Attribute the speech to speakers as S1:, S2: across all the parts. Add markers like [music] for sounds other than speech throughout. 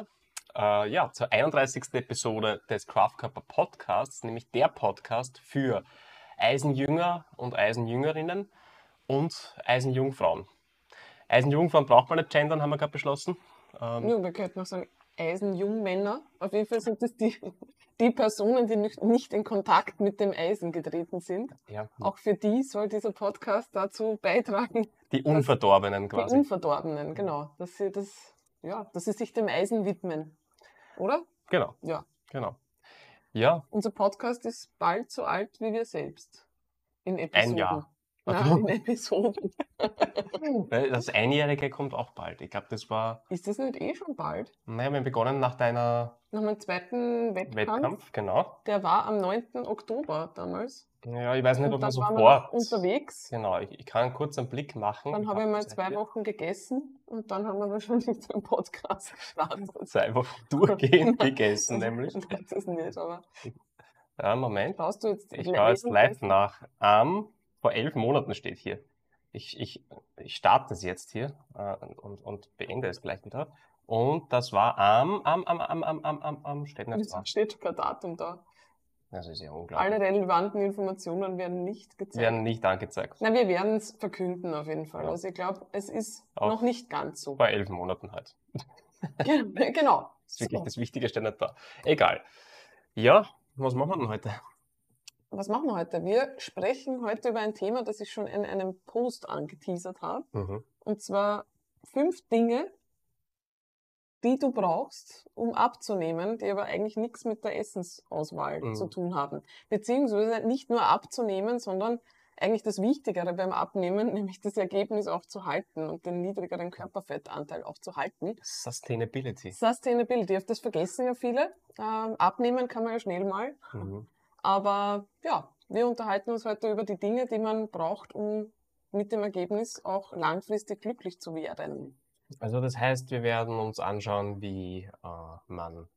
S1: hier. Äh, ja, zur 31. Episode des Kraftkörper Podcasts, nämlich der Podcast für Eisenjünger und Eisenjüngerinnen und Eisenjungfrauen. Eisenjungfrauen braucht man nicht gendern, haben wir gerade beschlossen.
S2: Ähm, ja, wir könnten noch sagen Eisenjungmänner. Auf jeden Fall sind das die, die Personen, die nicht, nicht in Kontakt mit dem Eisen getreten sind. Ja. Auch für die soll dieser Podcast dazu beitragen.
S1: Die Unverdorbenen quasi.
S2: Die Unverdorbenen, genau. Dass sie, das, ja, dass sie sich dem Eisen widmen. Oder?
S1: Genau. Ja. Genau. Ja.
S2: Unser Podcast ist bald so alt wie wir selbst. In Episoden.
S1: Ein Jahr.
S2: Nein, in Episoden. [laughs]
S1: das Einjährige kommt auch bald. Ich glaube, das war.
S2: Ist das nicht eh schon bald?
S1: Naja, wir haben begonnen nach deiner.
S2: Nach meinem zweiten Wettkampf. Wettkampf,
S1: genau.
S2: Der war am 9. Oktober damals.
S1: Ja, ich weiß nicht, ob man
S2: so
S1: vor.
S2: unterwegs.
S1: Genau, ich, ich, kann kurz einen Blick machen.
S2: Dann habe ich mal zwei Wochen gegessen und dann haben wir wahrscheinlich [laughs] den Podcast
S1: gestartet. Zwei Wochen durchgehend [laughs] gegessen, nämlich.
S2: Ich weiß es nicht, aber.
S1: Ja, Moment.
S2: Schaust du jetzt
S1: ich schaue jetzt live nach. Am, vor elf Monaten steht hier. Ich, ich, ich starte es jetzt hier äh, und, und beende es gleich wieder. Und das war am, am, am, am, am, am, am, am steht
S2: nicht da. steht kein Datum da.
S1: Das ist ja unglaublich.
S2: Alle relevanten Informationen werden nicht gezeigt.
S1: Werden nicht angezeigt.
S2: Na, wir werden es verkünden auf jeden Fall. Ja. Also ich glaube, es ist Auch noch nicht ganz so.
S1: Bei elf Monaten halt.
S2: genau.
S1: Das [laughs] ist wirklich so. das Wichtigste nicht da. Egal. Ja, was machen wir denn heute?
S2: Was machen wir heute? Wir sprechen heute über ein Thema, das ich schon in einem Post angeteasert habe. Mhm. Und zwar fünf Dinge, die du brauchst, um abzunehmen, die aber eigentlich nichts mit der Essensauswahl mhm. zu tun haben. Beziehungsweise nicht nur abzunehmen, sondern eigentlich das Wichtigere beim Abnehmen, [laughs] nämlich das Ergebnis auch zu halten und den niedrigeren Körperfettanteil auch zu halten.
S1: Sustainability.
S2: Sustainability, auf das vergessen ja viele. Ähm, abnehmen kann man ja schnell mal. Mhm. Aber ja, wir unterhalten uns heute über die Dinge, die man braucht, um mit dem Ergebnis auch langfristig glücklich zu werden.
S1: Also das heißt, wir werden uns anschauen, wie äh, man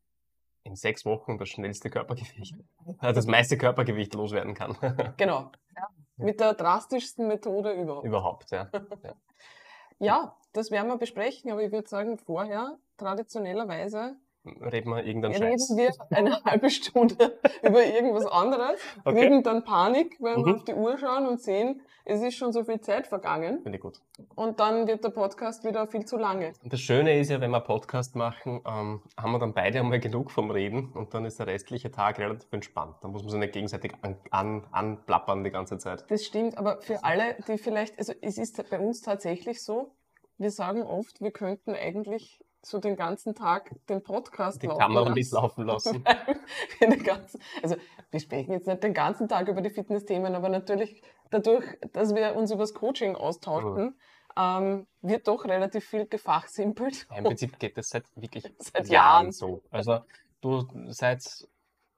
S1: in sechs Wochen das schnellste Körpergewicht, äh, das [laughs] meiste Körpergewicht loswerden kann.
S2: genau. [laughs] Ja. Mit der drastischsten Methode überhaupt.
S1: Überhaupt, ja.
S2: ja. [laughs] ja, das werden wir besprechen, aber ich würde sagen, vorher traditionellerweise
S1: reden wir irgendeinen
S2: Reden Scheiß. wir eine [laughs] halbe Stunde über irgendwas anderes, okay. kriegen dann Panik, wenn mhm. wir auf die Uhr schauen und sehen, es ist schon so viel Zeit vergangen.
S1: Finde ich gut.
S2: Und dann wird der Podcast wieder viel zu lange.
S1: Das Schöne ist ja, wenn wir Podcast machen, ähm, haben wir dann beide einmal genug vom Reden und dann ist der restliche Tag relativ entspannt. Da muss man sich nicht gegenseitig an, an, anplappern die ganze Zeit.
S2: Das stimmt, aber für alle, die vielleicht, also es ist bei uns tatsächlich so, wir sagen oft, wir könnten eigentlich so den ganzen Tag den Podcast
S1: die laufen Kamera lassen. laufen lassen. [laughs]
S2: ganzen, also wir sprechen jetzt nicht den ganzen Tag über die Fitnessthemen, aber natürlich dadurch, dass wir uns über das Coaching austauschen, mhm. ähm, wird doch relativ viel gefachsimpelt.
S1: Ja, Im Prinzip geht das seit wirklich [laughs] seit Jahren so. Also du seid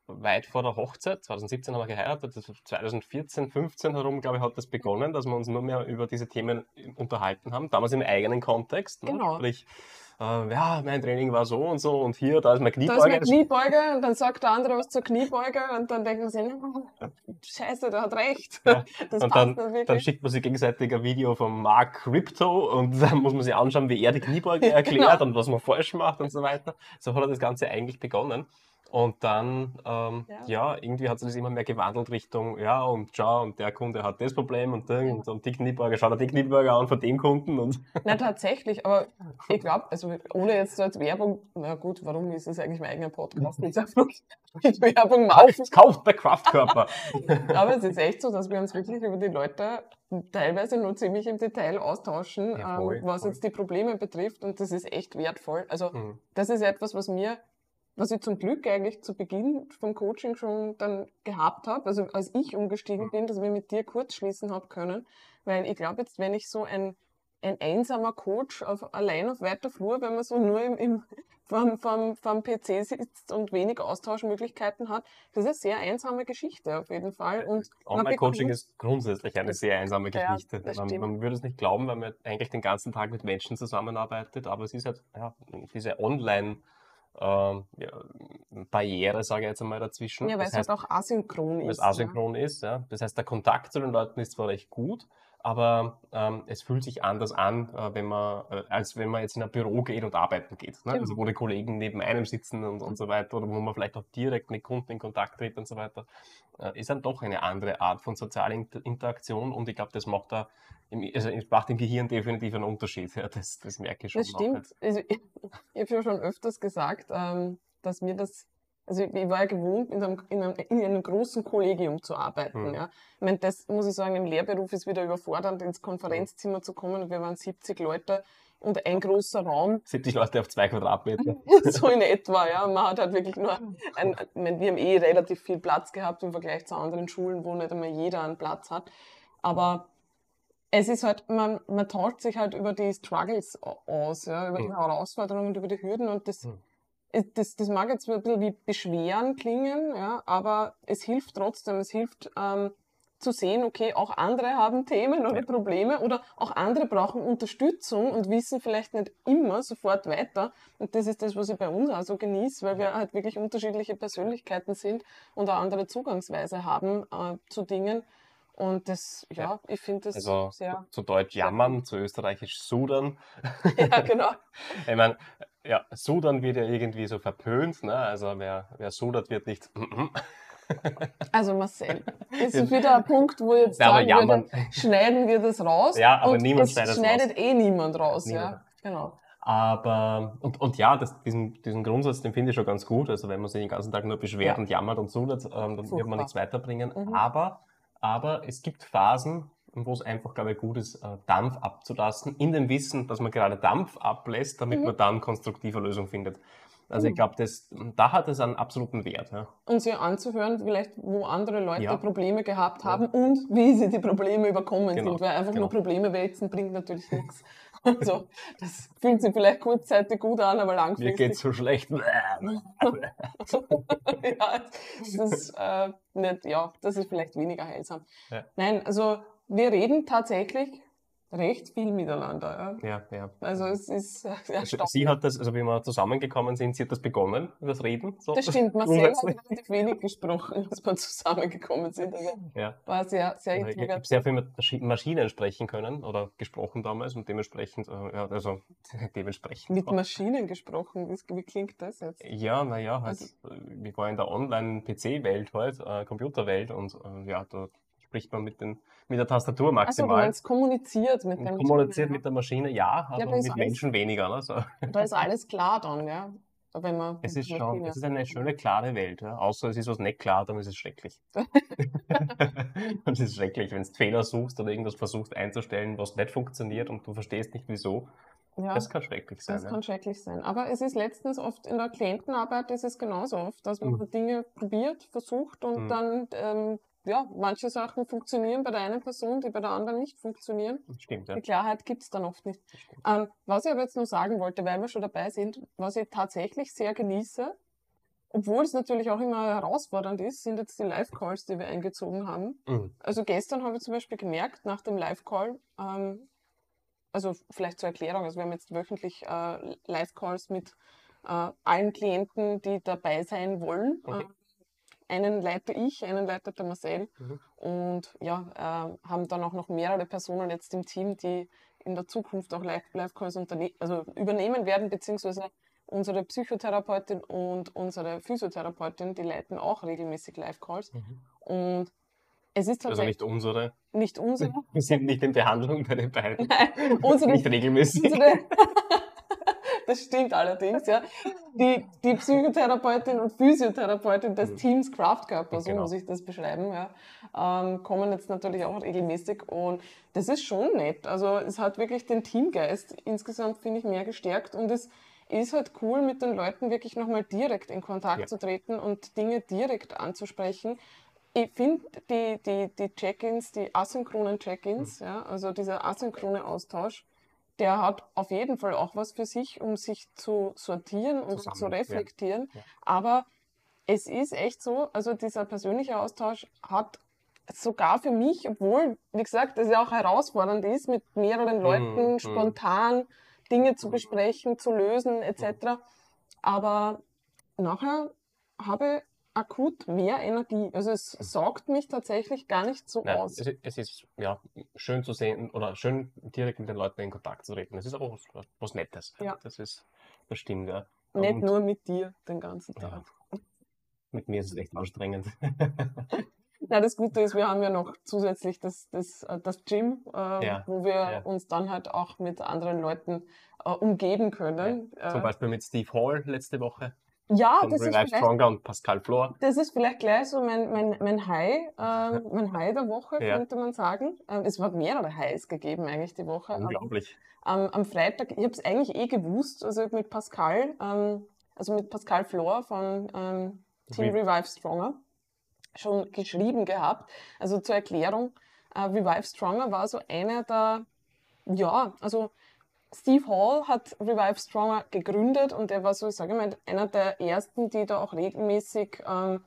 S1: weit vor der Hochzeit, 2017 haben wir geheiratet, 2014, 15 herum, glaube ich, hat das begonnen, dass wir uns nur mehr über diese Themen unterhalten haben, damals im eigenen Kontext.
S2: Ne? Genau.
S1: Sprich, äh, ja, mein Training war so und so und hier, da ist mein Kniebeuge.
S2: Da ist mein Kniebeuge und dann sagt der andere was zur Kniebeuge und dann denken sie, scheiße, der hat recht.
S1: Ja. [laughs] Das und dann, dann, schickt man sich gegenseitig ein Video von Mark Crypto und [laughs] dann muss man sich anschauen, wie er die Kniebeuge [laughs] erklärt genau. und was man falsch macht und so weiter. So hat er das Ganze eigentlich begonnen. Und dann, ähm, ja. ja. irgendwie hat sich das immer mehr gewandelt Richtung, ja, und schau, und der Kunde hat das Problem und, ja. und, und die Knieburger, schau dir die Knieburger an von dem Kunden. Und
S2: Na, [laughs] tatsächlich, aber ich glaube, also ohne jetzt so als Werbung, na gut, warum ist das eigentlich mein eigener Podcast? Einfach mit Werbung machen.
S1: Kauft, kauft bei Kraftkörper. [laughs]
S2: aber es ist echt so, dass wir uns wirklich über die Leute teilweise nur ziemlich im Detail austauschen, ja, voll, ähm, was voll. jetzt die Probleme betrifft und das ist echt wertvoll. Also mhm. das ist etwas, was mir was ich zum Glück eigentlich zu Beginn vom Coaching schon dann gehabt habe, also als ich umgestiegen bin, dass wir mit dir kurz schließen haben können, weil ich glaube jetzt, wenn ich so ein, ein einsamer Coach auf, allein auf weiter Flur, wenn man so nur im, im vom, vom, vom PC sitzt und wenig Austauschmöglichkeiten hat, das ist eine sehr einsame Geschichte auf jeden Fall. Und
S1: Online-Coaching ist grundsätzlich eine sehr einsame Geschichte. Ja, man, man, würde es nicht glauben, weil man eigentlich den ganzen Tag mit Menschen zusammenarbeitet, aber es ist halt ja, diese Online- ähm, ja, Barriere, sage ich jetzt einmal, dazwischen.
S2: Ja, weil
S1: das
S2: es halt heißt, halt auch asynchron ist.
S1: Weil es asynchron ja. ist, ja. Das heißt, der Kontakt zu den Leuten ist zwar recht gut, aber ähm, es fühlt sich anders an, äh, wenn man, äh, als wenn man jetzt in ein Büro geht und arbeiten geht. Ne? Genau. Also wo die Kollegen neben einem sitzen und, und so weiter, oder wo man vielleicht auch direkt mit Kunden in Kontakt tritt und so weiter, äh, ist dann doch eine andere Art von sozialer Interaktion und ich glaube, das macht da im, also macht im Gehirn definitiv einen Unterschied. Ja, das, das merke ich schon.
S2: Das stimmt. Also ich, [laughs] ich habe ja schon öfters gesagt, ähm, dass mir das also ich, war ja gewohnt, in einem, in einem, in einem großen Kollegium zu arbeiten. Mhm. Ja. Ich meine, das muss ich sagen, im Lehrberuf ist wieder überfordernd, ins Konferenzzimmer zu kommen. Wir waren 70 Leute und ein großer Raum.
S1: 70 Leute auf zwei Quadratmeter. [laughs]
S2: so in etwa, ja. Man hat halt wirklich nur, ein, ich meine, wir haben eh relativ viel Platz gehabt im Vergleich zu anderen Schulen, wo nicht einmal jeder einen Platz hat. Aber es ist halt, man, man tauscht sich halt über die Struggles aus, ja, über die mhm. Herausforderungen und über die Hürden und das, mhm das, das mag jetzt ein bisschen wie Beschweren klingen, ja, aber es hilft trotzdem. Es hilft ähm, zu sehen, okay, auch andere haben Themen oder Probleme oder auch andere brauchen Unterstützung und wissen vielleicht nicht immer sofort weiter. Und das ist das, was ich bei uns auch so genieße, weil wir halt wirklich unterschiedliche Persönlichkeiten sind und eine andere Zugangsweise haben äh, zu Dingen. Und das, ja, ja. ich finde das
S1: also,
S2: sehr.
S1: Zu Deutsch jammern, zu Österreichisch sudern.
S2: Ja, genau. [laughs]
S1: ich meine, ja, Sudern wird ja irgendwie so verpönt, ne? Also wer, wer sudert, wird nicht. [laughs]
S2: Also Marcel, das ist wieder ein Punkt, wo jetzt ja, sagen würde, schneiden wir das raus.
S1: Ja, aber niemand
S2: schneidet es schneidet eh niemand raus, niemand. ja. Genau.
S1: Aber, und, und ja, das, diesen, diesen Grundsatz, den finde ich schon ganz gut. Also wenn man sich den ganzen Tag nur beschwert ja. und jammert und sudert, ähm, dann Furchtbar. wird man nichts weiterbringen. Mhm. Aber, aber es gibt Phasen, wo es einfach, glaube ich, gut ist, äh, Dampf abzulassen, in dem Wissen, dass man gerade Dampf ablässt, damit mhm. man dann konstruktive Lösungen findet. Also mhm. ich glaube, da hat es einen absoluten Wert. Ja.
S2: Und sie anzuhören, vielleicht wo andere Leute ja. Probleme gehabt haben ja. und wie sie die Probleme überkommen genau. sind. Weil einfach genau. nur Probleme wälzen bringt natürlich nichts. [laughs] Also das fühlt sich vielleicht kurzzeitig gut an, aber langfristig...
S1: Mir geht's so schlecht. [laughs]
S2: ja, das ist, äh, nicht, ja, das ist vielleicht weniger heilsam. Nein, also wir reden tatsächlich recht viel miteinander.
S1: Ja, ja. ja.
S2: Also es ist [laughs]
S1: also Sie hat das, also wie wir zusammengekommen sind, sie hat das begonnen, das Reden.
S2: So. Das stimmt, [laughs] Marcel hat relativ wenig gesprochen, als wir zusammengekommen sind. Also ja. War sehr, sehr
S1: also Ich habe sehr viel mit Maschinen sprechen können oder gesprochen damals und dementsprechend, äh, ja, also [laughs] dementsprechend.
S2: Mit Maschinen gesprochen, wie, klingt das jetzt?
S1: Ja, naja, halt, also, wir waren in der Online-PC-Welt halt, äh, Computerwelt und äh, ja, da spricht man mit, den, mit der Tastatur maximal.
S2: Also du kommuniziert mit
S1: der Maschine. Kommuniziert mit der Maschine, ja, aber ja, mit alles, Menschen weniger. Ne? So. [laughs]
S2: Da ist alles klar dann, ja. Wenn man
S1: es ist schon, es ist eine schöne, klare Welt, ja? außer es ist was nicht klar, dann ist es schrecklich. [laughs] [laughs] und es ist schrecklich, wenn du Fehler suchst oder irgendwas versuchst einzustellen, was nicht funktioniert und du verstehst nicht wieso. Ja, das kann schrecklich sein.
S2: Das ja. kann schrecklich sein. Aber es ist letztens oft in der Klientenarbeit ist es genauso oft, dass man mhm. Dinge probiert, versucht und mhm. dann ähm, ja, manche Sachen funktionieren bei der einen Person, die bei der anderen nicht funktionieren.
S1: Stimmt, ja.
S2: Die Klarheit gibt es dann oft nicht. Ähm, was ich aber jetzt nur sagen wollte, weil wir schon dabei sind, was ich tatsächlich sehr genieße, obwohl es natürlich auch immer herausfordernd ist, sind jetzt die Live-Calls, die wir eingezogen haben. Mhm. Also gestern habe ich zum Beispiel gemerkt, nach dem Live-Call, ähm, also vielleicht zur Erklärung, also wir haben jetzt wöchentlich äh, Live-Calls mit äh, allen Klienten, die dabei sein wollen. Okay. Äh, einen leite ich, einen leitet der Marcel. Mhm. Und ja, äh, haben dann auch noch mehrere Personen jetzt im Team, die in der Zukunft auch Live-Calls also übernehmen werden, beziehungsweise unsere Psychotherapeutin und unsere Physiotherapeutin, die leiten auch regelmäßig Live-Calls. Mhm. Und es ist
S1: also nicht unsere.
S2: Nicht unsere. [laughs]
S1: Wir sind nicht in Behandlung bei den beiden. Nein, unsere, nicht regelmäßig.
S2: Unsere, [laughs] das stimmt allerdings, ja. Die, die Psychotherapeutin und Physiotherapeutin des mhm. Teams Kraftkörper, so genau. muss ich das beschreiben, ja, ähm, kommen jetzt natürlich auch regelmäßig und das ist schon nett. Also es hat wirklich den Teamgeist insgesamt, finde ich, mehr gestärkt und es ist halt cool, mit den Leuten wirklich nochmal direkt in Kontakt ja. zu treten und Dinge direkt anzusprechen. Ich finde die, die, die Check-ins, die asynchronen Check-ins, mhm. ja, also dieser asynchrone Austausch, der hat auf jeden Fall auch was für sich, um sich zu sortieren und Zusammen, zu reflektieren. Ja. Ja. Aber es ist echt so, also dieser persönliche Austausch hat sogar für mich, obwohl, wie gesagt, es ja auch herausfordernd ist, mit mehreren Leuten mhm. spontan Dinge zu besprechen, zu lösen, etc. Aber nachher habe akut mehr Energie. Also es saugt mich tatsächlich gar nicht so
S1: Nein,
S2: aus.
S1: Es, es, ist ja schön zu sehen oder schön direkt mit den Leuten in Kontakt zu treten. Das ist auch was, was Nettes.
S2: Ja.
S1: Das ist, das stimmt, ja.
S2: Nicht nur mit dir den ganzen Tag. Ja.
S1: Mit mir ist es echt anstrengend. [laughs]
S2: Na, das Gute ist, wir haben ja noch zusätzlich das, das, äh, das Gym, äh, ja. wo wir ja. uns dann halt auch mit anderen Leuten äh, umgeben können.
S1: Ja. Zum äh, Beispiel mit Steve Hall letzte Woche.
S2: Ja, das ist, vielleicht,
S1: Stronger und Pascal Flor.
S2: das ist vielleicht gleich so mein, mein, mein High, äh, [laughs] mein High der Woche, könnte man sagen. Ähm, es hat mehrere Highs gegeben eigentlich die Woche.
S1: Unglaublich.
S2: Aber, am Freitag, ich habe es eigentlich eh gewusst, also mit Pascal, ähm, also mit Pascal Flor von ähm, Team Revive Stronger schon geschrieben gehabt. Also zur Erklärung, äh, Revive Stronger war so einer der, ja, also Steve Hall hat Revive Stronger gegründet und er war so, ich sage mal, einer der ersten, die da auch regelmäßig ähm,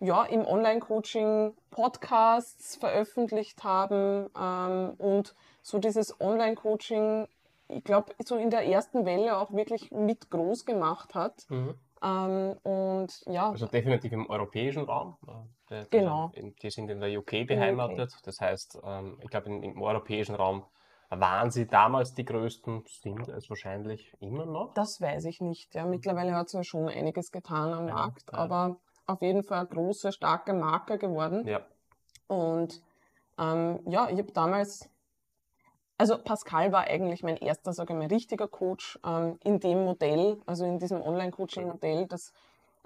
S2: ja, im Online-Coaching Podcasts veröffentlicht haben ähm, und so dieses Online-Coaching, ich glaube, so in der ersten Welle auch wirklich mit groß gemacht hat. Mhm. Ähm, und ja.
S1: Also definitiv im europäischen Raum.
S2: Die, genau.
S1: Die sind in der UK beheimatet. Das heißt, ähm, ich glaube, im europäischen Raum waren sie damals die größten, sind es wahrscheinlich immer noch?
S2: Das weiß ich nicht. Ja. Mittlerweile hat es ja schon einiges getan am ja, Markt, ja. aber auf jeden Fall eine große, starke Marke geworden.
S1: Ja.
S2: Und ähm, ja, ich habe damals also Pascal war eigentlich mein erster, sage ich mal, richtiger Coach ähm, in dem Modell, also in diesem Online-Coaching-Modell, das,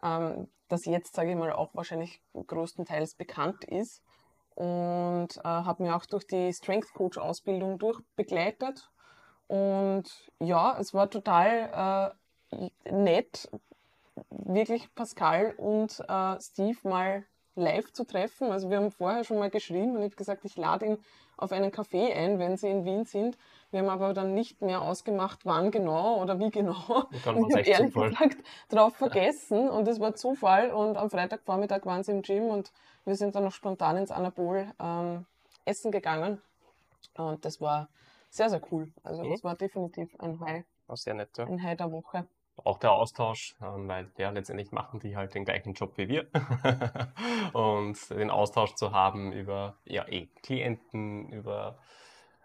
S2: ähm, das jetzt, sage ich mal, auch wahrscheinlich größtenteils bekannt ist. Und äh, habe mir auch durch die Strength Coach-Ausbildung durchbegleitet. Und ja, es war total äh, nett, wirklich Pascal und äh, Steve mal live zu treffen. Also wir haben vorher schon mal geschrieben und ich habe gesagt, ich lade ihn auf einen Kaffee ein, wenn sie in Wien sind. Wir haben aber dann nicht mehr ausgemacht, wann genau oder wie genau. [laughs]
S1: Ich habe ehrlich Zufall. gesagt
S2: drauf vergessen und es war Zufall. Und am Freitagvormittag waren sie im Gym und wir sind dann noch spontan ins Anabol ähm, essen gegangen. Und das war sehr, sehr cool. Also mhm. das war definitiv ein High.
S1: War sehr nett, ja.
S2: Ein High der Woche
S1: auch der Austausch, ähm, weil ja, letztendlich machen die halt den gleichen Job wie wir. [laughs] und den Austausch zu haben über ja, eh, Klienten, über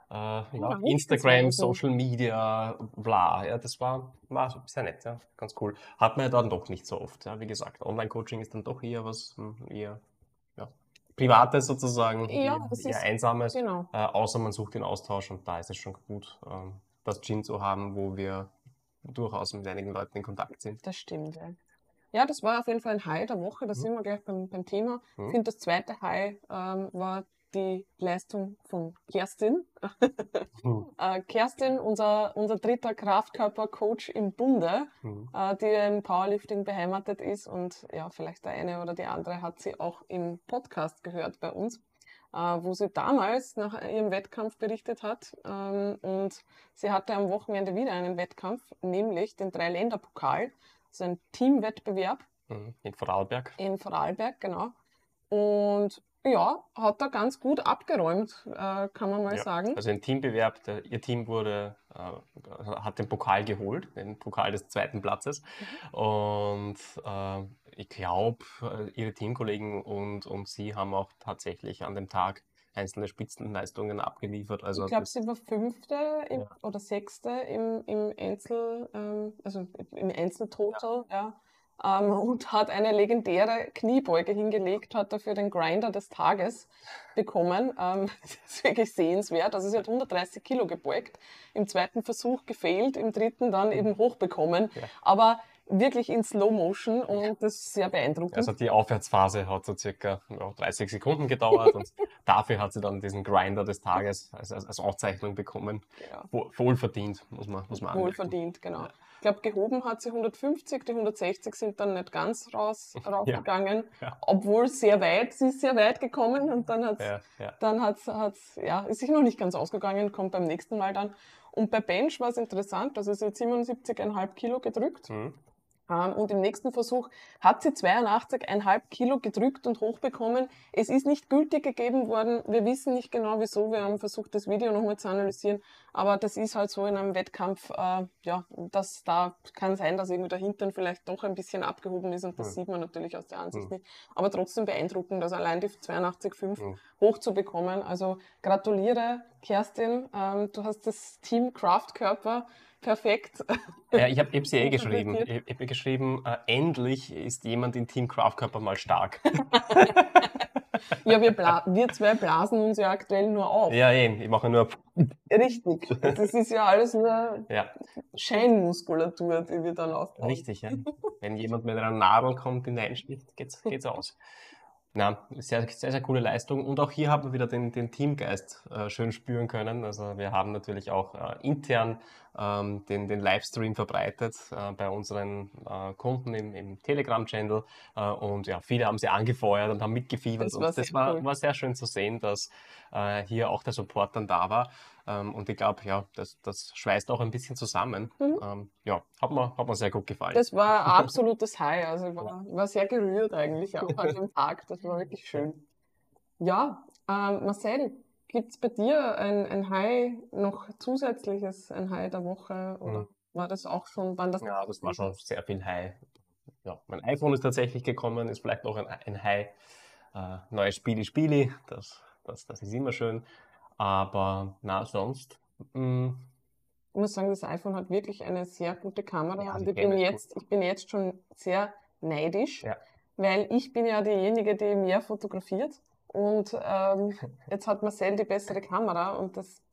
S1: äh, ja, Instagram, Social Media, bla. Ja, das war, war sehr nett, ja, ganz cool. Hat man ja dann doch nicht so oft. Ja. Wie gesagt, Online-Coaching ist dann doch eher was hm, eher ja, Privates sozusagen,
S2: ja,
S1: eher, eher Einsames. Genau. Äh, außer man sucht den Austausch und da ist es schon gut, äh, das Gin zu haben, wo wir durchaus mit einigen Leuten in Kontakt sind.
S2: Das stimmt, ja. Ja, das war auf jeden Fall ein High der Woche, da mhm. sind wir gleich beim, beim Thema. Mhm. Ich finde, das zweite High ähm, war die Leistung von Kerstin. mhm. [laughs] Kerstin, unser, unser dritter Kraftkörper-Coach im Bunde, mhm. die im Powerlifting beheimatet ist und ja, vielleicht der eine oder die andere hat sie auch im Podcast gehört bei uns. Äh, wo sie damals nach ihrem Wettkampf berichtet hat. Ähm, und sie hatte am Wochenende wieder einen Wettkampf, nämlich den Dreiländerpokal. Ist ein Teamwettbewerb.
S1: Mhm, in Vorarlberg.
S2: In Vorarlberg, genau. Und ja, hat da ganz gut abgeräumt, äh, kann man mal ja, sagen.
S1: Also ein Teambewerb, der, ihr Team wurde, äh, hat den Pokal geholt, den Pokal des zweiten Platzes. Mhm. Und äh, ich glaube, äh, ihre Teamkollegen und, und sie haben auch tatsächlich an dem Tag einzelne Spitzenleistungen abgeliefert. Also
S2: ich glaube, sie war Fünfte im, ja. oder Sechste im, im Einzel, ähm, also im Einzeltotal, ja. ja ähm, und hat eine legendäre Kniebeuge hingelegt, hat dafür den Grinder des Tages bekommen. Ähm, [laughs] das ist wirklich sehenswert. Also sie hat 130 Kilo gebeugt, im zweiten Versuch gefehlt, im dritten dann eben hochbekommen. Ja. Aber wirklich in Slow Motion und das ist sehr beeindruckend.
S1: Also die Aufwärtsphase hat so circa 30 Sekunden gedauert und [laughs] dafür hat sie dann diesen Grinder des Tages als, als Auszeichnung bekommen. Ja. Wohlverdient, muss man, muss man
S2: Wohlverdient, genau. Ja. Ich glaube, gehoben hat sie 150, die 160 sind dann nicht ganz raus, [laughs] rausgegangen, ja. obwohl sehr weit, sie ist sehr weit gekommen und dann, hat's, dann hat's, hat's, ja, ist sich noch nicht ganz ausgegangen, kommt beim nächsten Mal dann. Und bei Bench war es interessant, also sie hat 77,5 Kilo gedrückt. Mhm und im nächsten Versuch hat sie 82,5 Kilo gedrückt und hochbekommen. Es ist nicht gültig gegeben worden. Wir wissen nicht genau wieso. Wir haben versucht, das Video nochmal zu analysieren. Aber das ist halt so in einem Wettkampf, äh, ja, dass da kann sein, dass irgendwie der Hintern vielleicht doch ein bisschen abgehoben ist und das ja. sieht man natürlich aus der Ansicht ja. nicht. Aber trotzdem beeindruckend, also allein die 82,5 ja. hochzubekommen. Also gratuliere, Kerstin. Ähm, du hast das Team Kraftkörper perfekt.
S1: Ja, ich habe sie eh [laughs] geschrieben. Ich habe geschrieben, äh, endlich ist jemand in Team Kraftkörper mal stark. [laughs]
S2: ja, wir, wir, zwei blasen uns ja aktuell nur auf.
S1: Ja, eben. Ich mache nur.
S2: Richtig. Das ist ja alles nur ja. Scheinmuskulatur, die wir dann aufbauen.
S1: Richtig, ja. Wenn jemand mit einer Nadel kommt, hineinsticht, geht's, geht's aus. Na, sehr, sehr, sehr coole Leistung. Und auch hier haben wir wieder den, den Teamgeist äh, schön spüren können. Also wir haben natürlich auch äh, intern ähm, den, den Livestream verbreitet äh, bei unseren äh, Kunden im, im Telegram-Channel. Äh, und ja, viele haben sie angefeuert und haben mitgefiebert. Das war, und das war, cool. war sehr schön zu sehen, dass äh, hier auch der Support dann da war. Ähm, und ich glaube, ja, das, das schweißt auch ein bisschen zusammen. Mhm. Ähm, ja, hat mir, hat mir sehr gut gefallen.
S2: Das war ein [laughs] absolutes High. Also ich war, war sehr gerührt eigentlich auch an dem Tag. Das war wirklich schön. Ja, ähm, Marcel, gibt es bei dir ein, ein High noch zusätzliches, ein High der Woche? Oder mhm. war das auch schon, wann das?
S1: Ja, das war schon sehr viel High. Ja, mein iPhone ist tatsächlich gekommen, ist vielleicht auch ein, ein High. Äh, neue Spiele, Spiele, das, das, das ist immer schön. Aber na, sonst. Mh. Mm.
S2: Ich muss sagen, das iPhone hat wirklich eine sehr gute Kamera ja, und ich bin, jetzt, ich bin jetzt schon sehr neidisch, ja. weil ich bin ja diejenige, die mehr fotografiert und ähm, [laughs] jetzt hat Marcel die bessere Kamera und das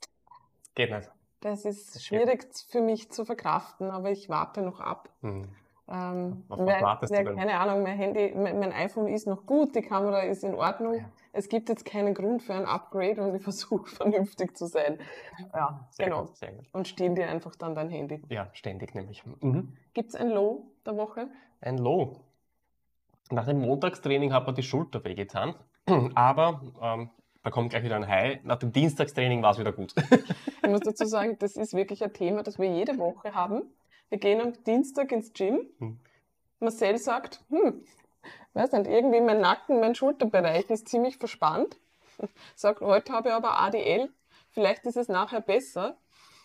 S1: geht nicht.
S2: Das ist das schwierig für mich zu verkraften, aber ich warte noch ab. Mhm. Ähm, Auf wartest denn? Keine Ahnung, mein Handy, mein, mein, iPhone ist noch gut, die Kamera ist in Ordnung. Ja. Es gibt jetzt keinen Grund für ein Upgrade und ich [laughs] versuche vernünftig zu sein. Ja, sehr genau. Gut, gut. Und stehen dir einfach dann dein Handy.
S1: Ja, ständig nämlich.
S2: Mhm. Gibt es ein Low der Woche?
S1: Ein Low. Nach dem Montagstraining hat man die Schulter wehgetan, [clears throat] aber ähm, da kommt gleich wieder ein High. Nach dem Dienstagstraining war es wieder gut. [laughs]
S2: ich muss dazu sagen, das ist wirklich ein Thema, das wir jede Woche haben. Wir gehen am Dienstag ins Gym. Hm. Marcel sagt, hm, weiß nicht, irgendwie mein Nacken, mein Schulterbereich ist ziemlich verspannt. [laughs] Sagt, heute habe ich aber ADL, vielleicht ist es nachher besser.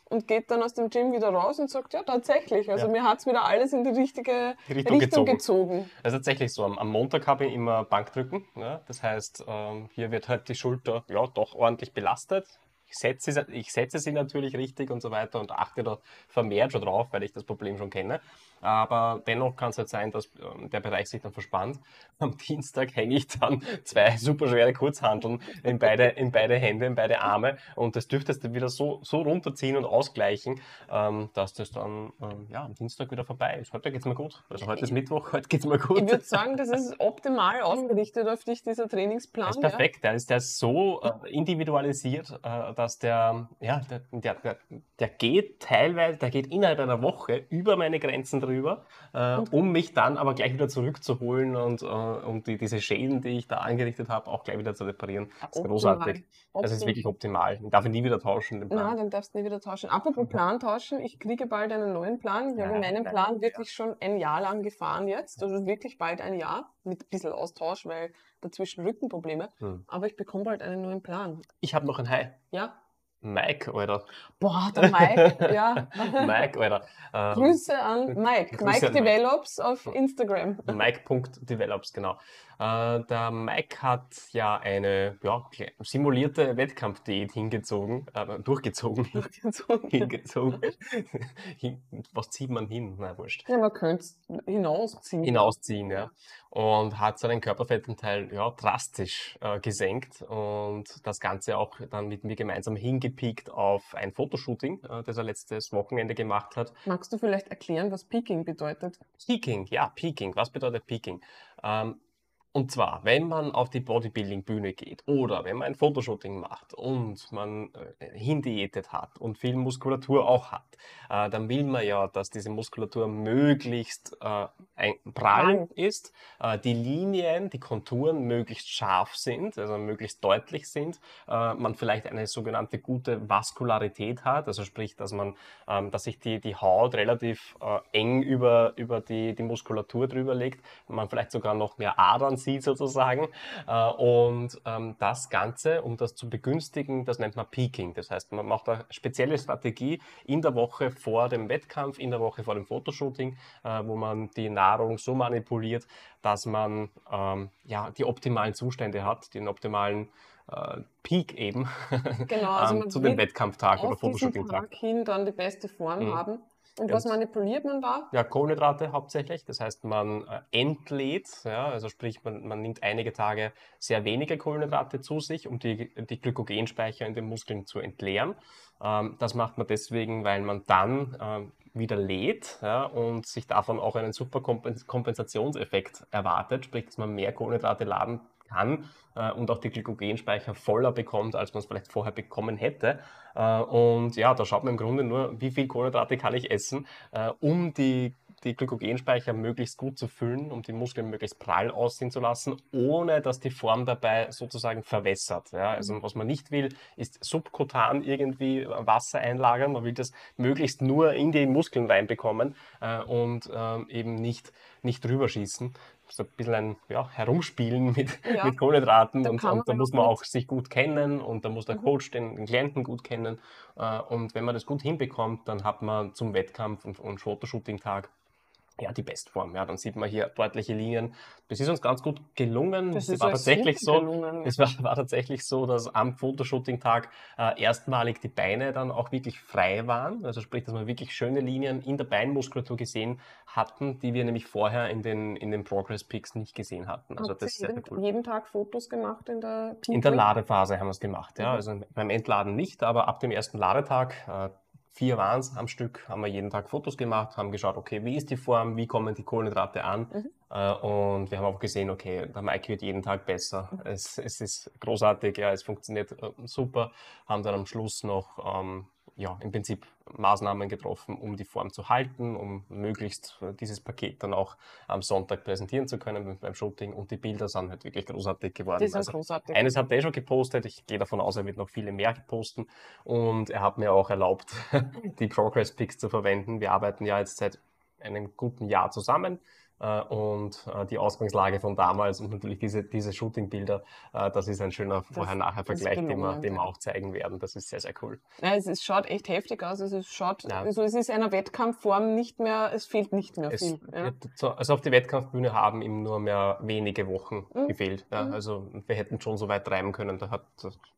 S2: Und geht dann aus dem Gym wieder raus und sagt, ja, tatsächlich. Also ja. mir hat es wieder alles in die richtige Richtung, Richtung gezogen. gezogen.
S1: Also tatsächlich so. Am, Montag habe ich immer Bankdrücken. Ja? Das heißt, ähm, hier wird halt die Schulter ja, doch ordentlich belastet ich setze, ich setze sie natürlich richtig und so weiter und achte da vermehrt schon drauf, weil ich das Problem schon kenne. Aber dennoch kann es halt sein, dass ähm, der Bereich sich dann verspannt. Am Dienstag hänge ich dann zwei super schwere Kurzhanteln in beide, in beide Hände, in beide Arme und das dürfte es dann wieder so, so runterziehen und ausgleichen, ähm, dass das dann ähm, ja, am Dienstag wieder vorbei ist. Heute geht es mir gut. Also heute ist Mittwoch, heute geht es mir gut.
S2: Ich würde sagen, das ist optimal ausgerichtet auf dich, dieser Trainingsplan. Das
S1: ist perfekt. Ja? Der, ist, der ist so äh, individualisiert, äh, dass der, ja, der, der, der, geht teilweise, der geht innerhalb einer Woche über meine Grenzen drüber, äh, um mich dann aber gleich wieder zurückzuholen und, äh, um die, diese Schäden, die ich da angerichtet habe, auch gleich wieder zu reparieren. Das ist großartig. Das ist wirklich optimal. Ich darf ihn nie wieder tauschen.
S2: Den Plan. Nein, den darfst du nie wieder tauschen. Apropos Plan tauschen, ich kriege bald einen neuen Plan. Ich habe meinen Plan wirklich schon ein Jahr lang gefahren jetzt, also wirklich bald ein Jahr mit ein bisschen Austausch, weil dazwischen Rückenprobleme. Hm. Aber ich bekomme bald einen neuen Plan.
S1: Ich habe noch ein High.
S2: Ja.
S1: Mike, Alter.
S2: Boah, der Mike, [laughs] ja.
S1: Mike, Alter.
S2: Ähm, Grüße an Mike. Grüße Mike an Develops Mike. auf Instagram. [laughs]
S1: Mike.develops, genau. Äh, der Mike hat ja eine ja, simulierte Wettkampfdiät hingezogen, äh, durchgezogen. Durchgezogen. [laughs] hingezogen. Was zieht man hin? Na, wurscht.
S2: Ja, man könnte es hinausziehen.
S1: Hinausziehen, ja. Und hat seinen Körperfettanteil ja, drastisch äh, gesenkt und das Ganze auch dann mit mir gemeinsam hingepiekt auf ein Fotoshooting, äh, das er letztes Wochenende gemacht hat.
S2: Magst du vielleicht erklären, was Peaking bedeutet?
S1: Peaking, ja, Peaking. Was bedeutet Peaking? Ähm, Und zwar, wenn man auf die Bodybuilding-Bühne geht oder wenn man ein Fotoshooting macht und man äh, hindiätet hat und viel Muskulatur auch hat, äh, dann will man ja, dass diese Muskulatur möglichst äh, prall. ist, äh, die Linien, die Konturen möglichst scharf sind, also möglichst deutlich sind, äh, man vielleicht eine sogenannte gute Vaskularität hat, also sprich, dass man, ähm, dass sich die, die Haut relativ äh, eng über, über die, die Muskulatur drüber legt, man vielleicht sogar noch mehr Adern sieht sozusagen. Äh, und ähm, das Ganze, um das zu begünstigen, das nennt man Peaking. Das heißt, man macht eine spezielle Strategie in der Woche vor dem Wettkampf, in der Woche vor dem Fotoshooting, äh, wo man die Nahrung so manipuliert, dass man ähm, ja, die optimalen Zustände hat, den optimalen äh, Peak eben genau, also [laughs] zu dem Wettkampftag oder Fotoshooting-Tag.
S2: Tag hin dann die beste Form mhm. haben. Und was manipuliert man da?
S1: Ja, Kohlenhydrate hauptsächlich. Das heißt, man äh, entlädt, ja, also sprich, man, man nimmt einige Tage sehr wenige Kohlenhydrate zu sich, um die, die Glykogenspeicher in den Muskeln zu entleeren. Ähm, das macht man deswegen, weil man dann ähm, wieder lädt ja, und sich davon auch einen super Kompensationseffekt erwartet, sprich, dass man mehr Kohlenhydrate laden kann äh, und auch die Glykogenspeicher voller bekommt, als man es vielleicht vorher bekommen hätte. Äh, und ja, da schaut man im Grunde nur, wie viel Kohlenhydrate kann ich essen, äh, um die die Glykogenspeicher möglichst gut zu füllen, um die Muskeln möglichst prall aussehen zu lassen, ohne dass die Form dabei sozusagen verwässert. Ja? Also mhm. was man nicht will, ist subkutan irgendwie Wasser einlagern. Man will das möglichst nur in die Muskeln reinbekommen äh, und äh, eben nicht, nicht drüber schießen so ein bisschen ein ja, Herumspielen mit, ja. mit Kohlenhydraten und, und da muss man auch sich gut kennen und da muss der mhm. Coach den, den, Klienten gut kennen. Äh, und wenn man das gut hinbekommt, dann hat man zum Wettkampf und, und Fotoshooting-Tag ja, die Bestform. Ja, dann sieht man hier deutliche Linien. Das ist uns ganz gut gelungen. Das es war tatsächlich so. Gelungen. Es war, war, tatsächlich so, dass am Fotoshooting-Tag äh, erstmalig die Beine dann auch wirklich frei waren. Also sprich, dass wir wirklich schöne Linien in der Beinmuskulatur gesehen hatten, die wir nämlich vorher in den, in den Progress Pics nicht gesehen hatten.
S2: Also das ist jeden, cool. jeden Tag Fotos gemacht in der
S1: Peak In der Ladephase haben wir es gemacht, ja. Mhm. Also beim Entladen nicht, aber ab dem ersten Ladetag, äh, vier waren es am Stück, haben wir jeden Tag Fotos gemacht, haben geschaut, okay, wie ist die Form, wie kommen die Kohlenhydrate an. Mhm. Äh, und wir haben auch gesehen, okay, der Mike wird jeden Tag besser. Mhm. Es, es, ist großartig, ja, es funktioniert äh, super. Haben dann am Schluss noch ähm, ja, im Prinzip Maßnahmen getroffen, um die Form zu halten, um möglichst äh, dieses Paket dann auch am Sonntag präsentieren zu können beim Shooting. Und die Bilder sind halt wirklich großartig geworden. Die
S2: sind also großartig.
S1: Eines hat er schon gepostet. Ich gehe davon aus, er wird noch viele mehr posten. Und er hat mir auch erlaubt, [laughs] die Progress Pics zu verwenden. Wir arbeiten ja jetzt seit einem guten Jahr zusammen. Äh, und äh, die Ausgangslage von damals und natürlich diese, diese Shooting-Bilder, äh, das ist ein schöner Vorher-Nachher-Vergleich, den, wir, den wir auch zeigen werden. Das ist sehr, sehr cool.
S2: Ja, es, es schaut echt heftig aus. Also es, schaut, ja. also es ist einer Wettkampfform nicht mehr, es fehlt nicht mehr viel.
S1: Ja. Also auf die Wettkampfbühne haben ihm nur mehr wenige Wochen mhm. gefehlt. Ja. Mhm. Also wir hätten schon so weit treiben können, da, hat,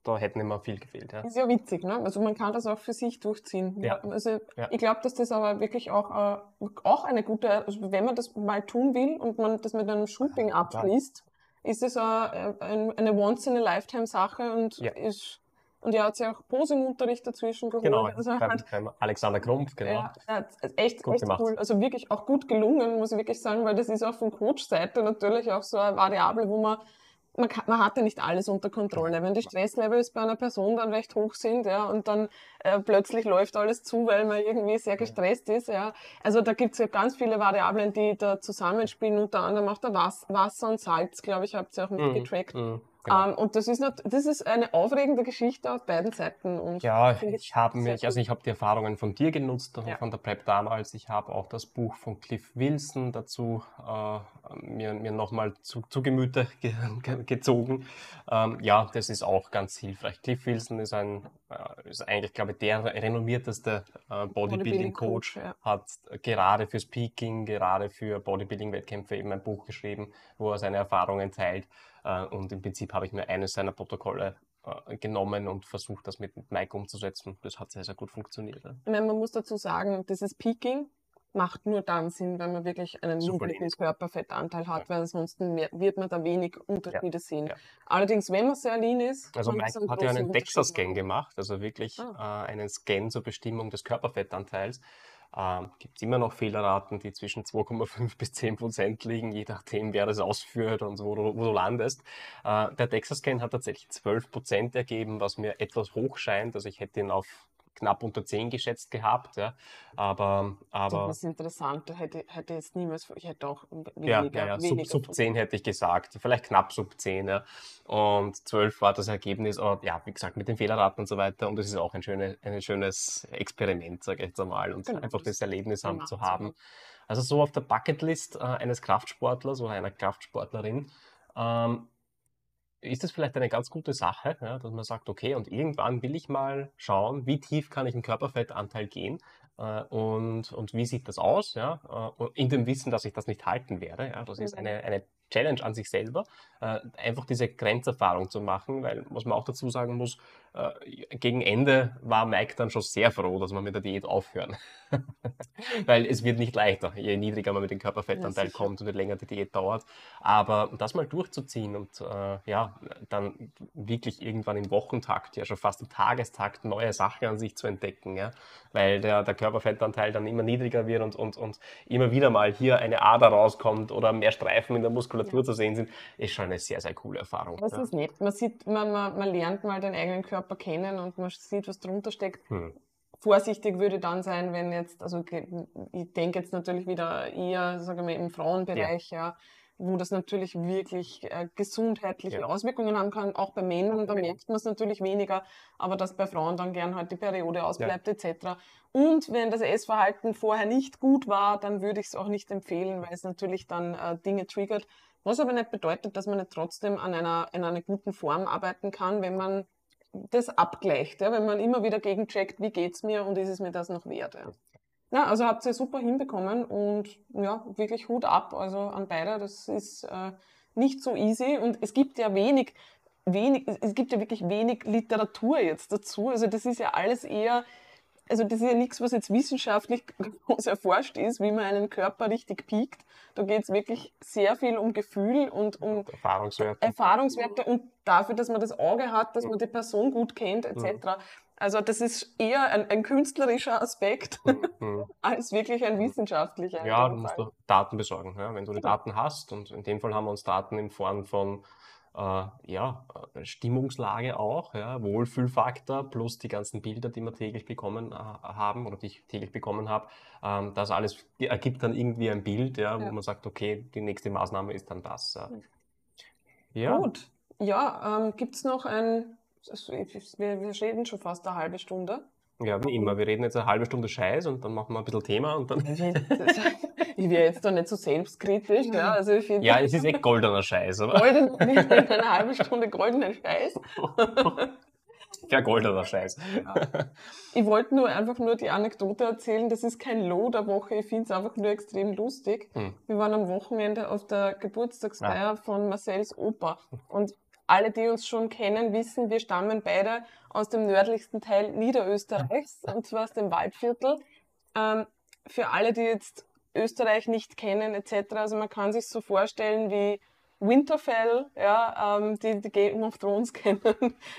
S1: da hätten immer viel gefehlt. Ja.
S2: Ist ja witzig, ne? Also man kann das auch für sich durchziehen. Ja. Also ich glaube, dass das aber wirklich auch, auch eine gute, also wenn man das mal tun will und man das mit einem Shooting abschließt, ist es eine, eine Once-in-a-Lifetime-Sache und ja. ist und er hat sich auch Posing-Unterricht dazwischen geholt.
S1: Genau, also halt, Alexander Krumpf, genau. Ja,
S2: ja echt, gut echt cool. Also wirklich auch gut gelungen, muss ich wirklich sagen, weil das ist auch von Coach-Seite natürlich auch so eine Variable, wo man man, kann, man hat ja nicht alles unter Kontrolle. Wenn die Stresslevels bei einer Person dann recht hoch sind, ja, und dann äh, plötzlich läuft alles zu, weil man irgendwie sehr gestresst ist, ja. Also da gibt es ja ganz viele Variablen, die da zusammenspielen, unter anderem auch der Wasser und Salz, glaube ich, habt ihr auch mitgetrackt. Mhm. Mhm. Genau. Ähm, und das ist, nicht, das ist eine aufregende Geschichte auf beiden Seiten. Und
S1: ja, ich habe mich, also ich habe die Erfahrungen von dir genutzt, ja. von der Prep damals. Ich habe auch das Buch von Cliff Wilson dazu äh, mir, mir nochmal zu, zu Gemüte ge, ge, gezogen. Ähm, ja, das ist auch ganz hilfreich. Cliff Wilson ist ein, äh, ist eigentlich, glaube ich, der renommierteste äh, Bodybuilding-Coach, ja. hat gerade für Speaking, gerade für Bodybuilding-Wettkämpfe eben ein Buch geschrieben, wo er seine Erfahrungen teilt. Äh, und im Prinzip habe ich mir eines seiner Protokolle äh, genommen und versucht, das mit Mike umzusetzen. Das hat sehr, sehr gut funktioniert.
S2: Ich meine, man muss dazu sagen, dieses Peaking macht nur dann Sinn, wenn man wirklich einen niedrigen Körperfettanteil hat, ja. weil ansonsten wird man da wenig Unterschiede ja. sehen. Allerdings, wenn man sehr lean ist,
S1: also Mike hat ja einen DEXA-Scan gemacht, also wirklich ah. äh, einen Scan zur Bestimmung des Körperfettanteils. Ähm, gibt es immer noch Fehlerraten, die zwischen 2,5 bis 10 Prozent liegen, je nachdem, wer das ausführt und wo du, wo du landest. Äh, der Texas-Scan hat tatsächlich 12 Prozent ergeben, was mir etwas hoch scheint. Also ich hätte ihn auf knapp unter 10 geschätzt gehabt. Ja. Aber, aber
S2: das ist interessant, da hätte, hätte jetzt niemals, ich hätte auch
S1: weniger. Ja, ja, ja. Sub, sub 10 hätte ich gesagt, vielleicht knapp sub 10. Ja. Und 12 war das Ergebnis, aber ja, wie gesagt, mit den Fehlerraten und so weiter. Und es ist auch ein, schöne, ein schönes Experiment, sage ich jetzt einmal, und genau, einfach das Erlebnis haben, zu haben. Also so auf der Bucketlist äh, eines Kraftsportlers oder einer Kraftsportlerin ähm, ist das vielleicht eine ganz gute Sache, ja, dass man sagt, okay, und irgendwann will ich mal schauen, wie tief kann ich im Körperfettanteil gehen äh, und, und wie sieht das aus, ja, äh, in dem Wissen, dass ich das nicht halten werde. Ja, das ist mhm. eine, eine Challenge an sich selber, äh, einfach diese Grenzerfahrung zu machen, weil, was man auch dazu sagen muss, gegen Ende war Mike dann schon sehr froh, dass wir mit der Diät aufhören. [laughs] weil es wird nicht leichter, je niedriger man mit dem Körperfettanteil ja, kommt und je länger die Diät dauert. Aber das mal durchzuziehen und äh, ja, dann wirklich irgendwann im Wochentakt, ja schon fast im Tagestakt neue Sachen an sich zu entdecken, ja, weil der, der Körperfettanteil dann immer niedriger wird und, und, und immer wieder mal hier eine Ader rauskommt oder mehr Streifen in der Muskulatur ja. zu sehen sind, ist schon eine sehr, sehr coole Erfahrung.
S2: Das ja. ist nett. Man sieht, man, man, man lernt mal den eigenen Körper kennen und man sieht, was drunter steckt. Hm. Vorsichtig würde dann sein, wenn jetzt, also ich denke jetzt natürlich wieder eher, sagen wir, im Frauenbereich, ja, ja wo das natürlich wirklich äh, gesundheitliche ja. Auswirkungen haben kann. Auch bei Männern, da merkt man es natürlich weniger, aber dass bei Frauen dann gern halt die Periode ausbleibt ja. etc. Und wenn das Essverhalten vorher nicht gut war, dann würde ich es auch nicht empfehlen, weil es natürlich dann äh, Dinge triggert. Was aber nicht bedeutet, dass man nicht trotzdem an einer, in einer guten Form arbeiten kann, wenn man das abgleicht, ja? wenn man immer wieder gegencheckt, wie geht's mir und ist es mir das noch wert. Ja? Ja, also habt ihr super hinbekommen und ja, wirklich Hut ab, also an beide. Das ist äh, nicht so easy und es gibt ja wenig, wenig, es gibt ja wirklich wenig Literatur jetzt dazu. Also das ist ja alles eher, also das ist ja nichts, was jetzt wissenschaftlich [laughs] groß erforscht ist, wie man einen Körper richtig piekt. Da geht es wirklich sehr viel um Gefühl und um
S1: Erfahrungswerte.
S2: Erfahrungswerte und dafür, dass man das Auge hat, dass man die Person gut kennt, etc. Also das ist eher ein, ein künstlerischer Aspekt mhm. [laughs] als wirklich ein wissenschaftlicher.
S1: Ja, du musst doch Daten besorgen. Ja? Wenn du die genau. Daten hast, und in dem Fall haben wir uns Daten in Form von ja, Stimmungslage auch, ja? Wohlfühlfaktor plus die ganzen Bilder, die wir täglich bekommen äh, haben oder die ich täglich bekommen habe, ähm, das alles ergibt dann irgendwie ein Bild, ja, wo ja. man sagt, okay, die nächste Maßnahme ist dann das. Ja.
S2: ja. Gut. Ja, ähm, gibt es noch ein wir, wir reden schon fast eine halbe Stunde.
S1: Ja, wie immer. Wir reden jetzt eine halbe Stunde Scheiß und dann machen wir ein bisschen Thema und dann. [laughs] [laughs]
S2: ich wäre jetzt doch nicht so selbstkritisch. Ja, also ich
S1: ja es ist echt goldener Scheiß, oder?
S2: Golden, [laughs] eine halbe Stunde goldener Scheiß. [laughs]
S1: Ja, goldener Scheiß.
S2: Ja. Ich wollte nur einfach nur die Anekdote erzählen. Das ist kein Low der Woche. Ich finde es einfach nur extrem lustig. Hm. Wir waren am Wochenende auf der Geburtstagsfeier ja. von Marcells Opa. Und alle, die uns schon kennen, wissen, wir stammen beide aus dem nördlichsten Teil Niederösterreichs, und zwar aus dem Waldviertel. Ähm, für alle, die jetzt Österreich nicht kennen, etc., also man kann sich so vorstellen wie Winterfell, ja, ähm, die, die Game of Thrones [laughs] kennen.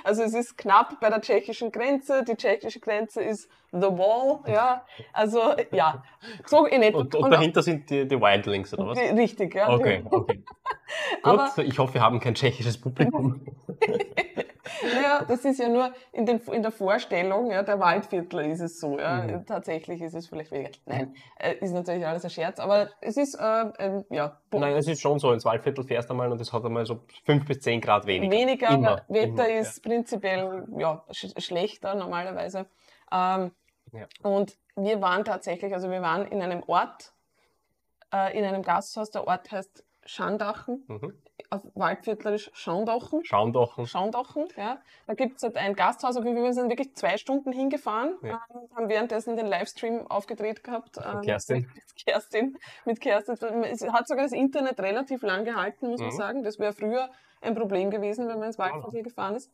S2: Also es ist knapp bei der tschechischen Grenze. Die tschechische Grenze ist The Wall, ja. Also ja,
S1: so in etwa. Und, und dahinter sind die, die Wildlings, oder was?
S2: Richtig, ja.
S1: Okay, okay. [laughs] Gut, ich hoffe, wir haben kein tschechisches Publikum. [laughs]
S2: naja, das ist ja nur in, den, in der Vorstellung, ja, der Waldviertler ist es so. Ja. Mhm. Tatsächlich ist es vielleicht weniger. Nein, äh, ist natürlich alles ein Scherz, aber es ist, äh, äh, ja.
S1: Nein, es ist schon so, ins Waldviertel fährst du mal und es hat einmal so 5 bis 10 Grad weniger.
S2: Weniger, immer, Wetter immer, ist ja. prinzipiell ja, sch schlechter normalerweise. Ähm, ja. Und wir waren tatsächlich, also wir waren in einem Ort, äh, in einem Gasthaus, der Ort heißt Schandachen. Mhm auf Waldviertlerisch Schaundachen.
S1: Schaundachen.
S2: Schaundachen, ja. Da gibt es halt ein Gasthaus, dem wir sind wirklich zwei Stunden hingefahren, ja. ähm, haben währenddessen den Livestream aufgedreht gehabt.
S1: Ähm, Kerstin. [laughs]
S2: Mit Kerstin. Mit Kerstin. Es hat sogar das Internet relativ lang gehalten, muss mhm. man sagen. Das wäre früher ein Problem gewesen, wenn man ins Waldviertel gefahren ist.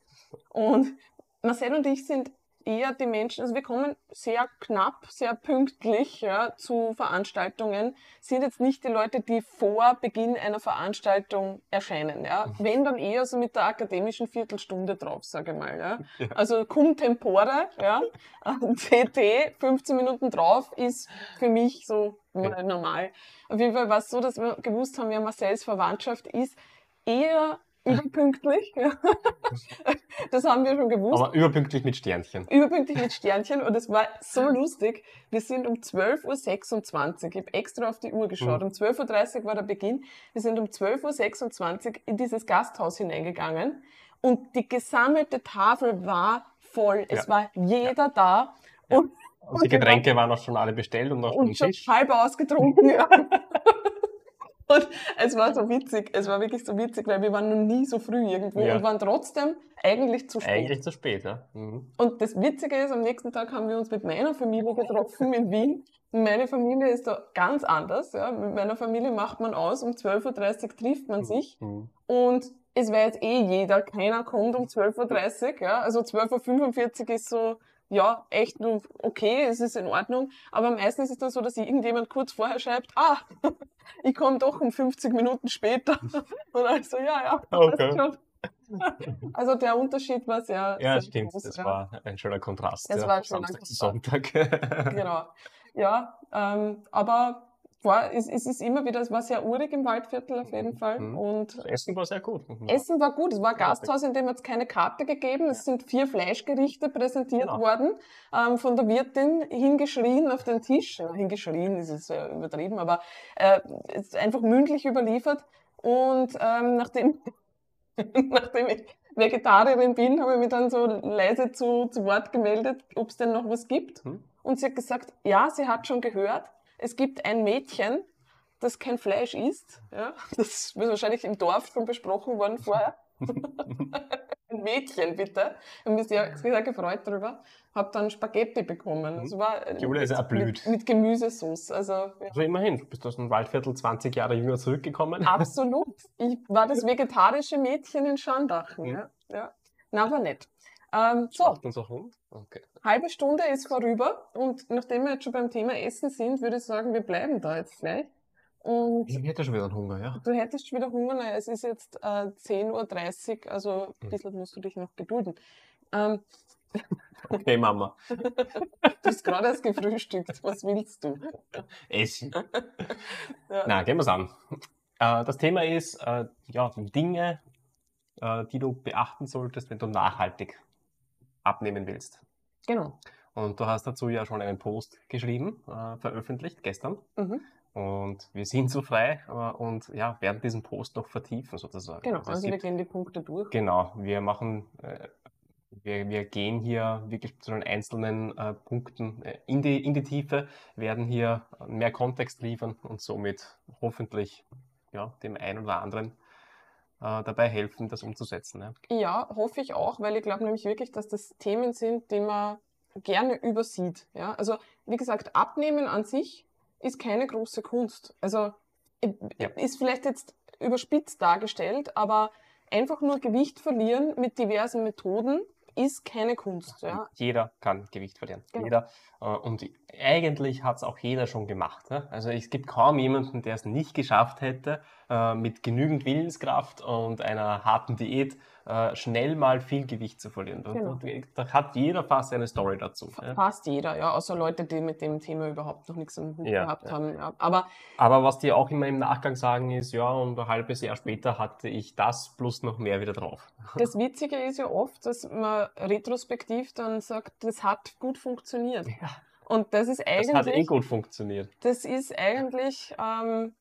S2: Und Marcel und ich sind eher die Menschen, also wir kommen sehr knapp, sehr pünktlich ja, zu Veranstaltungen, sind jetzt nicht die Leute, die vor Beginn einer Veranstaltung erscheinen. Ja. Mhm. Wenn dann eher so mit der akademischen Viertelstunde drauf, sage ich mal. Ja. ja. Also cum tempore, ja, [laughs] CT, 15 Minuten drauf, ist für mich so ja. normal. Auf jeden Fall war es so, dass wir gewusst haben, wer Marcells Verwandtschaft ist, eher überpünktlich. [laughs] das haben wir schon gewusst.
S1: Aber überpünktlich mit Sternchen.
S2: Überpünktlich mit Sternchen und es war so lustig. Wir sind um 12.26 Uhr, ich habe extra auf die Uhr geschaut, mhm. um 12.30 Uhr war der Beginn. Wir sind um 12.26 Uhr in dieses Gasthaus hineingegangen und die gesammelte Tafel war voll. Es ja. war jeder ja. da.
S1: Und, ja. und, die Getränke waren auch schon alle bestellt und
S2: noch und schon halb ausgetrunken. Ja. [laughs] Und es war so witzig, es war wirklich so witzig, weil wir waren noch nie so früh irgendwo ja. und waren trotzdem eigentlich zu spät.
S1: Eigentlich zu spät, ja.
S2: Mhm. Und das Witzige ist, am nächsten Tag haben wir uns mit meiner Familie getroffen in Wien. Meine Familie ist da ganz anders. Ja. Mit meiner Familie macht man aus, um 12.30 Uhr trifft man sich. Mhm. Und es weiß eh jeder, keiner kommt um 12.30 Uhr. Ja. Also 12.45 Uhr ist so ja, echt nur okay, es ist in Ordnung. Aber meistens ist es dann so, dass irgendjemand kurz vorher schreibt, ah, [laughs] ich komme doch um 50 Minuten später. [laughs] Und also, ja, ja, okay. schon. [laughs] Also der Unterschied war sehr.
S1: Ja, sehr stimmt. Groß, das ja. war ein schöner Kontrast. Es ja, war ein schöner Samstag Kontrast. Sonntag.
S2: genau. Ja, ähm, aber war, es, es ist immer wieder, es war sehr urig im Waldviertel auf jeden Fall. Mhm. Und
S1: das Essen war sehr gut.
S2: Essen war gut. Es war ein Gasthaus, in dem hat es keine Karte gegeben. Es sind vier Fleischgerichte präsentiert genau. worden, ähm, von der Wirtin hingeschrien auf den Tisch. Ja, hingeschrien ist es äh, übertrieben, aber äh, ist einfach mündlich überliefert. Und ähm, nachdem, [laughs] nachdem ich Vegetarierin bin, habe ich mich dann so leise zu, zu Wort gemeldet, ob es denn noch was gibt. Mhm. Und sie hat gesagt, ja, sie hat schon gehört es gibt ein Mädchen, das kein Fleisch isst. Ja? Das ist wahrscheinlich im Dorf schon besprochen worden vorher. [laughs] ein Mädchen, bitte. Ich habe mich sehr, sehr gefreut darüber. Habe dann Spaghetti bekommen. Also war
S1: Julia ist auch blöd.
S2: Mit, mit Gemüsesauce. Also, ja.
S1: also immerhin, du bist aus dem Waldviertel 20 Jahre jünger zurückgekommen.
S2: Absolut. Ich war das [laughs] vegetarische Mädchen in Schandachen. Mhm. Ja. Ja. Na, aber nicht. Ähm, so. Okay. Halbe Stunde ist vorüber und nachdem wir jetzt schon beim Thema Essen sind, würde ich sagen, wir bleiben da jetzt gleich.
S1: Und ich hätte schon wieder Hunger, ja.
S2: Du hättest schon wieder Hunger, naja, es ist jetzt äh, 10.30 Uhr, also ein hm. bisschen musst du dich noch gedulden. Ähm, [laughs]
S1: okay, Mama.
S2: du hast gerade erst gefrühstückt, was willst du?
S1: Essen. ja. Na, gehen wir es an. Äh, das Thema ist, äh, ja, Dinge, äh, die du beachten solltest, wenn du nachhaltig abnehmen willst.
S2: Genau.
S1: Und du hast dazu ja schon einen Post geschrieben, äh, veröffentlicht gestern. Mhm. Und wir sind so frei äh, und ja, werden diesen Post noch vertiefen sozusagen.
S2: Genau, also, also wir gehen die Punkte durch.
S1: Genau, wir machen, äh, wir, wir gehen hier wirklich zu den einzelnen äh, Punkten äh, in, die, in die Tiefe, werden hier mehr Kontext liefern und somit hoffentlich ja, dem einen oder anderen dabei helfen, das umzusetzen.
S2: Ja. ja, hoffe ich auch, weil ich glaube nämlich wirklich, dass das Themen sind, die man gerne übersieht. Ja? Also wie gesagt, Abnehmen an sich ist keine große Kunst. Also ja. ist vielleicht jetzt überspitzt dargestellt, aber einfach nur Gewicht verlieren mit diversen Methoden ist keine Kunst. Ja?
S1: Jeder kann Gewicht verlieren. Genau. Jeder. Äh, und eigentlich hat es auch jeder schon gemacht. Also es gibt kaum jemanden, der es nicht geschafft hätte, äh, mit genügend Willenskraft und einer harten Diät äh, schnell mal viel Gewicht zu verlieren. Genau. Da, hat jeder fast eine Story dazu.
S2: Fast jeder, ja, außer Leute, die mit dem Thema überhaupt noch nichts am Hut ja, gehabt ja. haben. Aber,
S1: Aber was die auch immer im Nachgang sagen ist, ja, und ein halbes Jahr später hatte ich das plus noch mehr wieder drauf. [laughs]
S2: Das Witzige ist ja oft, dass man retrospektiv dann sagt, das hat gut funktioniert. Ja. Und das ist eigentlich. Das
S1: hat eh gut funktioniert.
S2: Das ist eigentlich ähm,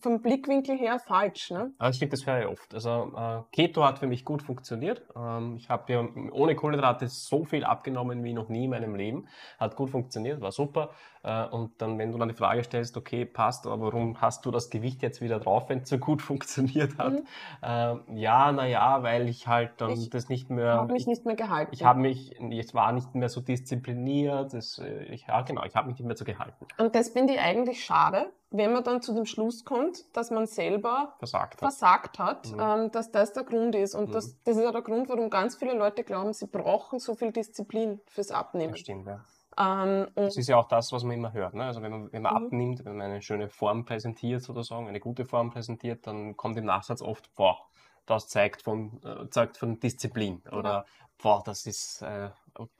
S2: vom Blickwinkel her falsch. Ne?
S1: Also stimmt, das höre ich oft. Also äh, Keto hat für mich gut funktioniert. Ähm, ich habe ja ohne Kohlenhydrate so viel abgenommen wie noch nie in meinem Leben. Hat gut funktioniert, war super. Äh, und dann, wenn du dann die Frage stellst, okay, passt, aber warum hast du das Gewicht jetzt wieder drauf, wenn es so gut [laughs] funktioniert hat? Mhm. Äh, ja, naja, weil ich halt dann ich das nicht mehr.
S2: Ich habe mich nicht mehr gehalten.
S1: Ich habe mich, ich war nicht mehr so diszipliniert. Das, äh, ich, ja, genau, ich habe mich nicht mehr so gehalten.
S2: Und das finde ich eigentlich schade wenn man dann zu dem Schluss kommt, dass man selber
S1: versagt hat,
S2: versagt hat mhm. ähm, dass das der Grund ist. Und mhm. das, das ist ja der Grund, warum ganz viele Leute glauben, sie brauchen so viel Disziplin fürs Abnehmen. Das
S1: stimmt, ja. Ähm, das ist ja auch das, was man immer hört. Ne? Also wenn man, wenn man mhm. abnimmt, wenn man eine schöne Form präsentiert, sozusagen, eine gute Form präsentiert, dann kommt im Nachsatz oft, boah, das zeigt von, äh, zeigt von Disziplin. Oder boah, das ist äh,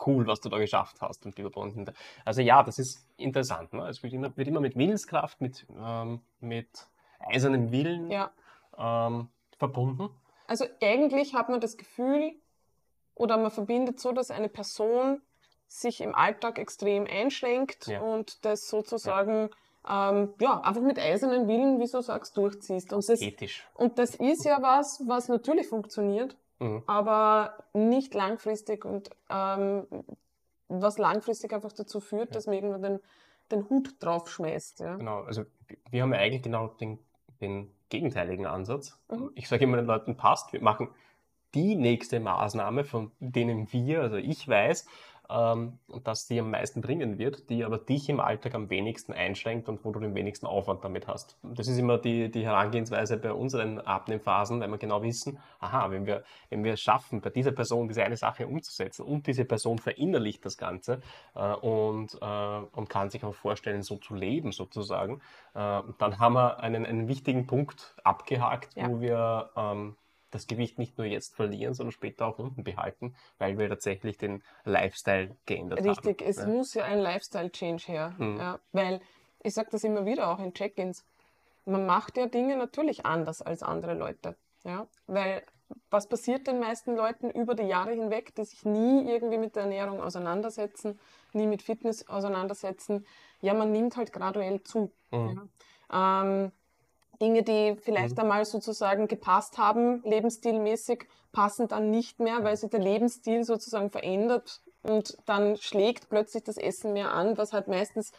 S1: cool, was du da geschafft hast und überbunden. Also ja, das ist interessant. Ne? Es wird immer, wird immer mit Willenskraft, mit, ähm, mit eisernem Willen ja. ähm, verbunden.
S2: Also eigentlich hat man das Gefühl, oder man verbindet so, dass eine Person sich im Alltag extrem einschränkt ja. und das sozusagen ja. Ähm, ja. einfach mit eisernen Willen, wie du sagst, durchziehst. Und das,
S1: Ethisch.
S2: und das ist ja was, was natürlich funktioniert, mhm. aber nicht langfristig und ähm, was langfristig einfach dazu führt, ja. dass man irgendwann den, den Hut draufschmeißt. Ja.
S1: Genau, also wir haben ja eigentlich genau den, den gegenteiligen Ansatz. Mhm. Ich sage immer den Leuten, passt, wir machen die nächste Maßnahme, von denen wir, also ich weiß, ähm, dass die am meisten bringen wird, die aber dich im Alltag am wenigsten einschränkt und wo du den wenigsten Aufwand damit hast. Das ist immer die, die Herangehensweise bei unseren Abnehmphasen, weil wir genau wissen, aha, wenn wir, wenn wir es schaffen, bei dieser Person diese eine Sache umzusetzen und diese Person verinnerlicht das Ganze äh, und, äh, und kann sich auch vorstellen, so zu leben sozusagen, äh, dann haben wir einen, einen wichtigen Punkt abgehakt, ja. wo wir ähm, das Gewicht nicht nur jetzt verlieren, sondern später auch unten behalten, weil wir tatsächlich den Lifestyle geändert
S2: Richtig,
S1: haben.
S2: Richtig, es ja. muss ja ein Lifestyle-Change her. Mhm. Ja, weil, ich sage das immer wieder auch in Check-ins, man macht ja Dinge natürlich anders als andere Leute. Ja? Weil was passiert den meisten Leuten über die Jahre hinweg, die sich nie irgendwie mit der Ernährung auseinandersetzen, nie mit Fitness auseinandersetzen? Ja, man nimmt halt graduell zu. Mhm. Ja? Ähm, Dinge, die vielleicht mhm. einmal sozusagen gepasst haben, lebensstilmäßig, passen dann nicht mehr, weil sich der Lebensstil sozusagen verändert und dann schlägt plötzlich das Essen mehr an, was halt meistens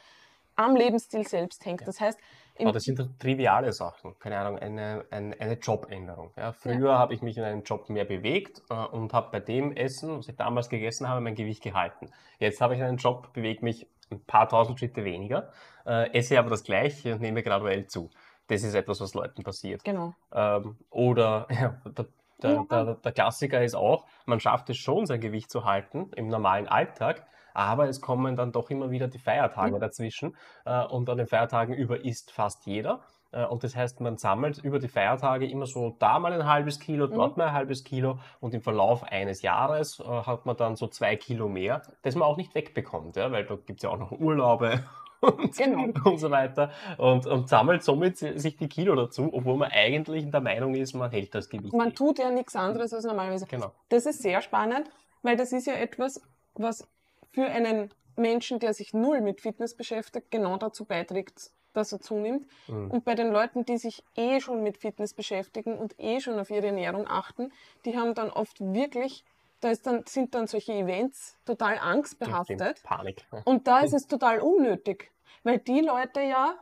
S2: am Lebensstil selbst hängt. Das heißt,
S1: aber das sind triviale Sachen, keine Ahnung, eine, eine, eine Jobänderung. Ja, früher ja. habe ich mich in einem Job mehr bewegt äh, und habe bei dem Essen, was ich damals gegessen habe, mein Gewicht gehalten. Jetzt habe ich einen Job, bewege mich ein paar tausend Schritte weniger, äh, esse aber das gleiche und nehme graduell zu das ist etwas, was Leuten passiert.
S2: Genau.
S1: Ähm, oder [laughs] ja, der, der, der, der, Klassiker ist auch, man schafft es schon, sein Gewicht zu halten im normalen Alltag, aber es kommen dann doch immer wieder die Feiertage mhm. dazwischen äh, und an den Feiertagen über isst fast jeder. Äh, und das heißt, man sammelt über die Feiertage immer so da mal ein halbes Kilo, dort mhm. mal ein halbes Kilo und im Verlauf eines Jahres äh, hat man dann so zwei Kilo mehr, das man auch nicht wegbekommt, ja, weil da gibt es ja auch noch Urlaube und, genau. [laughs] und so weiter. Und, und sammelt somit sich die Kilo dazu, obwohl man eigentlich in der Meinung ist, man hält das Gewicht.
S2: Man tut ja nichts anderes als normalerweise.
S1: Genau.
S2: Das ist sehr spannend, weil das ist ja etwas, was für einen Menschen, der sich null mit Fitness beschäftigt, genau dazu beiträgt, dass er zunimmt. Mhm. Und bei den Leuten, die sich eh schon mit Fitness beschäftigen und eh schon auf ihre Ernährung achten, die haben dann oft wirklich da dann, sind dann solche Events total angstbehaftet.
S1: Panik. [laughs]
S2: Und da ist es total unnötig, weil die Leute ja,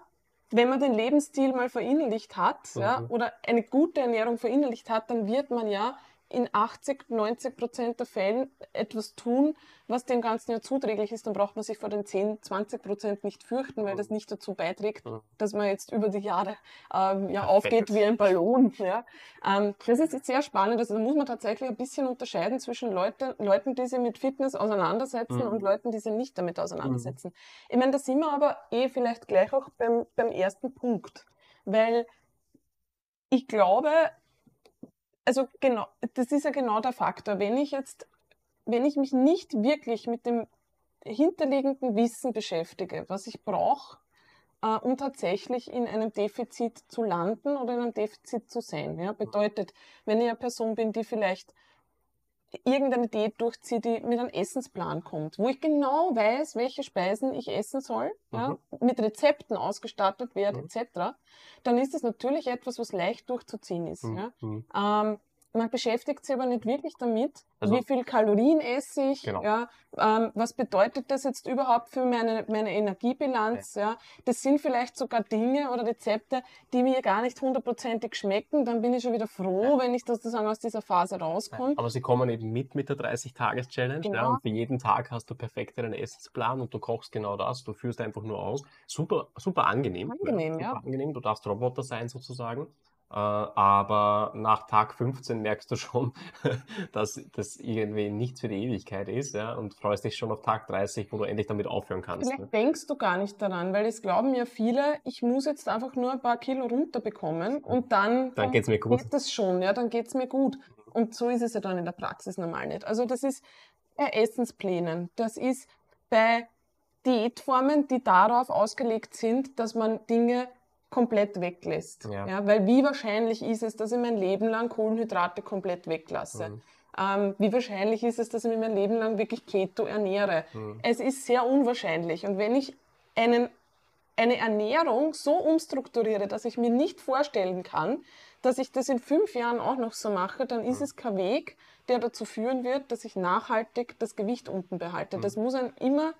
S2: wenn man den Lebensstil mal verinnerlicht hat mhm. ja, oder eine gute Ernährung verinnerlicht hat, dann wird man ja in 80, 90 Prozent der Fällen etwas tun, was dem Ganzen ja zuträglich ist, dann braucht man sich vor den 10, 20 Prozent nicht fürchten, weil das nicht dazu beiträgt, dass man jetzt über die Jahre ähm, ja, aufgeht wie ein Ballon. Ja. Ähm, das ist jetzt sehr spannend. Also da muss man tatsächlich ein bisschen unterscheiden zwischen Leute, Leuten, die sich mit Fitness auseinandersetzen mhm. und Leuten, die sich nicht damit auseinandersetzen. Mhm. Ich meine, da sind wir aber eh vielleicht gleich auch beim, beim ersten Punkt, weil ich glaube, also genau, das ist ja genau der Faktor. Wenn ich jetzt, wenn ich mich nicht wirklich mit dem hinterliegenden Wissen beschäftige, was ich brauche, äh, um tatsächlich in einem Defizit zu landen oder in einem Defizit zu sein. Ja? Bedeutet, wenn ich eine Person bin, die vielleicht irgendeine Diät durchziehe, die mit einem Essensplan kommt, wo ich genau weiß, welche Speisen ich essen soll, mhm. ja, mit Rezepten ausgestattet werde, mhm. etc., dann ist das natürlich etwas, was leicht durchzuziehen ist. Mhm. Ja. Mhm. Ähm, man beschäftigt sich aber nicht wirklich damit, also, wie viel Kalorien esse ich, genau. ja, ähm, was bedeutet das jetzt überhaupt für meine, meine Energiebilanz, ja. ja. Das sind vielleicht sogar Dinge oder Rezepte, die mir gar nicht hundertprozentig schmecken, dann bin ich schon wieder froh, ja. wenn ich sozusagen aus dieser Phase rauskomme.
S1: Aber sie kommen eben mit mit der 30-Tages-Challenge, genau. ja, und für jeden Tag hast du perfekt einen Essensplan und du kochst genau das, du führst einfach nur aus. Super, super angenehm. Angenehm, ja. Super angenehm, du darfst Roboter sein sozusagen. Äh, aber nach Tag 15 merkst du schon, [laughs] dass das irgendwie nichts für die Ewigkeit ist ja, und freust dich schon auf Tag 30, wo du endlich damit aufhören kannst.
S2: Vielleicht ne? denkst du gar nicht daran, weil es glauben ja viele, ich muss jetzt einfach nur ein paar Kilo runterbekommen und dann,
S1: dann geht's mir gut.
S2: geht das schon, ja, dann geht's mir gut. Und so ist es ja dann in der Praxis normal nicht. Also das ist bei Essensplänen, das ist bei Diätformen, die darauf ausgelegt sind, dass man Dinge komplett weglässt. Ja. ja. weil wie wahrscheinlich ist es, dass ich mein Leben lang Kohlenhydrate komplett weglasse? Mhm. Ähm, wie wahrscheinlich ist es, dass ich mich mein Leben lang wirklich Keto ernähre? Mhm. Es ist sehr unwahrscheinlich. Und wenn ich einen, eine Ernährung so umstrukturiere, dass ich mir nicht vorstellen kann, dass ich das in fünf Jahren auch noch so mache, dann ist mhm. es kein Weg, der dazu führen wird, dass ich nachhaltig das Gewicht unten behalte. Mhm. Das muss ein immer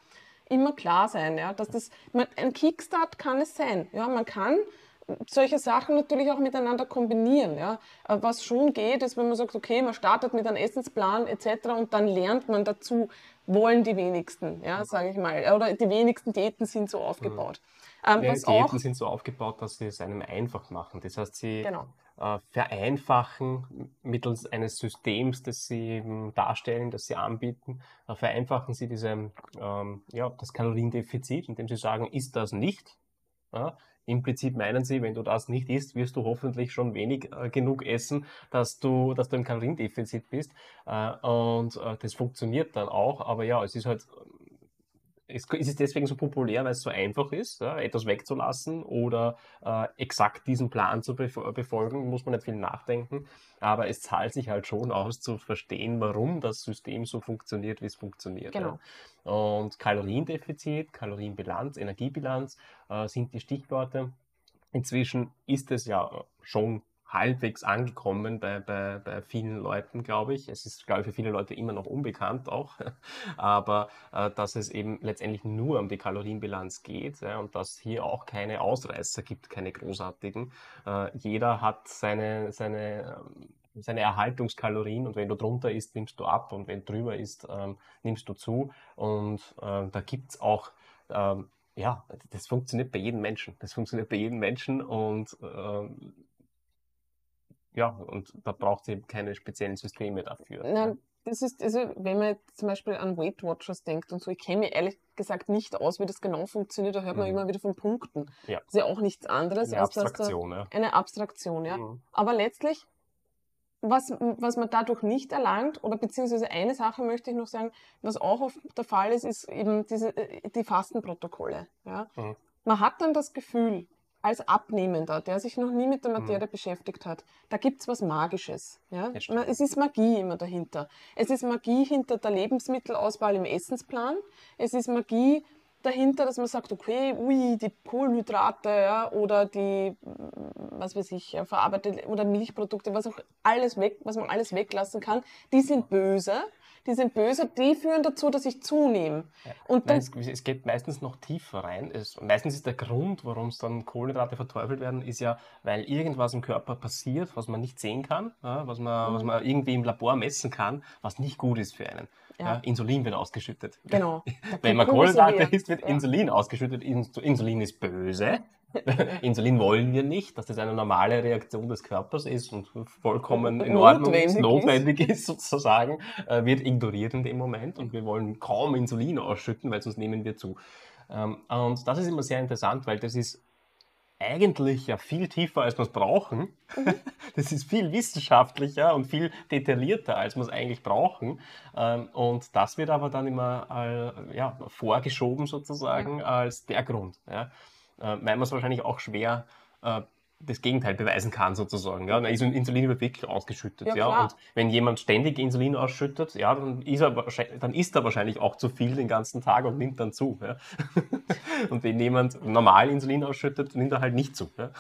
S2: immer klar sein, ja, dass das, ein Kickstart kann es sein. Ja, man kann solche Sachen natürlich auch miteinander kombinieren. Ja. Was schon geht, ist, wenn man sagt, okay, man startet mit einem Essensplan etc. und dann lernt man dazu, wollen die wenigsten, ja, sage ich mal. Oder die wenigsten Diäten sind so aufgebaut.
S1: Mhm. Ähm, ja, Diäten auch, sind so aufgebaut, dass sie es einem einfach machen. Das heißt, sie genau. Äh, vereinfachen mittels eines Systems, das sie darstellen, das sie anbieten, äh, vereinfachen sie diese, ähm, ja, das Kaloriendefizit, indem sie sagen, ist das nicht. Ja, Implizit meinen sie, wenn du das nicht isst, wirst du hoffentlich schon wenig äh, genug essen, dass du, dass du im Kaloriendefizit bist. Äh, und äh, das funktioniert dann auch. Aber ja, es ist halt ist es deswegen so populär, weil es so einfach ist, ja, etwas wegzulassen oder äh, exakt diesen Plan zu befolgen, muss man nicht viel nachdenken. Aber es zahlt sich halt schon aus, zu verstehen, warum das System so funktioniert, wie es funktioniert. Genau. Ja. Und Kaloriendefizit, Kalorienbilanz, Energiebilanz äh, sind die Stichworte. Inzwischen ist es ja schon halbwegs angekommen bei, bei, bei vielen Leuten, glaube ich. Es ist, glaube ich, für viele Leute immer noch unbekannt auch, [laughs] aber äh, dass es eben letztendlich nur um die Kalorienbilanz geht ja, und dass hier auch keine Ausreißer gibt, keine großartigen. Äh, jeder hat seine, seine ähm, seine Erhaltungskalorien und wenn du drunter isst, nimmst du ab und wenn drüber isst, ähm, nimmst du zu und äh, da gibt's auch ähm, ja, das funktioniert bei jedem Menschen. Das funktioniert bei jedem Menschen und ähm, ja, und da braucht es eben keine speziellen Systeme dafür.
S2: Nein, das ist, also wenn man zum Beispiel an Weight Watchers denkt und so, ich kenne mir ehrlich gesagt nicht aus, wie das genau funktioniert, da hört man mhm. immer wieder von Punkten. Ja. Das ist ja auch nichts anderes
S1: eine als Abstraktion,
S2: ja. eine Abstraktion, ja. Mhm. Aber letztlich, was, was man dadurch nicht erlangt, oder beziehungsweise eine Sache möchte ich noch sagen, was auch oft der Fall ist, ist eben diese, äh, die Fastenprotokolle. Ja. Mhm. Man hat dann das Gefühl, als Abnehmender, der sich noch nie mit der Materie mhm. beschäftigt hat, da gibt es was Magisches. Ja? Es ist Magie immer dahinter. Es ist Magie hinter der Lebensmittelauswahl im Essensplan. Es ist Magie dahinter, dass man sagt, okay, ui, die Kohlenhydrate ja, oder die, was weiß ich, ja, verarbeitete oder Milchprodukte, was auch alles weg, was man alles weglassen kann, die sind böse die sind böse, die führen dazu, dass ich zunehme.
S1: Ja. Und Nein, es, es, geht meistens noch tiefer rein. Es, meistens ist der Grund, warum es dann Kohlenhydrate verteufelt werden, ist ja, weil irgendwas im Körper passiert, was man nicht sehen kann, ja, was, man, mhm. was man irgendwie im Labor messen kann, was nicht gut ist für einen. Ja. Insulin wird ausgeschüttet.
S2: Genau. [laughs]
S1: Wenn man Kohlenhydrate isst, wird Insulin ausgeschüttet. Insulin ist böse. [laughs] Insulin wollen wir nicht, dass das eine normale Reaktion des Körpers ist und vollkommen in Ordnung notwendig ist, notwendig ist, sozusagen, äh, wird ignoriert in dem Moment und wir wollen kaum Insulin ausschütten, weil sonst nehmen wir zu. Ähm, und das ist immer sehr interessant, weil das ist eigentlich ja viel tiefer, als wir es brauchen. Mhm. [laughs] Das ist viel wissenschaftlicher und viel detaillierter, als wir es eigentlich brauchen. Ähm, und das wird aber dann immer äh, ja, vorgeschoben sozusagen als der Grund. Ja äh, weil man es wahrscheinlich auch schwer äh, das Gegenteil beweisen kann, sozusagen. Ja? Ist Insulin wird wirklich ausgeschüttet. Ja, ja? Und wenn jemand ständig Insulin ausschüttet, ja, dann ist, er dann isst er wahrscheinlich auch zu viel den ganzen Tag und nimmt dann zu. Ja? [laughs] und wenn jemand normal Insulin ausschüttet, nimmt er halt nicht zu. Ja?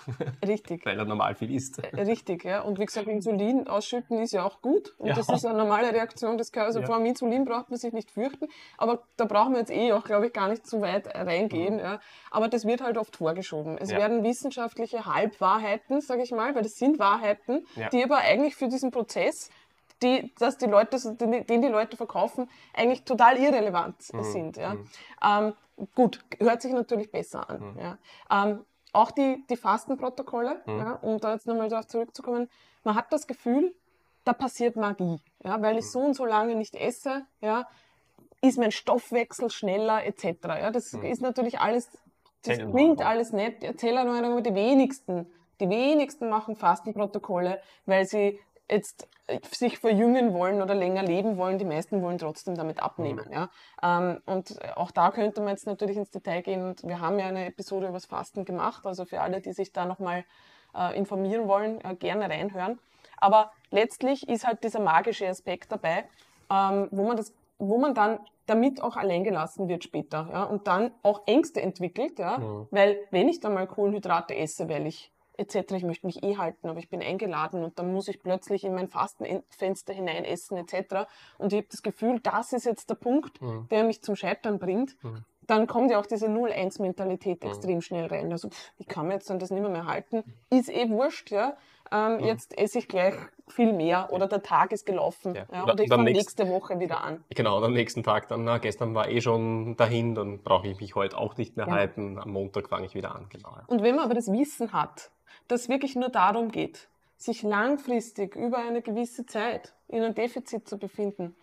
S2: Richtig. [laughs]
S1: Weil er normal viel isst.
S2: Äh, richtig, ja. Und wie gesagt, Insulin ausschütten ist ja auch gut. Und ja. das ist eine normale Reaktion des Körpers. Also vor allem Insulin braucht man sich nicht fürchten. Aber da brauchen wir jetzt eh auch, glaube ich, gar nicht zu weit reingehen. Mhm. Ja? Aber das wird halt oft vorgeschoben. Es werden wissenschaftliche Halbwahrheiten Wahrheiten, sage ich mal, weil das sind Wahrheiten, ja. die aber eigentlich für diesen Prozess, die, dass die Leute, den, die Leute verkaufen, eigentlich total irrelevant mhm. sind. Ja. Mhm. Ähm, gut, hört sich natürlich besser an. Mhm. Ja. Ähm, auch die, die Fastenprotokolle, mhm. ja, um da jetzt nochmal darauf zurückzukommen, man hat das Gefühl, da passiert Magie. Ja, weil ich mhm. so und so lange nicht esse, ja, ist mein Stoffwechsel schneller etc. Ja, das mhm. ist natürlich alles, das klingt alles nett. Erzähle nur die wenigsten die wenigsten machen Fastenprotokolle, weil sie jetzt äh, sich verjüngen wollen oder länger leben wollen. Die meisten wollen trotzdem damit abnehmen. Mhm. Ja? Ähm, und auch da könnte man jetzt natürlich ins Detail gehen. Und wir haben ja eine Episode über das Fasten gemacht. Also für alle, die sich da nochmal äh, informieren wollen, äh, gerne reinhören. Aber letztlich ist halt dieser magische Aspekt dabei, ähm, wo man das wo man dann damit auch allein gelassen wird später ja, und dann auch Ängste entwickelt, ja, mhm. weil wenn ich dann mal Kohlenhydrate esse, weil ich etc. Ich möchte mich eh halten, aber ich bin eingeladen und dann muss ich plötzlich in mein Fastenfenster hinein essen etc. Und ich habe das Gefühl, das ist jetzt der Punkt, mhm. der mich zum Scheitern bringt. Mhm. Dann kommt ja auch diese 0-1-Mentalität mhm. extrem schnell rein. Also pff, ich kann mir jetzt dann das nicht mehr, mehr halten. Ist eh wurscht, ja. Ähm, mhm. Jetzt esse ich gleich viel mehr oder der Tag ist gelaufen ja. Ja, und ich fange nächste Woche wieder an.
S1: Genau, am nächsten Tag dann, na, gestern war eh schon dahin, dann brauche ich mich heute auch nicht mehr ja. halten, am Montag fange ich wieder an. Genau,
S2: Und wenn man aber das Wissen hat, dass es wirklich nur darum geht, sich langfristig über eine gewisse Zeit in einem Defizit zu befinden,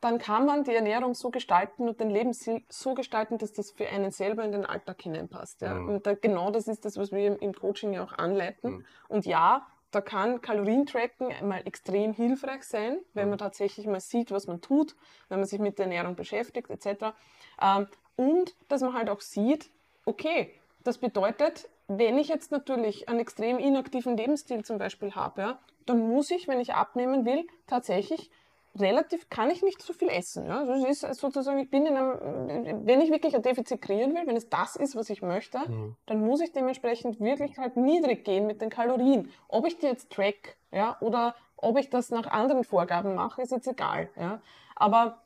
S2: dann kann man die Ernährung so gestalten und den Lebensstil so gestalten, dass das für einen selber in den Alltag hineinpasst. Ja? Mhm. Und da, genau das ist das, was wir im Coaching ja auch anleiten. Mhm. Und ja, da kann Kalorientracken einmal extrem hilfreich sein, wenn man tatsächlich mal sieht, was man tut, wenn man sich mit der Ernährung beschäftigt etc. Ähm, und dass man halt auch sieht, okay, das bedeutet, wenn ich jetzt natürlich einen extrem inaktiven Lebensstil zum Beispiel habe, ja, dann muss ich, wenn ich abnehmen will, tatsächlich relativ, kann ich nicht so viel essen. Ja? Also es ist sozusagen, ich bin in einem, wenn ich wirklich ein Defizit kreieren will, wenn es das ist, was ich möchte, mhm. dann muss ich dementsprechend wirklich halt niedrig gehen mit den Kalorien. Ob ich die jetzt track, ja, oder ob ich das nach anderen Vorgaben mache, ist jetzt egal, ja. Aber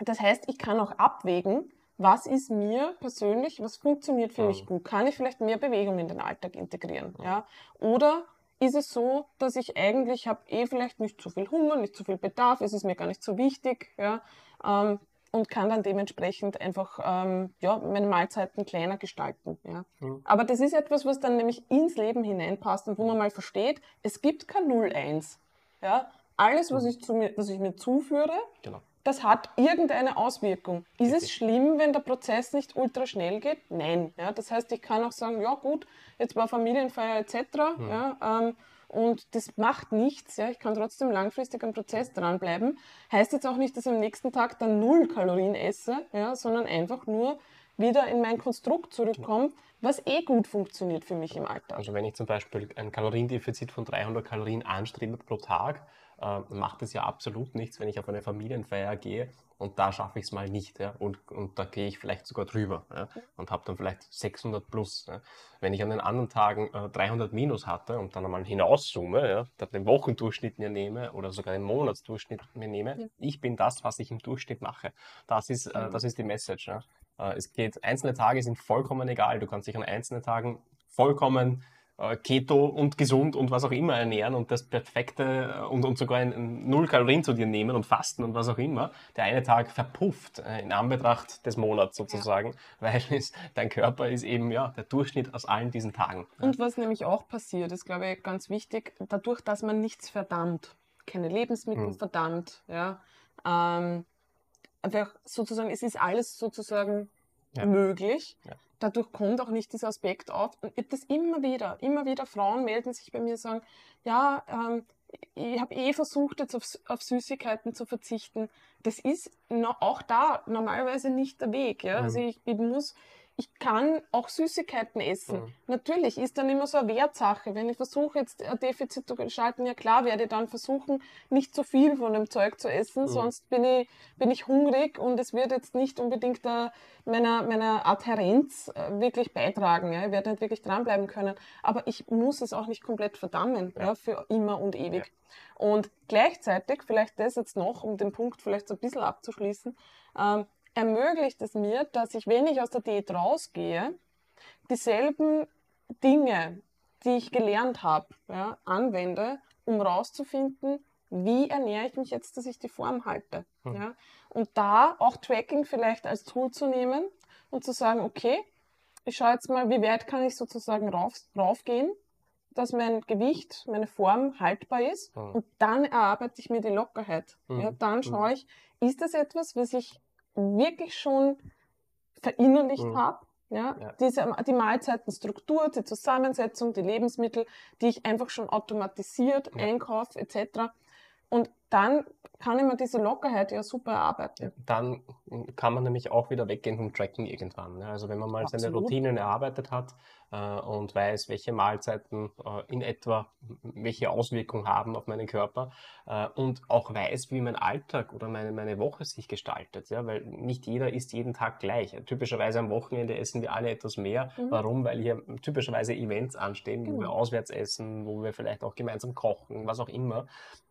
S2: das heißt, ich kann auch abwägen, was ist mir persönlich, was funktioniert für mich gut? Kann ich vielleicht mehr Bewegung in den Alltag integrieren? Ja? Oder ist es so, dass ich eigentlich habe eh vielleicht nicht zu viel Hunger, nicht zu viel Bedarf, ist es mir gar nicht so wichtig, ja, ähm, und kann dann dementsprechend einfach ähm, ja, meine Mahlzeiten kleiner gestalten. Ja. Mhm. Aber das ist etwas, was dann nämlich ins Leben hineinpasst und wo man mal versteht, es gibt kein 0-1. Ja. Alles, was ich, zu mir, was ich mir zuführe, genau das hat irgendeine Auswirkung. Ist es schlimm, wenn der Prozess nicht ultra schnell geht? Nein. Ja, das heißt, ich kann auch sagen, ja gut, jetzt war Familienfeier etc. Mhm. Ja, ähm, und das macht nichts. Ja, ich kann trotzdem langfristig am Prozess dranbleiben. Heißt jetzt auch nicht, dass ich am nächsten Tag dann null Kalorien esse, ja, sondern einfach nur wieder in mein Konstrukt zurückkomme, was eh gut funktioniert für mich im Alltag.
S1: Also wenn ich zum Beispiel ein Kaloriendefizit von 300 Kalorien anstrebe pro Tag, äh, macht es ja absolut nichts, wenn ich auf eine Familienfeier gehe und da schaffe ich es mal nicht. Ja? Und, und da gehe ich vielleicht sogar drüber ja? und habe dann vielleicht 600 plus. Ja? Wenn ich an den anderen Tagen äh, 300 minus hatte und dann einmal hinauszoome, ja? dann den Wochendurchschnitt mir nehme oder sogar den Monatsdurchschnitt mir nehme, ich bin das, was ich im Durchschnitt mache. Das ist, äh, das ist die Message. Äh, es geht, einzelne Tage sind vollkommen egal. Du kannst dich an einzelnen Tagen vollkommen Keto und gesund und was auch immer ernähren und das perfekte äh, und, und sogar ein, Null Kalorien zu dir nehmen und fasten und was auch immer, der eine Tag verpufft äh, in Anbetracht des Monats sozusagen, ja. weil es, dein Körper ist eben ja der Durchschnitt aus allen diesen Tagen.
S2: Und was nämlich auch passiert, ist glaube ich ganz wichtig, dadurch, dass man nichts verdammt, keine Lebensmittel hm. verdammt, ja, ähm, einfach sozusagen, es ist alles sozusagen ja. möglich. Ja dadurch kommt auch nicht dieser Aspekt auf. Und ich das immer wieder, immer wieder Frauen melden sich bei mir und sagen, ja, ähm, ich habe eh versucht, jetzt auf, auf, Süßigkeiten zu verzichten. Das ist auch da normalerweise nicht der Weg. Ja? Also mhm. Also ich, ich, muss, ich kann auch Süßigkeiten essen. Mhm. Natürlich ist dann immer so eine Wertsache. Wenn ich versuche, jetzt ein Defizit zu gestalten, ja klar, werde ich dann versuchen, nicht zu viel von dem Zeug zu essen, mhm. sonst bin ich, bin ich hungrig und es wird jetzt nicht unbedingt der, meiner, meiner Adherenz äh, wirklich beitragen. Ja? Ich werde nicht wirklich dranbleiben können. Aber ich muss es auch nicht komplett verdammen, ja. ja für immer und ewig. Ja. Und gleichzeitig, vielleicht das jetzt noch, um den Punkt vielleicht so ein bisschen abzuschließen, ähm, ermöglicht es mir, dass ich, wenn ich aus der Diät rausgehe, dieselben Dinge, die ich gelernt habe, ja, anwende, um rauszufinden, wie ernähre ich mich jetzt, dass ich die Form halte. Hm. Ja? Und da auch Tracking vielleicht als Tool zu nehmen und zu sagen, okay, ich schaue jetzt mal, wie weit kann ich sozusagen rauf, raufgehen, dass mein Gewicht, meine Form haltbar ist. Hm. Und dann erarbeite ich mir die Lockerheit. Hm. Ja? Dann hm. schaue ich, ist das etwas, was ich wirklich schon verinnerlicht mhm. habe. Ja, ja. Diese, die Mahlzeitenstruktur, die Zusammensetzung, die Lebensmittel, die ich einfach schon automatisiert ja. einkaufe etc. Und dann kann ich mir diese Lockerheit ja super erarbeiten.
S1: Dann kann man nämlich auch wieder weggehen vom Tracken irgendwann. Ne? Also wenn man mal Absolut. seine Routinen erarbeitet hat und weiß, welche Mahlzeiten äh, in etwa welche Auswirkungen haben auf meinen Körper äh, und auch weiß, wie mein Alltag oder meine, meine Woche sich gestaltet. Ja? Weil nicht jeder isst jeden Tag gleich. Typischerweise am Wochenende essen wir alle etwas mehr. Mhm. Warum? Weil hier typischerweise Events anstehen, wo mhm. wir auswärts essen, wo wir vielleicht auch gemeinsam kochen, was auch immer.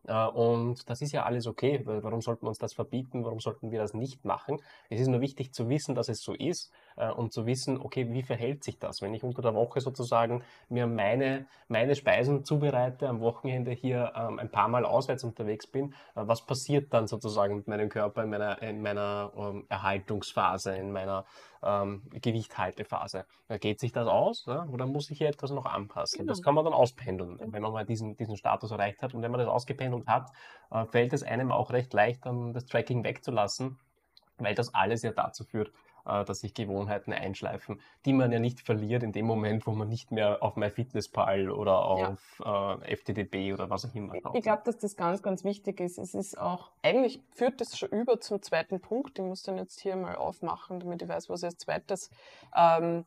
S1: Äh, und das ist ja alles okay. Warum sollten wir uns das verbieten? Warum sollten wir das nicht machen? Es ist nur wichtig zu wissen, dass es so ist äh, und zu wissen, okay, wie verhält sich das? Wenn ich unter der Woche sozusagen mir meine, meine Speisen zubereite, am Wochenende hier ähm, ein paar Mal auswärts unterwegs bin, äh, was passiert dann sozusagen mit meinem Körper in meiner, in meiner ähm, Erhaltungsphase, in meiner ähm, Gewichthaltephase? Geht sich das aus ne? oder muss ich hier etwas noch anpassen? Genau. Das kann man dann auspendeln, wenn man mal diesen, diesen Status erreicht hat. Und wenn man das ausgependelt hat, äh, fällt es einem auch recht leicht, dann das Tracking wegzulassen, weil das alles ja dazu führt, äh, dass sich Gewohnheiten einschleifen, die man ja nicht verliert in dem Moment, wo man nicht mehr auf MyFitnessPal oder auf ja. äh, FTDB oder was auch immer
S2: schaut. Ich glaube, dass das ganz, ganz wichtig ist. Es ist auch, eigentlich führt das schon über zum zweiten Punkt. Ich muss den jetzt hier mal aufmachen, damit ich weiß, was ich als zweites ähm,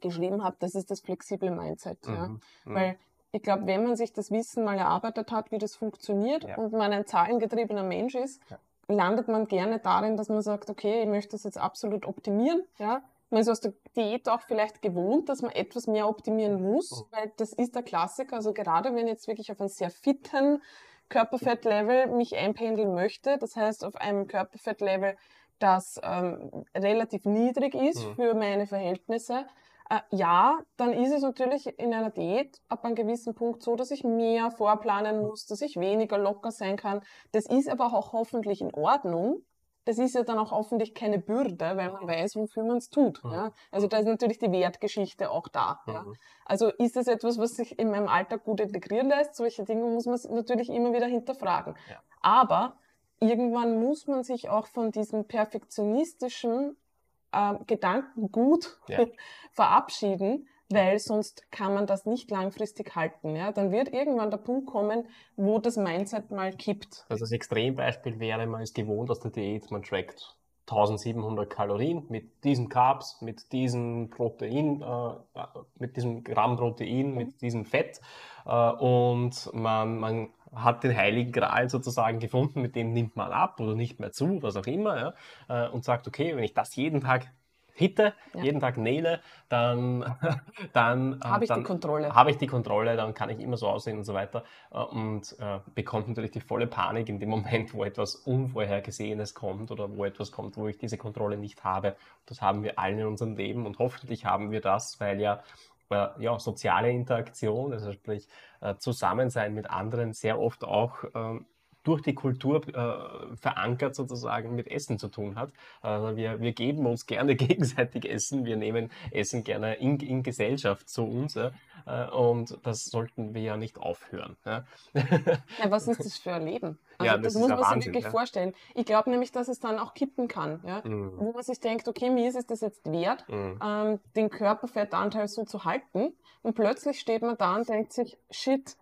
S2: geschrieben habe. Das ist das flexible Mindset. Mhm. Ja? Mhm. Weil ich glaube, wenn man sich das Wissen mal erarbeitet hat, wie das funktioniert ja. und man ein zahlengetriebener Mensch ist, ja landet man gerne darin, dass man sagt, okay, ich möchte das jetzt absolut optimieren. Ja? Man ist aus der Diät auch vielleicht gewohnt, dass man etwas mehr optimieren muss, oh. weil das ist der Klassiker. Also gerade wenn ich jetzt wirklich auf einen sehr fitten Körperfettlevel mich einpendeln möchte, das heißt auf einem Körperfettlevel, das ähm, relativ niedrig ist mhm. für meine Verhältnisse, äh, ja, dann ist es natürlich in einer Diät ab einem gewissen Punkt so, dass ich mehr vorplanen muss, dass ich weniger locker sein kann. Das ist aber auch hoffentlich in Ordnung. Das ist ja dann auch hoffentlich keine Bürde, weil man weiß, wofür man es tut. Mhm. Ja? Also da ist natürlich die Wertgeschichte auch da. Mhm. Ja? Also ist das etwas, was sich in meinem Alltag gut integrieren lässt? Solche Dinge muss man natürlich immer wieder hinterfragen. Ja. Aber irgendwann muss man sich auch von diesem perfektionistischen äh, Gedankengut ja. [laughs] verabschieden, weil sonst kann man das nicht langfristig halten. Ja? Dann wird irgendwann der Punkt kommen, wo das Mindset mal kippt.
S1: Also das Extrembeispiel wäre, man ist gewohnt aus der Diät, man trackt 1700 Kalorien mit diesen Carbs, mit diesem Protein, äh, mit diesem Gramm Protein, mhm. mit diesem Fett äh, und man, man hat den heiligen Gral sozusagen gefunden, mit dem nimmt man ab oder nicht mehr zu, was auch immer, ja, äh, und sagt, okay, wenn ich das jeden Tag hitte, ja. jeden Tag nähle, dann, [laughs] dann
S2: äh, habe ich die Kontrolle.
S1: Habe ich die Kontrolle, dann kann ich immer so aussehen und so weiter. Äh, und äh, bekommt natürlich die volle Panik in dem Moment, wo etwas Unvorhergesehenes kommt oder wo etwas kommt, wo ich diese Kontrolle nicht habe. Das haben wir alle in unserem Leben und hoffentlich haben wir das, weil ja ja, soziale Interaktion, also sprich äh, Zusammensein mit anderen, sehr oft auch ähm, durch die Kultur äh, verankert sozusagen mit Essen zu tun hat. Also wir, wir geben uns gerne [laughs] gegenseitig Essen, wir nehmen Essen gerne in, in Gesellschaft zu uns äh, und das sollten wir ja nicht aufhören. Ja. [laughs]
S2: ja was ist das für ein Leben? Also ja, das, das muss man Wahnsinn, sich wirklich ja. vorstellen. Ich glaube nämlich, dass es dann auch kippen kann, ja? Mhm. wo man sich denkt, okay, mir ist es das jetzt wert, mhm. ähm, den Körperfettanteil so zu halten und plötzlich steht man da und denkt sich, shit,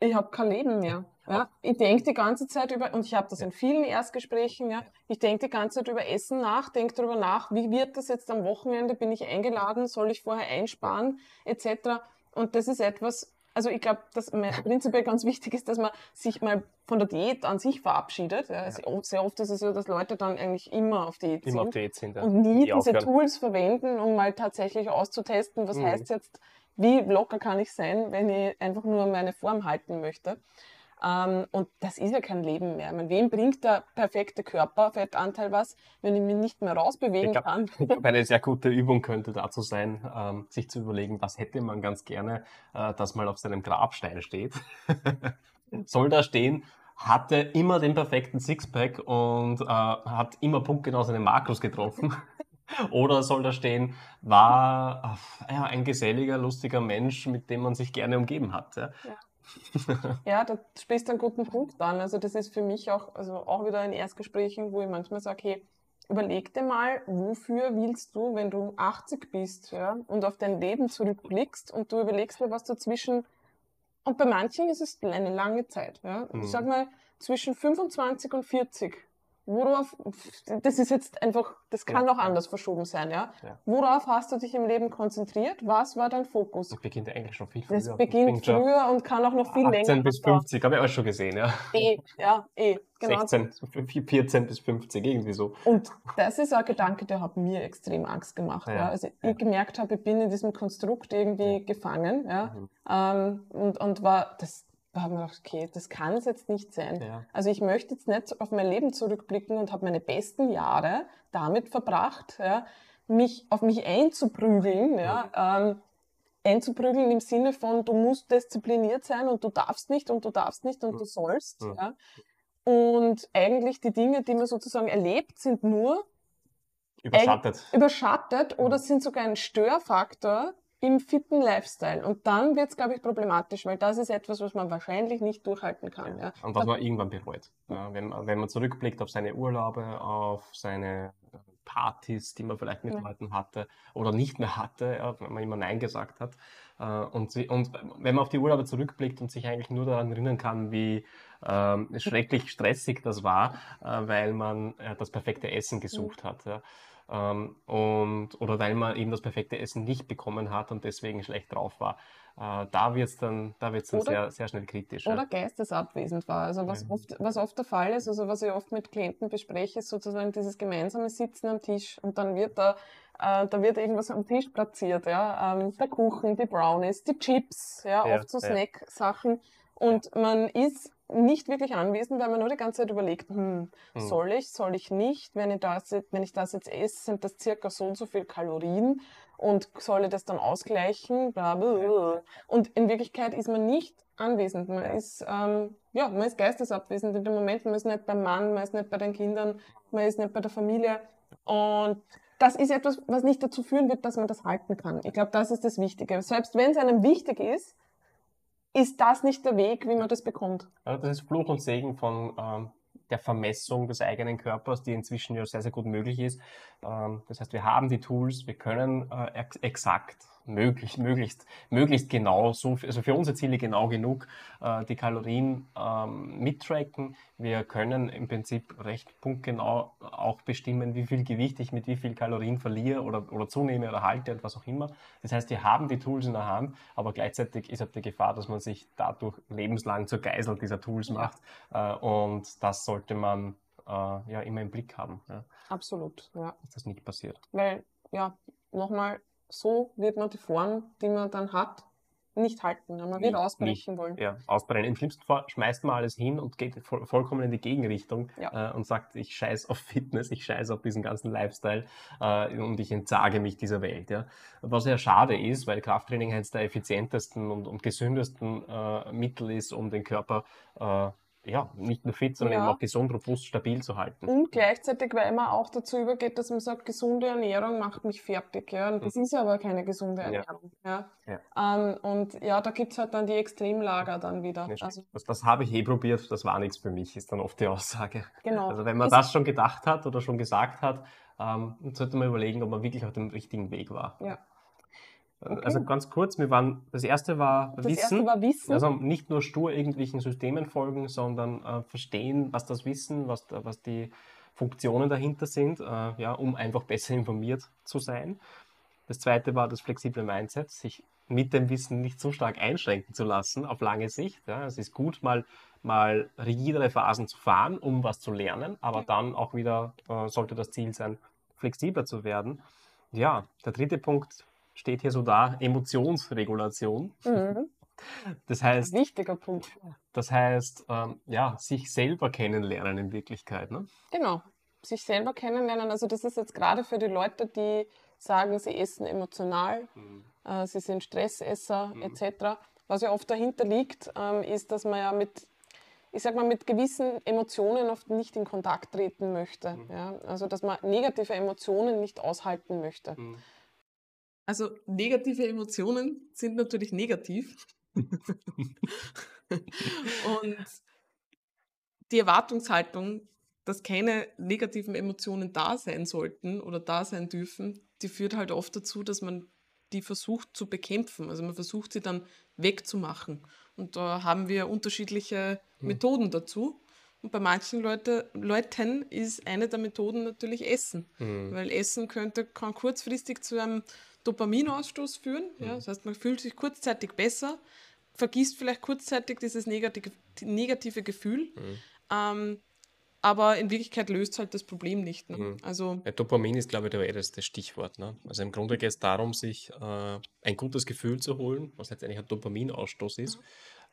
S2: ich habe kein Leben mehr. Ja? Ich denke die ganze Zeit über, und ich habe das in vielen Erstgesprächen, ja, ich denke die ganze Zeit über Essen nach, denke darüber nach, wie wird das jetzt am Wochenende, bin ich eingeladen, soll ich vorher einsparen, etc. Und das ist etwas, also ich glaube, dass [laughs] prinzipiell ganz wichtig ist, dass man sich mal von der Diät an sich verabschiedet. Ja. Ja. Sehr oft ist es so, dass Leute dann eigentlich immer auf Diät
S1: immer sind, auf Diät sind
S2: ja. und nie die diese. Tools verwenden, um mal tatsächlich auszutesten, was mhm. heißt jetzt, wie locker kann ich sein, wenn ich einfach nur meine Form halten möchte. Ähm, und das ist ja kein Leben mehr. Meine, wem bringt der perfekte Körperfettanteil was, wenn ich mich nicht mehr rausbewegen
S1: ich glaub,
S2: kann?
S1: Ich glaube, eine sehr gute Übung könnte dazu sein, ähm, sich zu überlegen, was hätte man ganz gerne, äh, dass mal auf seinem Grabstein steht. [laughs] Soll da stehen, hatte immer den perfekten Sixpack und äh, hat immer punktgenau seine Makros getroffen. Oder soll da stehen, war äh, ja, ein geselliger, lustiger Mensch, mit dem man sich gerne umgeben hat. Ja. ja. [laughs]
S2: ja, da sprichst du einen guten Punkt an. Also das ist für mich auch, also auch wieder in Erstgesprächen, wo ich manchmal sage, hey, überleg dir mal, wofür willst du, wenn du 80 bist, ja, und auf dein Leben zurückblickst und du überlegst dir, was du zwischen, und bei manchen ist es eine lange Zeit, ja. Mhm. Ich sag mal, zwischen 25 und 40 worauf, das ist jetzt einfach, das kann ja. auch anders verschoben sein, ja? ja? Worauf hast du dich im Leben konzentriert? Was war dein Fokus?
S1: Das beginnt eigentlich schon viel früher.
S2: Das beginnt früher und kann auch noch viel 18 länger.
S1: 18 bis 50, habe ich auch schon gesehen, ja.
S2: Eh, ja, eh,
S1: genau. 16, 14 bis 50, irgendwie so.
S2: Und das ist ein Gedanke, der hat mir extrem Angst gemacht, ja. ja? Also ich gemerkt habe, ich bin in diesem Konstrukt irgendwie gefangen, ja. Mhm. Ähm, und, und war, das, da haben wir gedacht, okay, das kann es jetzt nicht sein. Ja. Also ich möchte jetzt nicht auf mein Leben zurückblicken und habe meine besten Jahre damit verbracht, ja, mich auf mich einzuprügeln, ja, ähm, einzuprügeln im Sinne von, du musst diszipliniert sein und du darfst nicht und du darfst nicht und du sollst. Ja. Und eigentlich die Dinge, die man sozusagen erlebt, sind nur
S1: überschattet,
S2: überschattet oder sind sogar ein Störfaktor im fitten Lifestyle. Und dann wird es, glaube ich, problematisch, weil das ist etwas, was man wahrscheinlich nicht durchhalten kann. Ja.
S1: Und was man irgendwann bereut. Ja, wenn, wenn man zurückblickt auf seine Urlaube, auf seine Partys, die man vielleicht mit ja. Leuten hatte oder nicht mehr hatte, ja, wenn man immer Nein gesagt hat. Äh, und, sie, und wenn man auf die Urlaube zurückblickt und sich eigentlich nur daran erinnern kann, wie ähm, schrecklich stressig das war, äh, weil man äh, das perfekte Essen gesucht hat. Ja ähm, und, oder weil man eben das perfekte Essen nicht bekommen hat und deswegen schlecht drauf war. Äh, da wird es dann, da wird's dann sehr, sehr schnell kritisch.
S2: Oder ja. geistesabwesend war. Also was, ja. oft, was oft der Fall ist, also was ich oft mit Klienten bespreche, ist sozusagen dieses gemeinsame Sitzen am Tisch und dann wird da äh, da wird irgendwas am Tisch platziert, ja, ähm, der Kuchen, die Brownies, die Chips, ja, ja oft so Snack-Sachen und man ist nicht wirklich anwesend, weil man nur die ganze Zeit überlegt, hm, hm. soll ich, soll ich nicht, wenn ich, das, wenn ich das jetzt esse, sind das circa so und so viel Kalorien und soll ich das dann ausgleichen, bla, bla, Und in Wirklichkeit ist man nicht anwesend, man ist, ähm, ja, man ist geistesabwesend in dem Moment, man ist nicht beim Mann, man ist nicht bei den Kindern, man ist nicht bei der Familie. Und das ist etwas, was nicht dazu führen wird, dass man das halten kann. Ich glaube, das ist das Wichtige. Selbst wenn es einem wichtig ist, ist das nicht der Weg, wie man das bekommt.
S1: Also das ist Fluch und Segen von ähm, der Vermessung des eigenen Körpers, die inzwischen ja sehr, sehr gut möglich ist. Ähm, das heißt, wir haben die Tools, wir können äh, ex exakt möglichst, möglichst, möglichst genau, so, also für unsere Ziele genau genug äh, die Kalorien ähm, mittracken. Wir können im Prinzip recht punktgenau auch bestimmen, wie viel Gewicht ich mit wie viel Kalorien verliere oder, oder zunehme oder halte und was auch immer. Das heißt, wir haben die Tools in der Hand, aber gleichzeitig ist halt die Gefahr, dass man sich dadurch lebenslang zur Geisel dieser Tools macht. Äh, und das sollte man äh, ja immer im Blick haben. Ja.
S2: Absolut, ja.
S1: Dass das nicht passiert.
S2: Weil, ja, nochmal, so wird man die Form, die man dann hat, nicht halten. Man wird ausbrechen nicht, wollen.
S1: Ja, ausbrechen. Im schlimmsten Fall schmeißt man alles hin und geht voll, vollkommen in die Gegenrichtung ja. äh, und sagt, ich scheiß auf Fitness, ich scheiß auf diesen ganzen Lifestyle äh, und ich entsage mich dieser Welt. Ja. Was ja schade ist, weil Krafttraining eines der effizientesten und, und gesündesten äh, Mittel ist, um den Körper äh, ja, nicht nur fit, sondern ja. eben auch gesund, robust, stabil zu halten.
S2: Und gleichzeitig, weil man auch dazu übergeht, dass man sagt, gesunde Ernährung macht mich fertig. Ja? Und das mhm. ist ja aber keine gesunde Ernährung. Ja. ja. Ähm, und ja, da gibt es halt dann die Extremlager dann wieder.
S1: Ja, also, das, das habe ich eh probiert, das war nichts für mich, ist dann oft die Aussage. Genau. Also wenn man das schon gedacht hat oder schon gesagt hat, ähm, sollte man überlegen, ob man wirklich auf dem richtigen Weg war.
S2: Ja.
S1: Okay. Also ganz kurz, wir waren, das erste war
S2: das
S1: Wissen.
S2: Erste war Wissen.
S1: Also nicht nur stur irgendwelchen Systemen folgen, sondern äh, verstehen, was das Wissen, was, was die Funktionen dahinter sind, äh, ja, um einfach besser informiert zu sein. Das zweite war das flexible Mindset, sich mit dem Wissen nicht so stark einschränken zu lassen auf lange Sicht. Ja. Es ist gut, mal, mal rigidere Phasen zu fahren, um was zu lernen, aber dann auch wieder äh, sollte das Ziel sein, flexibler zu werden. Ja, der dritte Punkt steht hier so da, Emotionsregulation. Mhm. Das heißt.
S2: Wichtiger Punkt.
S1: Das heißt, ähm, ja, sich selber kennenlernen in Wirklichkeit. Ne?
S2: Genau, sich selber kennenlernen. Also, das ist jetzt gerade für die Leute, die sagen, sie essen emotional, mhm. äh, sie sind Stressesser mhm. etc. Was ja oft dahinter liegt, ähm, ist, dass man ja mit ich sag mal, mit gewissen Emotionen oft nicht in Kontakt treten möchte. Mhm. Ja? Also, dass man negative Emotionen nicht aushalten möchte. Mhm. Also, negative Emotionen sind natürlich negativ. [laughs] Und die Erwartungshaltung, dass keine negativen Emotionen da sein sollten oder da sein dürfen, die führt halt oft dazu, dass man die versucht zu bekämpfen. Also man versucht sie dann wegzumachen. Und da haben wir unterschiedliche. Methoden dazu. Und bei manchen Leute, Leuten ist eine der Methoden natürlich Essen. Mhm. Weil Essen könnte, kann kurzfristig zu einem Dopaminausstoß führen. Mhm. Ja? Das heißt, man fühlt sich kurzzeitig besser, vergisst vielleicht kurzzeitig dieses negative, negative Gefühl. Mhm. Ähm, aber in Wirklichkeit löst es halt das Problem nicht. Ne? Mhm.
S1: Also ja, Dopamin ist, glaube ich, der, das, das Stichwort. Ne? Also im Grunde geht es darum, sich äh, ein gutes Gefühl zu holen, was letztendlich ein Dopaminausstoß ist.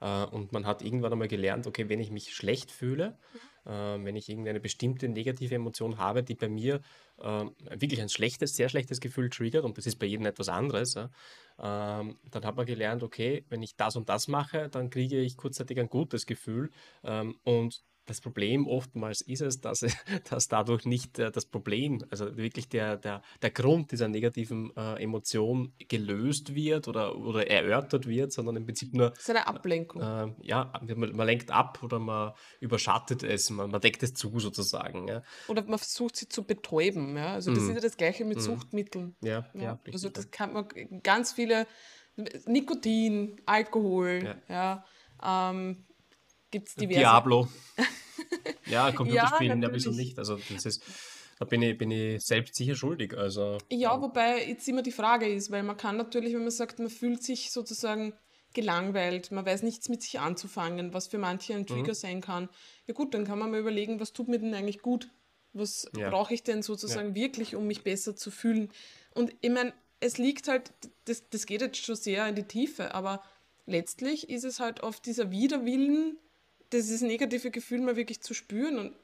S1: Äh, und man hat irgendwann einmal gelernt, okay, wenn ich mich schlecht fühle, äh, wenn ich irgendeine bestimmte negative Emotion habe, die bei mir äh, wirklich ein schlechtes, sehr schlechtes Gefühl triggert, und das ist bei jedem etwas anderes, äh, dann hat man gelernt, okay, wenn ich das und das mache, dann kriege ich kurzzeitig ein gutes Gefühl. Ähm, und das Problem oftmals ist es, dass, [laughs] dass dadurch nicht äh, das Problem, also wirklich der, der, der Grund dieser negativen äh, Emotion gelöst wird oder, oder erörtert wird, sondern im Prinzip nur. Das
S2: ist eine Ablenkung.
S1: Äh, ja, man, man, lenkt ab oder man überschattet es, man, man deckt es zu sozusagen. Ja.
S2: Oder man versucht sie zu betäuben. Ja? Also, das mm. ist ja das Gleiche mit mm. Suchtmitteln.
S1: Ja, ja. ja
S2: also, das kann man ganz viele. Nikotin, Alkohol, ja. ja ähm, gibt es diverse.
S1: Diablo. [laughs] ja, Computerspielen ja, ja wieso nicht? Also das ist, da bin ich, bin ich selbst sicher schuldig. Also,
S2: ja, wobei jetzt immer die Frage ist, weil man kann natürlich, wenn man sagt, man fühlt sich sozusagen gelangweilt, man weiß nichts mit sich anzufangen, was für manche ein Trigger mhm. sein kann. Ja gut, dann kann man mal überlegen, was tut mir denn eigentlich gut? Was ja. brauche ich denn sozusagen ja. wirklich, um mich besser zu fühlen? Und ich meine, es liegt halt, das, das geht jetzt schon sehr in die Tiefe, aber letztlich ist es halt oft dieser Widerwillen, dieses negative Gefühl mal wirklich zu spüren. Und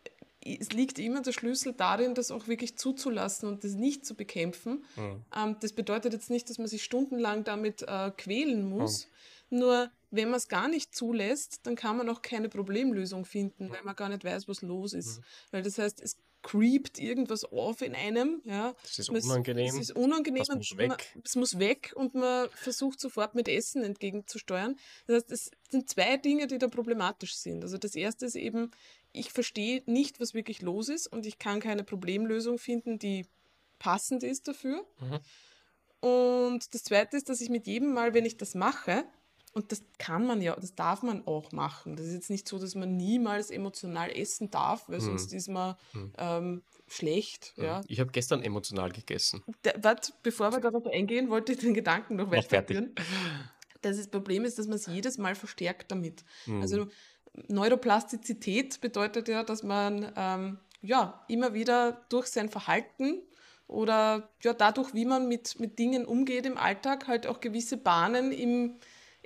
S2: es liegt immer der Schlüssel darin, das auch wirklich zuzulassen und das nicht zu bekämpfen. Mhm. Ähm, das bedeutet jetzt nicht, dass man sich stundenlang damit äh, quälen muss. Mhm. Nur wenn man es gar nicht zulässt, dann kann man auch keine Problemlösung finden, mhm. weil man gar nicht weiß, was los ist. Mhm. Weil das heißt, es creept irgendwas auf in einem. Ja.
S1: Das ist unangenehm.
S2: Es ist unangenehm.
S1: Das muss weg.
S2: Man, es muss weg und man versucht sofort mit Essen entgegenzusteuern. Das heißt, es sind zwei Dinge, die da problematisch sind. Also das erste ist eben, ich verstehe nicht, was wirklich los ist und ich kann keine Problemlösung finden, die passend ist dafür. Mhm. Und das zweite ist, dass ich mit jedem Mal, wenn ich das mache, und das kann man ja, das darf man auch machen. Das ist jetzt nicht so, dass man niemals emotional essen darf, weil hm. sonst ist man hm. ähm, schlecht. Hm. Ja.
S1: Ich habe gestern emotional gegessen.
S2: Warte, bevor wir darauf eingehen, wollte ich den Gedanken noch weiterführen. Das Problem ist, dass man es jedes Mal verstärkt damit. Hm. Also Neuroplastizität bedeutet ja, dass man ähm, ja, immer wieder durch sein Verhalten oder ja, dadurch, wie man mit, mit Dingen umgeht im Alltag, halt auch gewisse Bahnen im,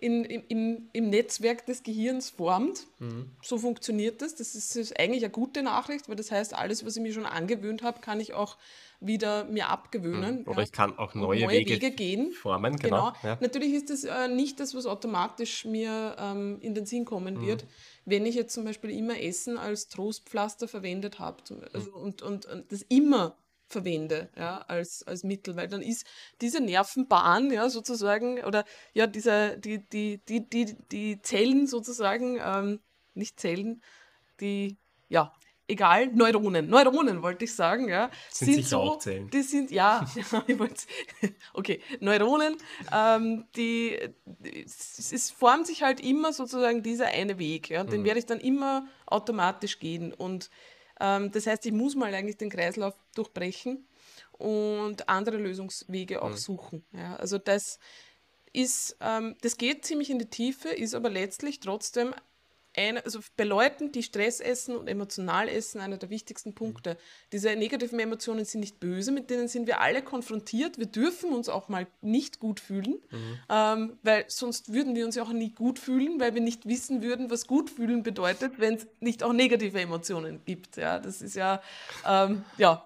S2: in, im, im Netzwerk des Gehirns formt. Mhm. So funktioniert das. Das ist, ist, eigentlich eine gute Nachricht, weil das heißt, alles, was ich mir schon angewöhnt habe, kann ich auch wieder mir abgewöhnen.
S1: Mhm. Oder ja. ich kann auch neue, neue Wege, Wege, gehen. Formen, genau.
S2: genau. Ja. Natürlich ist das äh, nicht das, was automatisch mir ähm, in den Sinn kommen mhm. wird, wenn ich jetzt zum Beispiel immer Essen als Trostpflaster verwendet habe also, und, und, und das immer verwende, ja, als, als Mittel, weil dann ist diese Nervenbahn, ja, sozusagen, oder ja, dieser, die, die, die, die, die Zellen sozusagen, ähm, nicht Zellen, die, ja, egal, Neuronen. Neuronen wollte ich sagen, ja.
S1: Sind, sind so, auch Zellen.
S2: Die sind, ja, [laughs] [laughs] okay, Neuronen, ähm, die, es, es, formt sich halt immer sozusagen dieser eine Weg, ja, und mhm. den werde ich dann immer automatisch gehen. Und das heißt, ich muss mal eigentlich den Kreislauf durchbrechen und andere Lösungswege auch mhm. suchen. Ja. Also das ist, ähm, das geht ziemlich in die Tiefe, ist aber letztlich trotzdem eine, also bei Leuten, die Stress essen und emotional essen, einer der wichtigsten Punkte. Diese negativen Emotionen sind nicht böse, mit denen sind wir alle konfrontiert. Wir dürfen uns auch mal nicht gut fühlen, mhm. ähm, weil sonst würden wir uns ja auch nie gut fühlen, weil wir nicht wissen würden, was gut fühlen bedeutet, wenn es nicht auch negative Emotionen gibt. Ja, das ist ja, ähm, ja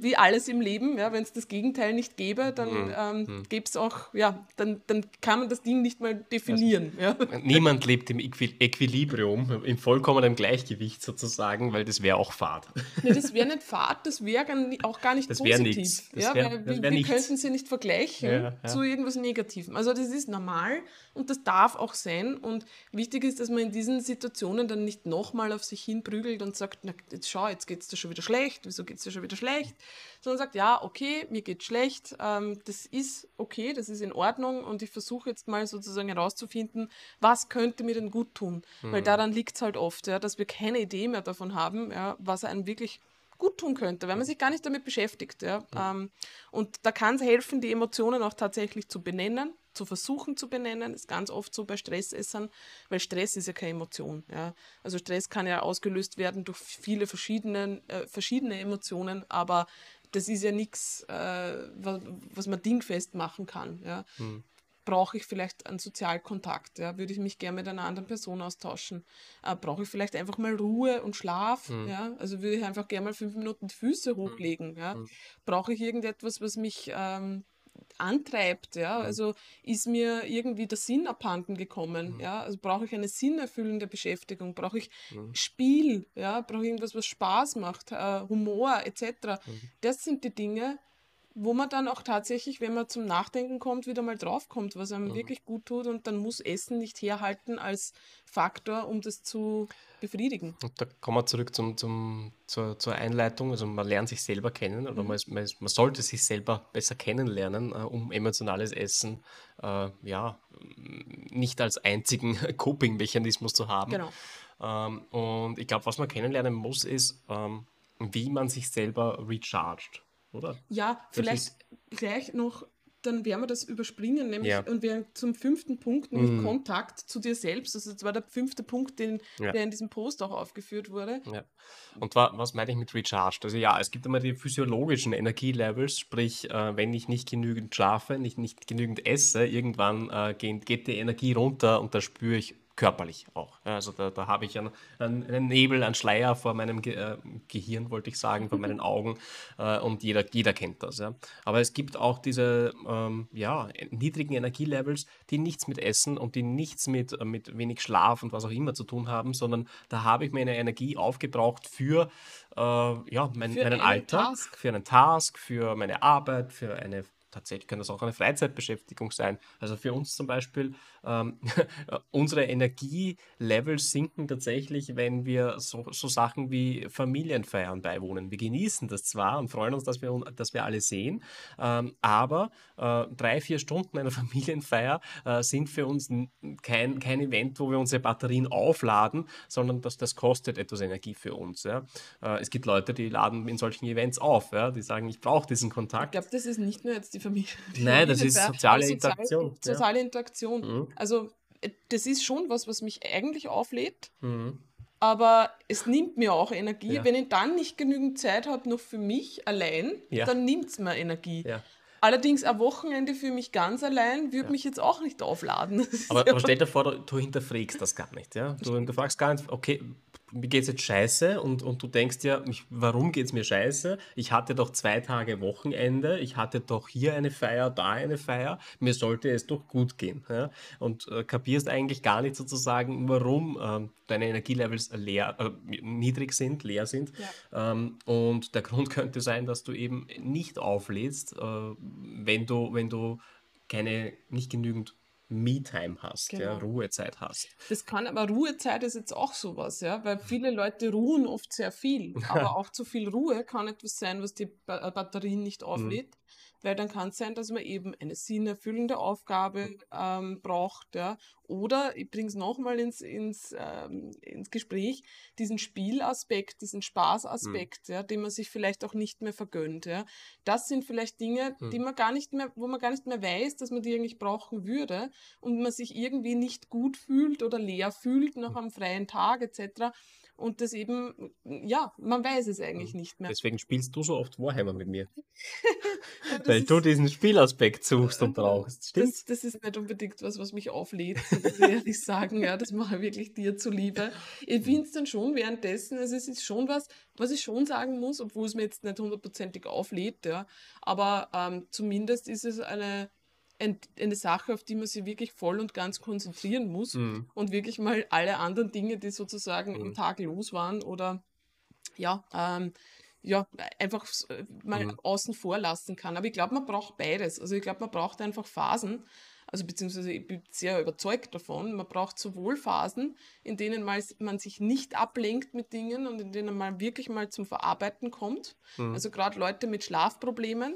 S2: wie alles im Leben. Ja, wenn es das Gegenteil nicht gäbe, dann mhm. ähm, mhm. gäbe es auch, ja, dann, dann kann man das Ding nicht mal definieren. Also,
S1: ja. Niemand lebt im Equilibrium Equilibrium, im vollkommenen Gleichgewicht sozusagen, weil das wäre auch Fahrt.
S2: Nee, das wäre nicht Fahrt, das wäre auch gar nicht
S1: das
S2: positiv.
S1: Nix. Das
S2: ja, wär, weil wir, wir könnten sie nicht vergleichen ja, ja. zu irgendwas Negativem. Also das ist normal und das darf auch sein. Und wichtig ist, dass man in diesen Situationen dann nicht nochmal auf sich hinprügelt und sagt, na, jetzt schau, jetzt geht es dir schon wieder schlecht, wieso geht es dir schon wieder schlecht? Sondern sagt, ja, okay, mir geht schlecht, ähm, das ist okay, das ist in Ordnung und ich versuche jetzt mal sozusagen herauszufinden, was könnte mir denn gut tun? Mhm. Weil daran liegt es halt oft, ja, dass wir keine Idee mehr davon haben, ja, was einem wirklich gut tun könnte, weil man sich gar nicht damit beschäftigt. Ja. Mhm. und da kann es helfen, die Emotionen auch tatsächlich zu benennen, zu versuchen zu benennen. Das ist ganz oft so bei Stressessern, weil Stress ist ja keine Emotion. Ja. Also Stress kann ja ausgelöst werden durch viele verschiedene, äh, verschiedene Emotionen, aber das ist ja nichts, äh, was, was, man dingfest machen kann. Ja. Mhm brauche ich vielleicht einen Sozialkontakt? Ja? Würde ich mich gerne mit einer anderen Person austauschen? Äh, brauche ich vielleicht einfach mal Ruhe und Schlaf? Mhm. Ja? Also würde ich einfach gerne mal fünf Minuten die Füße mhm. hochlegen? Ja? Mhm. Brauche ich irgendetwas, was mich ähm, antreibt, ja, mhm. also ist mir irgendwie der Sinn abhanden gekommen, ja, also brauche ich eine sinnerfüllende Beschäftigung, brauche ich. Spiel, ja, brauche ich irgendwas, was Spaß macht, äh, Humor etc. Das sind die Dinge, wo man dann auch tatsächlich, wenn man zum Nachdenken kommt, wieder mal draufkommt, was einem mhm. wirklich gut tut und dann muss Essen nicht herhalten als Faktor, um das zu befriedigen.
S1: Und da kommen wir zurück zum, zum, zur, zur Einleitung. Also man lernt sich selber kennen oder mhm. man, man, man, sollte sich selber besser kennenlernen, äh, um emotionales Essen äh, ja, nicht als einzigen [laughs] Coping-Mechanismus zu haben. Genau. Ähm, und ich glaube, was man kennenlernen muss, ist, ähm, wie man sich selber recharged oder?
S2: Ja, vielleicht gleich noch, dann werden wir das überspringen, nämlich ja. und wir zum fünften Punkt, nämlich mhm. Kontakt zu dir selbst. Also das war der fünfte Punkt, den, ja. der in diesem Post auch aufgeführt wurde.
S1: Ja. Und wa was meine ich mit Recharged? Also ja, es gibt immer die physiologischen Energielevels, sprich, äh, wenn ich nicht genügend schlafe, nicht, nicht genügend esse, irgendwann äh, geht, geht die Energie runter und da spüre ich körperlich auch. Also da, da habe ich einen, einen, Nebel, einen Schleier vor meinem Ge äh, Gehirn, wollte ich sagen, vor meinen Augen äh, und jeder, jeder kennt das. Ja. Aber es gibt auch diese ähm, ja, niedrigen Energielevels, die nichts mit Essen und die nichts mit, äh, mit wenig Schlaf und was auch immer zu tun haben, sondern da habe ich meine Energie aufgebraucht für, äh, ja, mein, für meinen Alltag, Task. für einen Task, für meine Arbeit, für eine tatsächlich kann das auch eine Freizeitbeschäftigung sein. Also für uns zum Beispiel, ähm, [laughs] unsere Energielevels sinken tatsächlich, wenn wir so, so, Sachen wie Familienfeiern beiwohnen. Wir genießen das zwar und freuen uns, dass wir, dass wir alle sehen, ähm, aber äh, drei, vier Stunden einer [laughs] Familienfeier äh, sind für uns kein, kein Event, wo wir unsere Batterien aufladen, sondern das, das kostet etwas Energie für uns. Ja. Äh, es gibt Leute, die laden in solchen Events auf, ja, die sagen, ich brauche diesen Kontakt.
S2: Ich glaube, das ist nicht nur jetzt die Familie. [laughs]
S1: Nein, das ist soziale Interaktion.
S2: Soziale, Interaktion. Mhm. Also äh, das ist schon was, was mich eigentlich auflädt. Mhm. Aber es nimmt mir auch Energie. Ja. Wenn ich dann nicht genügend Zeit habe, noch für mich allein, ja. dann nimmt es mir Energie. Ja. Allerdings ein Wochenende für mich ganz allein würde mich jetzt auch nicht aufladen. [laughs]
S1: Aber, aber stell dir vor, du, du hinterfragst das gar nicht. Ja? Du hinterfragst gar nicht, okay, mir geht es jetzt scheiße und, und du denkst dir, warum geht es mir scheiße? Ich hatte doch zwei Tage Wochenende, ich hatte doch hier eine Feier, da eine Feier, mir sollte es doch gut gehen. Ja? Und äh, kapierst eigentlich gar nicht sozusagen, warum äh, deine Energielevels leer, äh, niedrig sind, leer sind. Ja. Ähm, und der Grund [laughs] könnte sein, dass du eben nicht auflädst, äh, wenn, du, wenn du keine, nicht genügend Me-Time hast, genau. ja, Ruhezeit hast.
S2: Das kann aber Ruhezeit ist jetzt auch sowas, ja, weil viele Leute ruhen oft sehr viel, [laughs] aber auch zu viel Ruhe kann etwas sein, was die Batterien nicht mhm. auflädt. Mhm weil dann kann es sein, dass man eben eine sinnerfüllende Aufgabe mhm. ähm, braucht, ja. Oder ich bringe es nochmal ins, ins, ähm, ins Gespräch, diesen Spielaspekt, diesen Spaßaspekt, mhm. ja, den man sich vielleicht auch nicht mehr vergönnt. Ja. Das sind vielleicht Dinge, mhm. die man gar nicht mehr, wo man gar nicht mehr weiß, dass man die eigentlich brauchen würde und man sich irgendwie nicht gut fühlt oder leer fühlt nach mhm. einem freien Tag etc und das eben, ja, man weiß es eigentlich nicht mehr.
S1: Deswegen spielst du so oft Warhammer mit mir. [laughs] Weil du diesen Spielaspekt suchst und brauchst.
S2: Stimmt's? Das, das ist nicht unbedingt was, was mich auflädt, muss ich ehrlich [laughs] sagen. Ja, das mache ich wirklich dir zuliebe. Ich mhm. finde es dann schon währenddessen, also es ist schon was, was ich schon sagen muss, obwohl es mir jetzt nicht hundertprozentig auflädt, ja. Aber ähm, zumindest ist es eine eine Sache, auf die man sich wirklich voll und ganz konzentrieren muss mhm. und wirklich mal alle anderen Dinge, die sozusagen mhm. im Tag los waren oder ja, ähm, ja, einfach äh, mal mhm. außen vor lassen kann. Aber ich glaube, man braucht beides. Also ich glaube, man braucht einfach Phasen, also beziehungsweise ich bin sehr überzeugt davon, man braucht sowohl Phasen, in denen man sich nicht ablenkt mit Dingen und in denen man wirklich mal zum Verarbeiten kommt. Mhm. Also gerade Leute mit Schlafproblemen,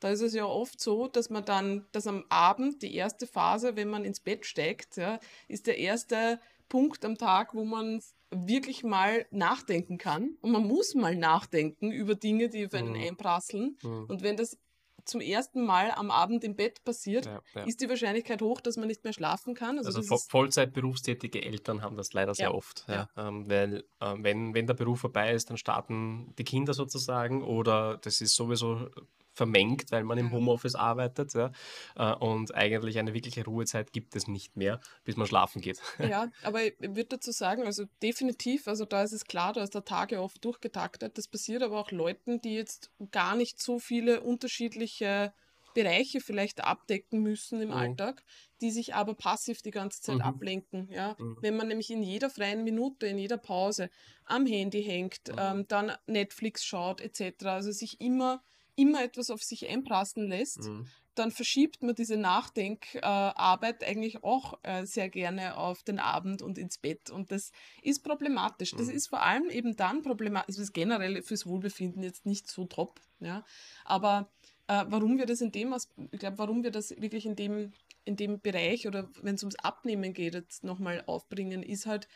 S2: da ist es ja oft so, dass man dann, dass am Abend die erste Phase, wenn man ins Bett steigt, ja, ist der erste Punkt am Tag, wo man wirklich mal nachdenken kann. Und man muss mal nachdenken über Dinge, die auf einen mhm. einprasseln. Mhm. Und wenn das zum ersten Mal am Abend im Bett passiert, ja, ja. ist die Wahrscheinlichkeit hoch, dass man nicht mehr schlafen kann.
S1: Also, also Vollzeit berufstätige Eltern haben das leider sehr ja. oft, ähm, weil äh, wenn, wenn der Beruf vorbei ist, dann starten die Kinder sozusagen oder das ist sowieso vermengt, weil man im Homeoffice arbeitet. Ja? Äh, und eigentlich eine wirkliche Ruhezeit gibt es nicht mehr, bis man schlafen geht. [laughs]
S2: Ja, aber ich würde dazu sagen, also definitiv, also da ist es klar, da ist der Tage oft durchgetaktet. Das passiert aber auch Leuten, die jetzt gar nicht so viele unterschiedliche Bereiche vielleicht abdecken müssen im mhm. Alltag, die sich aber passiv die ganze Zeit mhm. ablenken. Ja? Mhm. Wenn man nämlich in jeder freien Minute, in jeder Pause am Handy hängt, mhm. ähm, dann Netflix schaut etc., also sich immer immer etwas auf sich einprassen lässt, mhm. dann verschiebt man diese Nachdenkarbeit äh, eigentlich auch äh, sehr gerne auf den Abend und ins Bett. Und das ist problematisch. Das mhm. ist vor allem eben dann problematisch. Das ist generell fürs Wohlbefinden jetzt nicht so top. Ja? Aber äh, warum wir das in dem, ich glaube, warum wir das wirklich in dem, in dem Bereich oder wenn es ums Abnehmen geht, jetzt nochmal aufbringen, ist halt,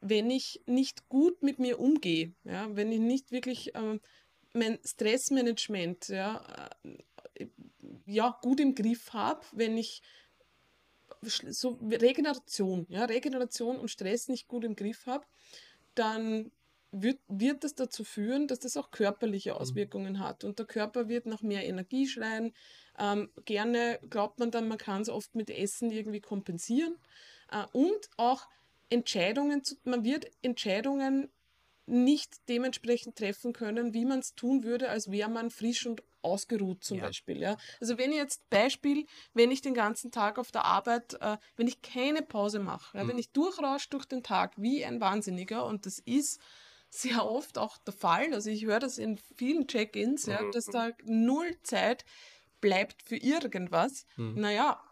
S2: wenn ich nicht gut mit mir umgehe, ja, wenn ich nicht wirklich äh, mein Stressmanagement ja, äh, ja, gut im Griff habe, wenn ich so Regeneration, ja, Regeneration und Stress nicht gut im Griff habe, dann wird, wird das dazu führen, dass das auch körperliche mhm. Auswirkungen hat. Und der Körper wird nach mehr Energie schreien. Ähm, gerne glaubt man dann, man kann es oft mit Essen irgendwie kompensieren. Äh, und auch Entscheidungen, zu, man wird Entscheidungen nicht dementsprechend treffen können, wie man es tun würde, als wäre man frisch und ausgeruht zum ja. Beispiel. Ja? Also wenn ich jetzt Beispiel, wenn ich den ganzen Tag auf der Arbeit, äh, wenn ich keine Pause mache, ja, mhm. wenn ich durchrausche durch den Tag wie ein Wahnsinniger und das ist sehr oft auch der Fall, also ich höre das in vielen Check-ins, ja, mhm. dass da null Zeit bleibt für irgendwas. Mhm. Naja,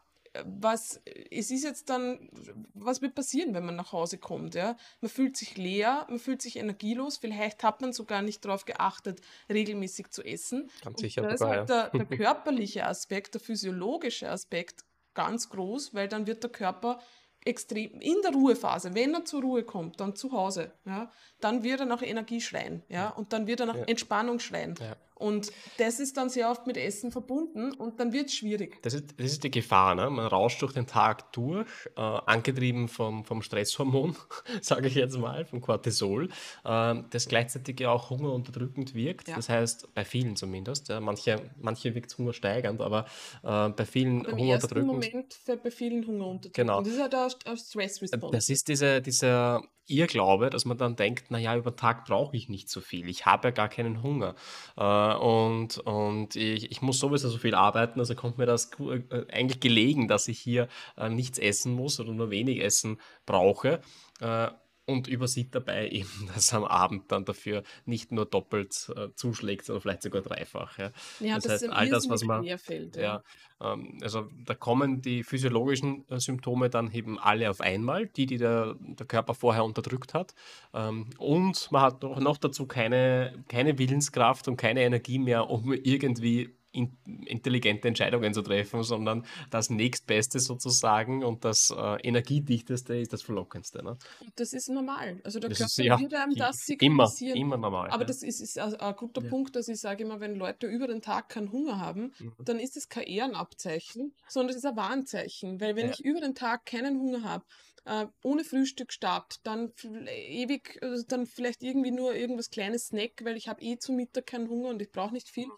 S2: was, es ist jetzt dann, was wird passieren, wenn man nach Hause kommt? Ja? Man fühlt sich leer, man fühlt sich energielos, vielleicht hat man sogar nicht darauf geachtet, regelmäßig zu essen.
S1: Ganz sicher.
S2: da ist halt der, der [laughs] körperliche Aspekt, der physiologische Aspekt ganz groß, weil dann wird der Körper extrem in der Ruhephase, wenn er zur Ruhe kommt, dann zu Hause, ja, dann wird er nach Energie schreien, ja, und dann wird er nach ja. Entspannung schreien. Ja. Und das ist dann sehr oft mit Essen verbunden und dann wird es schwierig.
S1: Das ist, das ist die Gefahr, ne? Man rauscht durch den Tag durch, äh, angetrieben vom, vom Stresshormon, [laughs] sage ich jetzt mal, vom Cortisol, äh, das gleichzeitig auch hungerunterdrückend wirkt. Ja. Das heißt, bei vielen zumindest. Ja, manche, manche wirkt es hungersteigernd, aber äh, bei vielen
S2: aber hungerunterdrückend. Im Moment für bei vielen hungerunterdrückend.
S1: Genau.
S2: Das ist halt ein Stress-Response.
S1: Das ist diese, dieser Irrglaube, dass man dann denkt, naja, über den Tag brauche ich nicht so viel. Ich habe ja gar keinen Hunger. Äh, und und ich, ich muss sowieso so viel arbeiten, also kommt mir das äh, eigentlich gelegen, dass ich hier äh, nichts essen muss oder nur wenig Essen brauche. Und übersieht dabei [laughs] eben, dass am Abend dann dafür nicht nur doppelt äh, zuschlägt, sondern vielleicht sogar dreifach. Ja,
S2: ja das, das heißt, all das, was man. Fällt,
S1: ja. ja ähm, also da kommen die physiologischen äh, Symptome dann eben alle auf einmal, die, die der, der Körper vorher unterdrückt hat. Ähm, und man hat noch, noch dazu keine, keine Willenskraft und keine Energie mehr, um irgendwie in, intelligente Entscheidungen zu treffen, sondern das nächstbeste sozusagen und das äh, energiedichteste ist das verlockendste. Ne?
S2: Das ist normal. Also der
S1: das
S2: Körper
S1: ist, ja,
S2: würde einem das
S1: signalisieren. Immer, immer normal.
S2: Aber ja. das ist, ist ein, ein guter ja. Punkt, dass ich sage immer, wenn Leute über den Tag keinen Hunger haben, mhm. dann ist es kein Ehrenabzeichen, sondern es ist ein Warnzeichen. Weil wenn ich über den Tag keinen Hunger habe, Uh, ohne Frühstück start, dann ewig, also dann vielleicht irgendwie nur irgendwas kleines Snack, weil ich habe eh zu Mittag keinen Hunger und ich brauche nicht viel.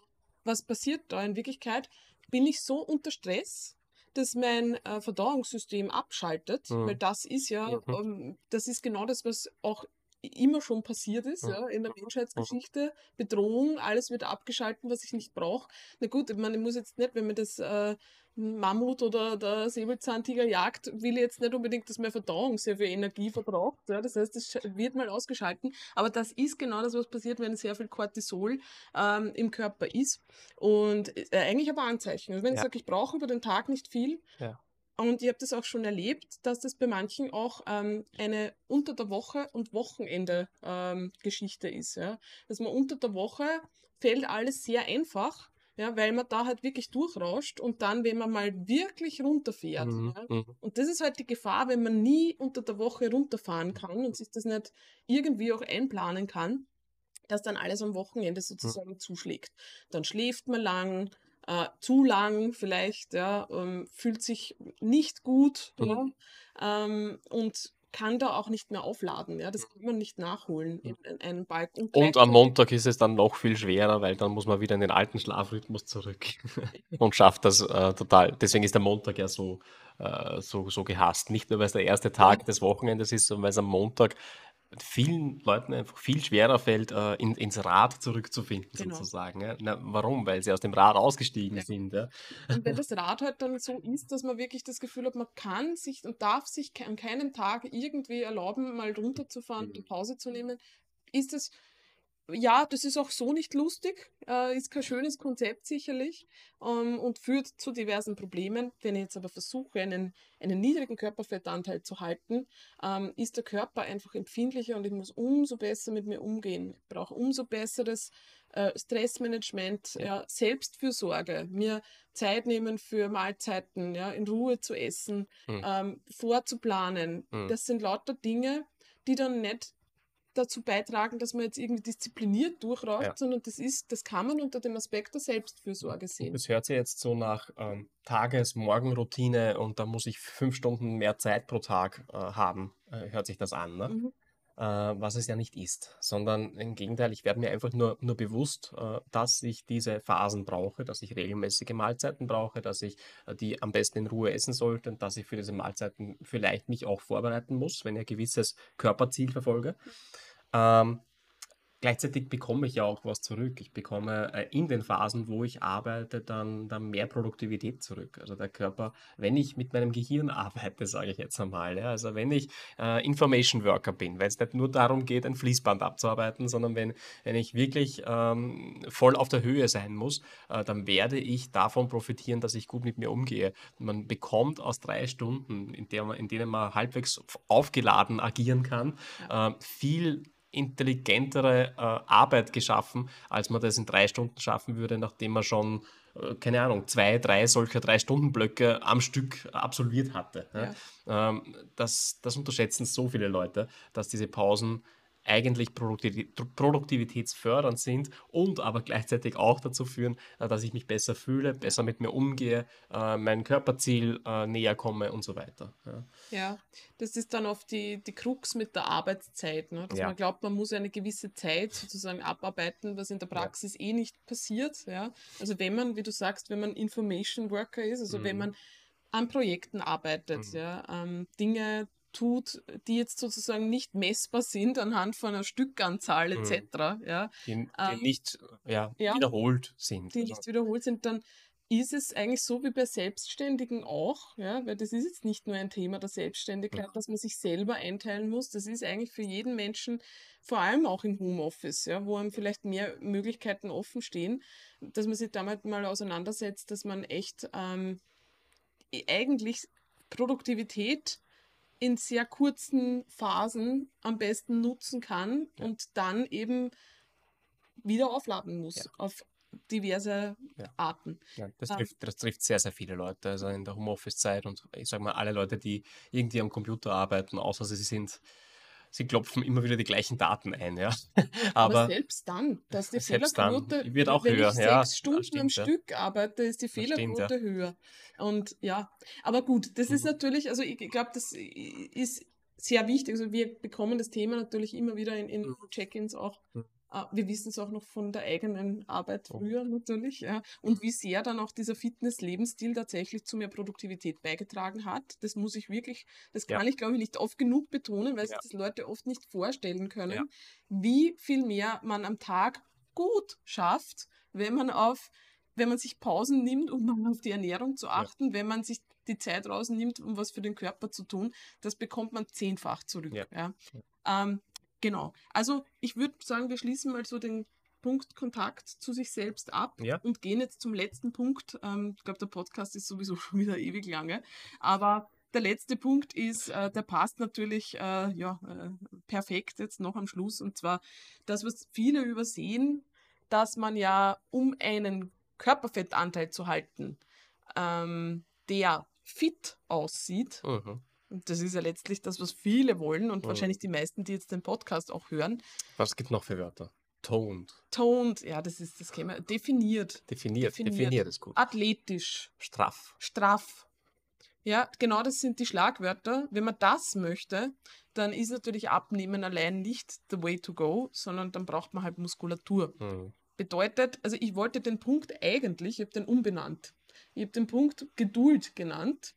S2: Was passiert da? In Wirklichkeit bin ich so unter Stress, dass mein äh, Verdauungssystem abschaltet, mhm. weil das ist ja, mhm. ähm, das ist genau das, was auch immer schon passiert ist, ja, in der. Menschheitsgeschichte. Bedrohung, alles wird abgeschalten, was ich nicht brauche. Na gut, ich meine, ich muss jetzt nicht, wenn man das äh, Mammut oder der Säbelzahntiger jagt, will jetzt nicht unbedingt, dass meine Verdauung sehr viel Energie verbraucht. Ja, das heißt, es wird mal ausgeschalten. Aber das ist genau das, was passiert, wenn sehr viel Cortisol ähm, im Körper ist. Und äh, eigentlich ein Warnzeichen. Also wenn ja. ich sage, ich brauche über den Tag nicht viel, ja. Und ich habe das auch schon erlebt, dass das bei manchen auch ähm, eine unter der Woche und Wochenende ähm, Geschichte ist. Ja? Dass man unter der Woche fällt alles sehr einfach ja, weil man da halt wirklich durchrauscht und dann, wenn man mal wirklich runterfährt. Mhm. Ja, mhm. und das ist halt die Gefahr, wenn man nie unter der Woche runterfahren kann und sich das nicht irgendwie auch einplanen kann, dass dann alles am Wochenende mhm. sozusagen mhm. zuschlägt. Dann schläft man lang, äh, zu lang vielleicht, ja, ähm, fühlt sich nicht gut, mhm. ja, ähm, und kann da auch nicht mehr aufladen. Ja? Das mhm. kann man nicht nachholen in, in einem Balken.
S1: Und, und am Montag ist es dann noch viel schwerer, weil dann muss man wieder in den alten Schlafrhythmus zurück [laughs] und schafft das äh, total. Deswegen ist der Montag ja so, äh, so, so gehasst. Nicht nur, weil es der erste Tag des Wochenendes ist, sondern weil es am Montag vielen Leuten einfach viel schwerer fällt, äh, in, ins Rad zurückzufinden, genau. sozusagen. Ja? Na, warum? Weil sie aus dem Rad ausgestiegen ja. sind. Ja?
S2: Und wenn das [laughs] Rad halt dann so ist, dass man wirklich das Gefühl hat, man kann sich und darf sich an keinem Tag irgendwie erlauben, mal runterzufahren mhm. und Pause zu nehmen, ist es ja, das ist auch so nicht lustig, äh, ist kein schönes Konzept sicherlich ähm, und führt zu diversen Problemen. Wenn ich jetzt aber versuche, einen, einen niedrigen Körperfettanteil zu halten, ähm, ist der Körper einfach empfindlicher und ich muss umso besser mit mir umgehen. Ich brauche umso besseres äh, Stressmanagement, ja, Selbstfürsorge, mir Zeit nehmen für Mahlzeiten, ja, in Ruhe zu essen, hm. ähm, vorzuplanen. Hm. Das sind lauter Dinge, die dann nicht dazu beitragen, dass man jetzt irgendwie diszipliniert durchrauscht, ja. sondern das ist, das kann man unter dem Aspekt der Selbstfürsorge sehen.
S1: Das hört sich jetzt so nach ähm, Tages-Morgenroutine und da muss ich fünf Stunden mehr Zeit pro Tag äh, haben, äh, hört sich das an, ne? Mhm. Äh, was es ja nicht ist, sondern im Gegenteil, ich werde mir einfach nur, nur bewusst, äh, dass ich diese Phasen brauche, dass ich regelmäßige Mahlzeiten brauche, dass ich äh, die am besten in Ruhe essen sollte und dass ich für diese Mahlzeiten vielleicht mich auch vorbereiten muss, wenn ich ein gewisses Körperziel verfolge. Ähm, Gleichzeitig bekomme ich ja auch was zurück. Ich bekomme äh, in den Phasen, wo ich arbeite, dann, dann mehr Produktivität zurück. Also der Körper, wenn ich mit meinem Gehirn arbeite, [laughs] sage ich jetzt einmal, ja, also wenn ich äh, Information Worker bin, wenn es nicht nur darum geht, ein Fließband abzuarbeiten, sondern wenn, wenn ich wirklich ähm, voll auf der Höhe sein muss, äh, dann werde ich davon profitieren, dass ich gut mit mir umgehe. Man bekommt aus drei Stunden, in, der in denen man halbwegs aufgeladen agieren kann, äh, viel intelligentere äh, Arbeit geschaffen, als man das in drei Stunden schaffen würde, nachdem man schon, äh, keine Ahnung, zwei, drei solcher Drei-Stunden-Blöcke am Stück absolviert hatte. Ja. Ähm, das, das unterschätzen so viele Leute, dass diese Pausen eigentlich produktivitätsfördernd sind und aber gleichzeitig auch dazu führen, äh, dass ich mich besser fühle, besser mit mir umgehe, äh, mein Körperziel äh, näher komme und so weiter.
S2: Ja, ja das ist dann oft die, die Krux mit der Arbeitszeit, ne? dass ja. man glaubt, man muss eine gewisse Zeit sozusagen abarbeiten, was in der Praxis ja. eh nicht passiert. Ja? Also wenn man, wie du sagst, wenn man Information Worker ist, also mhm. wenn man an Projekten arbeitet, mhm. ja, ähm, Dinge tut, die jetzt sozusagen nicht messbar sind anhand von einer Stückanzahl etc. Mhm. Ja,
S1: die, die ähm, nicht ja, ja, wiederholt sind.
S2: Die also. nicht wiederholt sind, dann ist es eigentlich so wie bei Selbstständigen auch, ja, weil das ist jetzt nicht nur ein Thema der Selbstständigkeit, dass man sich selber einteilen muss. Das ist eigentlich für jeden Menschen, vor allem auch im Homeoffice, ja, wo einem vielleicht mehr Möglichkeiten offen stehen, dass man sich damit mal auseinandersetzt, dass man echt ähm, eigentlich Produktivität in sehr kurzen Phasen am besten nutzen kann ja. und dann eben wieder aufladen muss ja. auf diverse ja. Arten.
S1: Das, ähm, trifft, das trifft sehr, sehr viele Leute, also in der Homeoffice-Zeit und ich sage mal alle Leute, die irgendwie am Computer arbeiten, außer sie sind sie klopfen immer wieder die gleichen Daten ein, ja. [laughs]
S2: Aber, Aber selbst dann, dass die Fehlerquote
S1: wird auch
S2: wenn
S1: höher.
S2: ich ja, sechs Stunden stimmt, am ja. Stück arbeite, ist die Fehlerquote stimmt, ja. höher. Und ja, aber gut, das mhm. ist natürlich, also ich glaube, das ist sehr wichtig. Also wir bekommen das Thema natürlich immer wieder in, in mhm. Check-ins auch mhm. Ah, wir wissen es auch noch von der eigenen Arbeit oh. früher natürlich, ja. Und wie sehr dann auch dieser Fitness-Lebensstil tatsächlich zu mehr Produktivität beigetragen hat. Das muss ich wirklich, das kann ja. ich glaube ich nicht oft genug betonen, weil ja. sich das Leute oft nicht vorstellen können, wie viel mehr man am Tag gut schafft, wenn man auf wenn man sich Pausen nimmt, um mal auf die Ernährung zu achten, ja. wenn man sich die Zeit rausnimmt, um was für den Körper zu tun, das bekommt man zehnfach zurück. Ja. ja. Ähm, Genau. Also ich würde sagen, wir schließen mal so den Punkt Kontakt zu sich selbst ab ja. und gehen jetzt zum letzten Punkt. Ähm, ich glaube, der Podcast ist sowieso [laughs] schon wieder ewig lange, aber der letzte Punkt ist, äh, der passt natürlich äh, ja, äh, perfekt jetzt noch am Schluss und zwar das, was viele übersehen, dass man ja, um einen Körperfettanteil zu halten, ähm, der fit aussieht, mhm und das ist ja letztlich das, was viele wollen und mhm. wahrscheinlich die meisten, die jetzt den Podcast auch hören.
S1: Was gibt es noch für Wörter? Toned.
S2: Toned, ja, das ist das Thema. Definiert.
S1: Definiert, definiert, definiert ist gut.
S2: Athletisch.
S1: Straff.
S2: Straff. Ja, genau das sind die Schlagwörter. Wenn man das möchte, dann ist natürlich Abnehmen allein nicht the way to go, sondern dann braucht man halt Muskulatur. Mhm. Bedeutet, also ich wollte den Punkt eigentlich, ich habe den umbenannt. Ich habe den Punkt Geduld genannt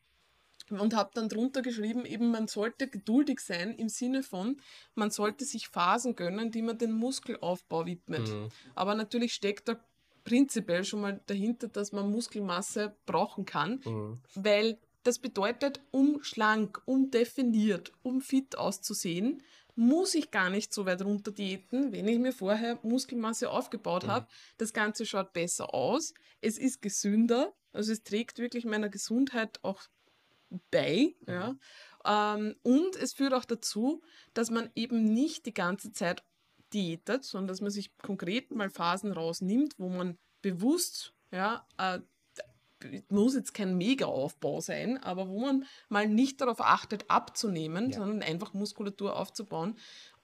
S2: und habe dann drunter geschrieben, eben man sollte geduldig sein im Sinne von, man sollte sich Phasen gönnen, die man den Muskelaufbau widmet. Mhm. Aber natürlich steckt da prinzipiell schon mal dahinter, dass man Muskelmasse brauchen kann, mhm. weil das bedeutet, um schlank, um definiert, um fit auszusehen, muss ich gar nicht so weit runter diäten, wenn ich mir vorher Muskelmasse aufgebaut mhm. habe. Das Ganze schaut besser aus, es ist gesünder, also es trägt wirklich meiner Gesundheit auch bei. Ja. Ähm, und es führt auch dazu, dass man eben nicht die ganze Zeit diätet, sondern dass man sich konkret mal Phasen rausnimmt, wo man bewusst, ja, äh, muss jetzt kein Mega-Aufbau sein, aber wo man mal nicht darauf achtet, abzunehmen, ja. sondern einfach Muskulatur aufzubauen.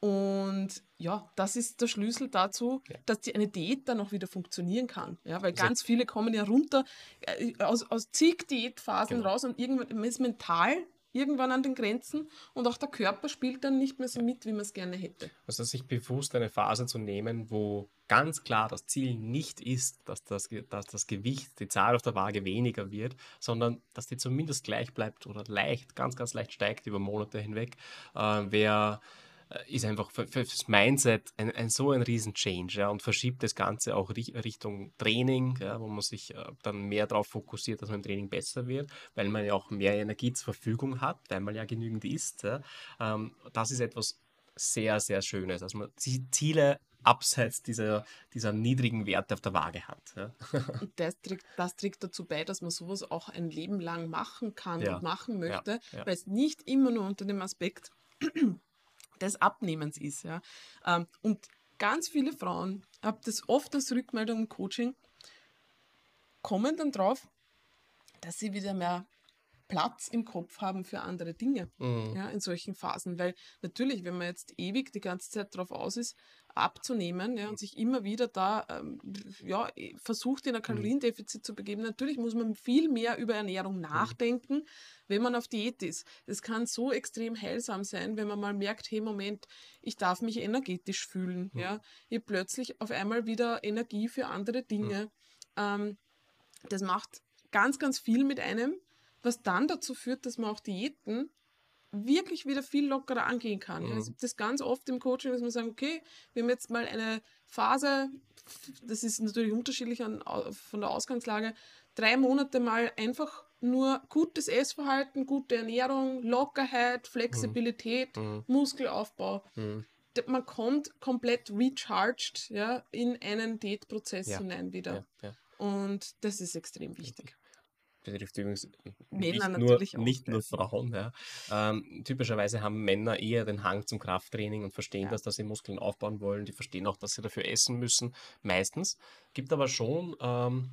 S2: Und ja, das ist der Schlüssel dazu, ja. dass die, eine Diät dann auch wieder funktionieren kann. Ja, weil ganz viele kommen ja runter äh, aus, aus zig Diätphasen genau. raus und irgendwann ist mental irgendwann an den Grenzen und auch der Körper spielt dann nicht mehr so mit, wie man es gerne hätte.
S1: Also sich bewusst eine Phase zu nehmen, wo ganz klar das Ziel nicht ist, dass das, dass das Gewicht, die Zahl auf der Waage weniger wird, sondern dass die zumindest gleich bleibt oder leicht, ganz, ganz leicht steigt über Monate hinweg. Äh, wer äh, ist einfach für, für das Mindset ein, ein, so ein Riesen-Change ja, und verschiebt das Ganze auch Richtung Training, ja, wo man sich äh, dann mehr darauf fokussiert, dass man im Training besser wird, weil man ja auch mehr Energie zur Verfügung hat, weil man ja genügend isst. Ja. Ähm, das ist etwas sehr, sehr Schönes, dass man die Ziele abseits dieser, dieser niedrigen Werte auf der Waage hat. Ja.
S2: Und das trägt, das trägt dazu bei, dass man sowas auch ein Leben lang machen kann ja. und machen möchte, weil es nicht immer nur unter dem Aspekt des Abnehmens ist. Ja. Ähm, und ganz viele Frauen, ich habe das oft als Rückmeldung im Coaching, kommen dann drauf, dass sie wieder mehr Platz im Kopf haben für andere Dinge mhm. ja, in solchen Phasen. Weil natürlich, wenn man jetzt ewig die ganze Zeit darauf aus ist, abzunehmen ja, und sich immer wieder da ähm, ja, versucht, in ein mhm. Kaloriendefizit zu begeben, natürlich muss man viel mehr über Ernährung mhm. nachdenken, mhm. wenn man auf Diät ist. Es kann so extrem heilsam sein, wenn man mal merkt, hey Moment, ich darf mich energetisch fühlen. Mhm. Ja. Ich habe plötzlich auf einmal wieder Energie für andere Dinge. Mhm. Ähm, das macht ganz, ganz viel mit einem was dann dazu führt, dass man auch Diäten wirklich wieder viel lockerer angehen kann. Mhm. Ja, das ganz oft im Coaching, dass man sagen, okay, wir haben jetzt mal eine Phase, das ist natürlich unterschiedlich an, von der Ausgangslage, drei Monate mal einfach nur gutes Essverhalten, gute Ernährung, Lockerheit, Flexibilität, mhm. mhm. Muskelaufbau. Mhm. Man kommt komplett recharged ja, in einen Diätprozess ja. hinein wieder. Ja, Und das ist extrem wichtig
S1: betrifft übrigens Männer nicht, nur, auch, nicht nur Frauen. Ja. Ähm, typischerweise haben Männer eher den Hang zum Krafttraining und verstehen ja. das, dass sie Muskeln aufbauen wollen. Die verstehen auch, dass sie dafür essen müssen, meistens. Gibt aber schon ähm,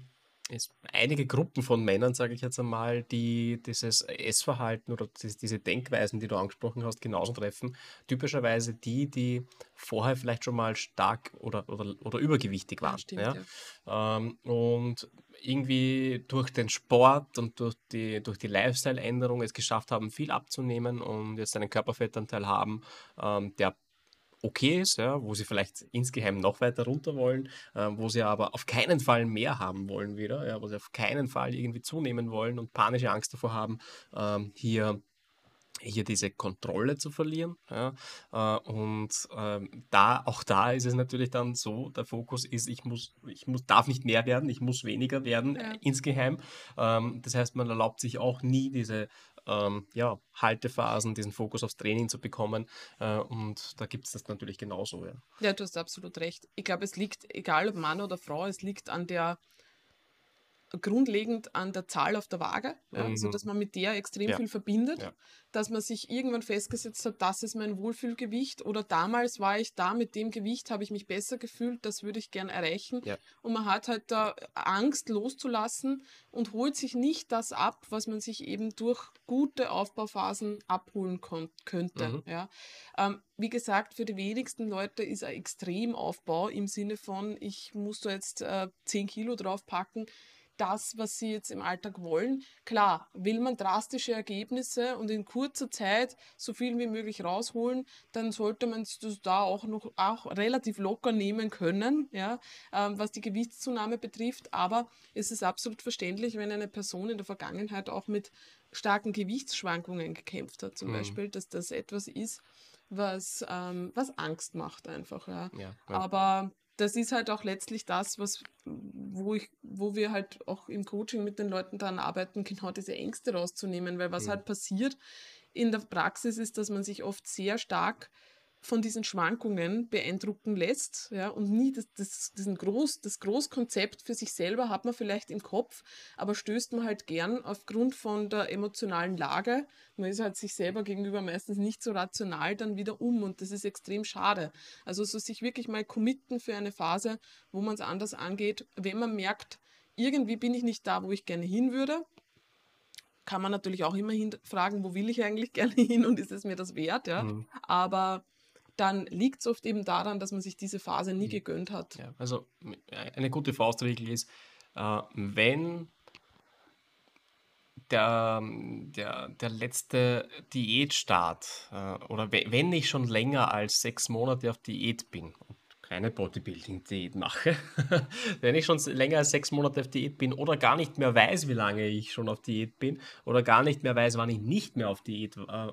S1: es einige Gruppen von Männern, sage ich jetzt einmal, die dieses Essverhalten oder diese Denkweisen, die du angesprochen hast, genauso treffen. Typischerweise die, die vorher vielleicht schon mal stark oder, oder, oder übergewichtig waren. Ja, stimmt? Ja. Ähm, und irgendwie durch den Sport und durch die, durch die Lifestyle-Änderung es geschafft haben, viel abzunehmen und jetzt einen Körperfettanteil haben, ähm, der okay ist, ja, wo sie vielleicht insgeheim noch weiter runter wollen, äh, wo sie aber auf keinen Fall mehr haben wollen wieder, ja, wo sie auf keinen Fall irgendwie zunehmen wollen und panische Angst davor haben, ähm, hier hier diese Kontrolle zu verlieren. Ja, äh, und ähm, da, auch da ist es natürlich dann so, der Fokus ist, ich muss, ich muss, darf nicht mehr werden, ich muss weniger werden ja. insgeheim. Ähm, das heißt, man erlaubt sich auch nie diese ähm, ja, Haltephasen, diesen Fokus aufs Training zu bekommen. Äh, und da gibt es das natürlich genauso. Ja.
S2: ja, du hast absolut recht. Ich glaube, es liegt, egal ob Mann oder Frau, es liegt an der grundlegend an der Zahl auf der Waage, ja, mhm. so man mit der extrem ja. viel verbindet, ja. dass man sich irgendwann festgesetzt hat, das ist mein Wohlfühlgewicht oder damals war ich da mit dem Gewicht, habe ich mich besser gefühlt, das würde ich gern erreichen und man hat halt da Angst loszulassen und holt sich nicht das ab, was man sich eben durch gute Aufbauphasen abholen könnte. Mhm. Ja. Ähm, wie gesagt, für die wenigsten Leute ist ein Extremaufbau im Sinne von, ich muss da jetzt äh, 10 Kilo draufpacken, das, was sie jetzt im Alltag wollen. Klar, will man drastische Ergebnisse und in kurzer Zeit so viel wie möglich rausholen, dann sollte man es da auch noch auch relativ locker nehmen können, ja, ähm, was die Gewichtszunahme betrifft. Aber es ist absolut verständlich, wenn eine Person in der Vergangenheit auch mit starken Gewichtsschwankungen gekämpft hat, zum mhm. Beispiel, dass das etwas ist, was, ähm, was Angst macht einfach. Ja. ja Aber das ist halt auch letztlich das, was, wo ich, wo wir halt auch im Coaching mit den Leuten daran arbeiten, [laughs] genau diese Ängste rauszunehmen, weil was mhm. halt passiert in der Praxis ist, dass man sich oft sehr stark von diesen Schwankungen beeindrucken lässt, ja, und nie das, das, diesen Groß, das Großkonzept für sich selber hat man vielleicht im Kopf, aber stößt man halt gern aufgrund von der emotionalen Lage, man ist halt sich selber gegenüber meistens nicht so rational dann wieder um und das ist extrem schade. Also so sich wirklich mal committen für eine Phase, wo man es anders angeht, wenn man merkt, irgendwie bin ich nicht da, wo ich gerne hin würde, kann man natürlich auch immer fragen, wo will ich eigentlich [laughs] gerne hin und ist es mir das wert, ja. Mhm. Aber dann liegt es oft eben daran, dass man sich diese Phase nie mhm. gegönnt hat.
S1: Ja, also eine gute Faustregel ist, äh, wenn der, der, der letzte Diätstart äh, oder wenn ich schon länger als sechs Monate auf Diät bin und keine Bodybuilding-Diät mache, [laughs] wenn ich schon länger als sechs Monate auf Diät bin oder gar nicht mehr weiß, wie lange ich schon auf Diät bin oder gar nicht mehr weiß, wann ich nicht mehr auf Diät äh,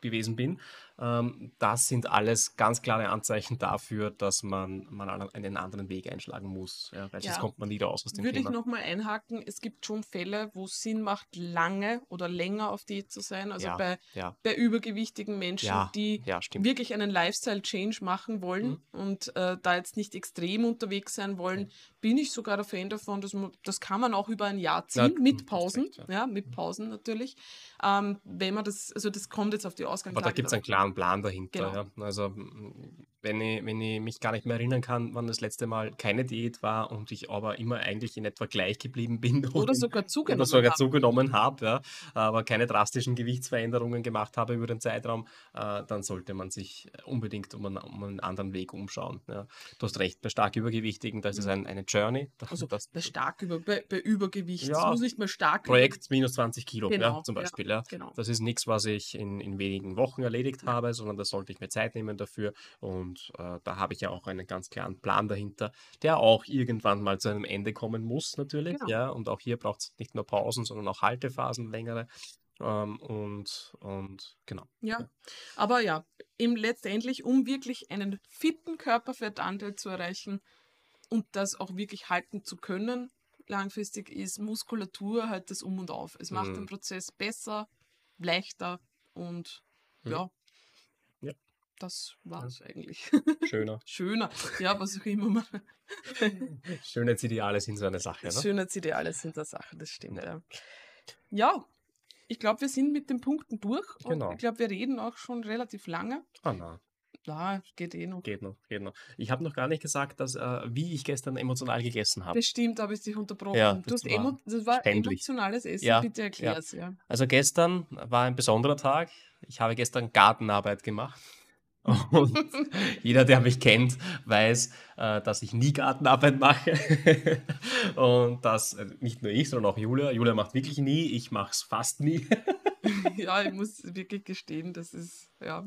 S1: gewesen bin, ähm, das sind alles ganz klare Anzeichen dafür, dass man, man einen anderen Weg einschlagen muss, ja, weil ja. sonst kommt man nie raus aus dem
S2: Würde Thema. Würde ich nochmal einhaken, es gibt schon Fälle, wo es Sinn macht, lange oder länger auf Diät zu sein, also ja, bei, bei übergewichtigen Menschen, die wirklich einen Lifestyle-Change machen wollen mhm. und äh, da jetzt nicht extrem unterwegs sein wollen, bin ich sogar der Fan davon, dass man, das kann man auch über ein Jahr ziehen, mit Pausen, recht, ja. mit mhm. Pausen natürlich, ähm, wenn man das, also das kommt jetzt auf die Ausgangslage.
S1: Aber da gibt es einen klaren Plan dahinter. Genau. Ja. Also wenn ich, wenn ich mich gar nicht mehr erinnern kann, wann das letzte Mal keine Diät war und ich aber immer eigentlich in etwa gleich geblieben bin. [laughs]
S2: Oder sogar zugenommen
S1: Oder sogar zugenommen habe, ja, aber keine drastischen Gewichtsveränderungen gemacht habe über den Zeitraum, äh, dann sollte man sich unbedingt um einen, um einen anderen Weg umschauen. Ja. Du hast recht, bei stark Übergewichtigen, das ist ein, eine Journey. [laughs]
S2: Das, also das, bei stark über, bei, bei Übergewicht, ja, muss nicht mehr stark
S1: Projekt minus 20 Kilo genau, ja, zum Beispiel. Ja, genau. Das ist nichts, was ich in, in wenigen Wochen erledigt habe, sondern da sollte ich mir Zeit nehmen dafür und und äh, da habe ich ja auch einen ganz klaren Plan dahinter, der auch irgendwann mal zu einem Ende kommen muss, natürlich. Genau. Ja, und auch hier braucht es nicht nur Pausen, sondern auch Haltephasen längere. Ähm, und, und genau.
S2: Ja, aber ja, eben letztendlich, um wirklich einen fitten Körperfettanteil zu erreichen und das auch wirklich halten zu können, langfristig ist Muskulatur halt das Um und Auf. Es macht mhm. den Prozess besser, leichter und mhm. ja, das war es ja. eigentlich.
S1: Schöner. [laughs]
S2: Schöner, ja, was auch immer man. [laughs]
S1: Schönheitsideale sind so eine Sache, ne?
S2: Schönheitsideale sind eine Sache, das stimmt, ja. Ja, ich glaube, wir sind mit den Punkten durch. Genau. ich glaube, wir reden auch schon relativ lange.
S1: Ah, na.
S2: Ja, geht eh noch.
S1: Geht noch, geht noch. Ich habe noch gar nicht gesagt, dass, äh, wie ich gestern emotional gegessen habe.
S2: Bestimmt habe ich dich unterbrochen. Ja, das, du hast war das war ständig. emotionales Essen, ja, bitte erklär es. Ja. ja.
S1: Also gestern war ein besonderer Tag. Ich habe gestern Gartenarbeit gemacht. Und jeder, der mich kennt, weiß, äh, dass ich nie Gartenarbeit mache. und das äh, nicht nur ich, sondern auch Julia. Julia macht wirklich nie, ich mache es fast nie. [laughs]
S2: ja, ich muss wirklich gestehen, das ist, ja.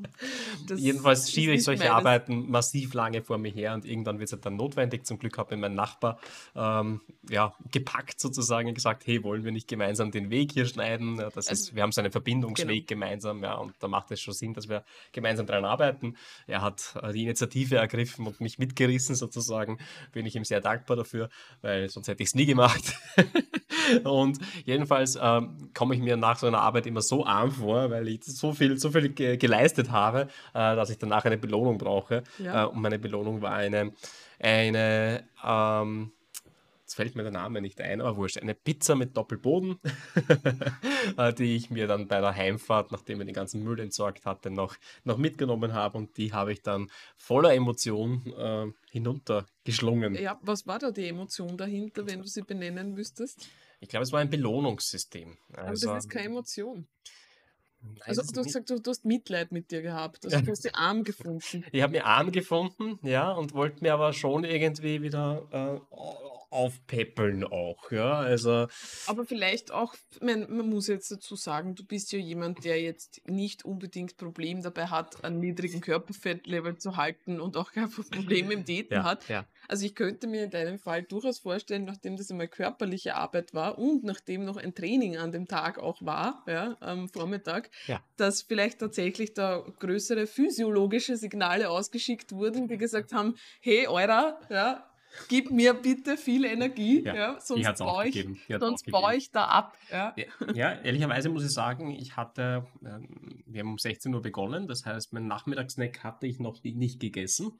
S1: Das Jedenfalls schiebe ich solche Arbeiten massiv lange vor mir her und irgendwann wird es halt dann notwendig. Zum Glück hat mir mein Nachbar ähm, ja, gepackt sozusagen und gesagt, hey, wollen wir nicht gemeinsam den Weg hier schneiden? Ja, das also, ist, wir haben so einen Verbindungsweg genau. gemeinsam, ja, und da macht es schon Sinn, dass wir gemeinsam daran arbeiten. Er hat äh, die Initiative ergriffen und mich mitgerissen sozusagen. Bin ich ihm sehr dankbar dafür, weil sonst hätte ich es nie gemacht. [laughs] und jedenfalls ähm, komme ich mir nach so einer Arbeit immer so arm vor, weil ich so viel, so viel ge geleistet habe, äh, dass ich danach eine Belohnung brauche. Ja. Äh, und meine Belohnung war eine, eine ähm, jetzt fällt mir der Name nicht ein, aber wurscht, eine Pizza mit Doppelboden, [laughs] äh, die ich mir dann bei der Heimfahrt, nachdem ich den ganzen Müll entsorgt hatte, noch, noch mitgenommen habe und die habe ich dann voller Emotion äh, hinuntergeschlungen.
S2: Ja, was war da die Emotion dahinter, wenn du sie benennen müsstest?
S1: Ich glaube, es war ein Belohnungssystem.
S2: Also, Aber das also ist keine Emotion. Nein, also du hast gesagt, du, du, hast Mitleid mit dir gehabt. Also du hast die Arm gefunden. [laughs]
S1: Ich habe mir Arm gefunden, ja, und wollte mir aber schon irgendwie wieder äh, aufpäppeln auch, ja, also.
S2: Aber vielleicht auch, man, man muss jetzt dazu sagen, du bist ja jemand, der jetzt nicht unbedingt Problem dabei hat, einen niedrigen Körperfettlevel zu halten und auch kein Problem im Daten ja, hat. Ja. Also ich könnte mir in deinem Fall durchaus vorstellen, nachdem das einmal körperliche Arbeit war und nachdem noch ein Training an dem Tag auch war, ja, am Vormittag, ja. dass vielleicht tatsächlich da größere physiologische Signale ausgeschickt wurden, die gesagt haben, hey, Eurer, ja, gib mir bitte viel Energie, ja, ja sonst baue ich, sonst baue ich da ab. Ja.
S1: ja. ehrlicherweise muss ich sagen, ich hatte, ähm, wir haben um 16 Uhr begonnen, das heißt, mein Nachmittagssnack hatte ich noch nicht gegessen.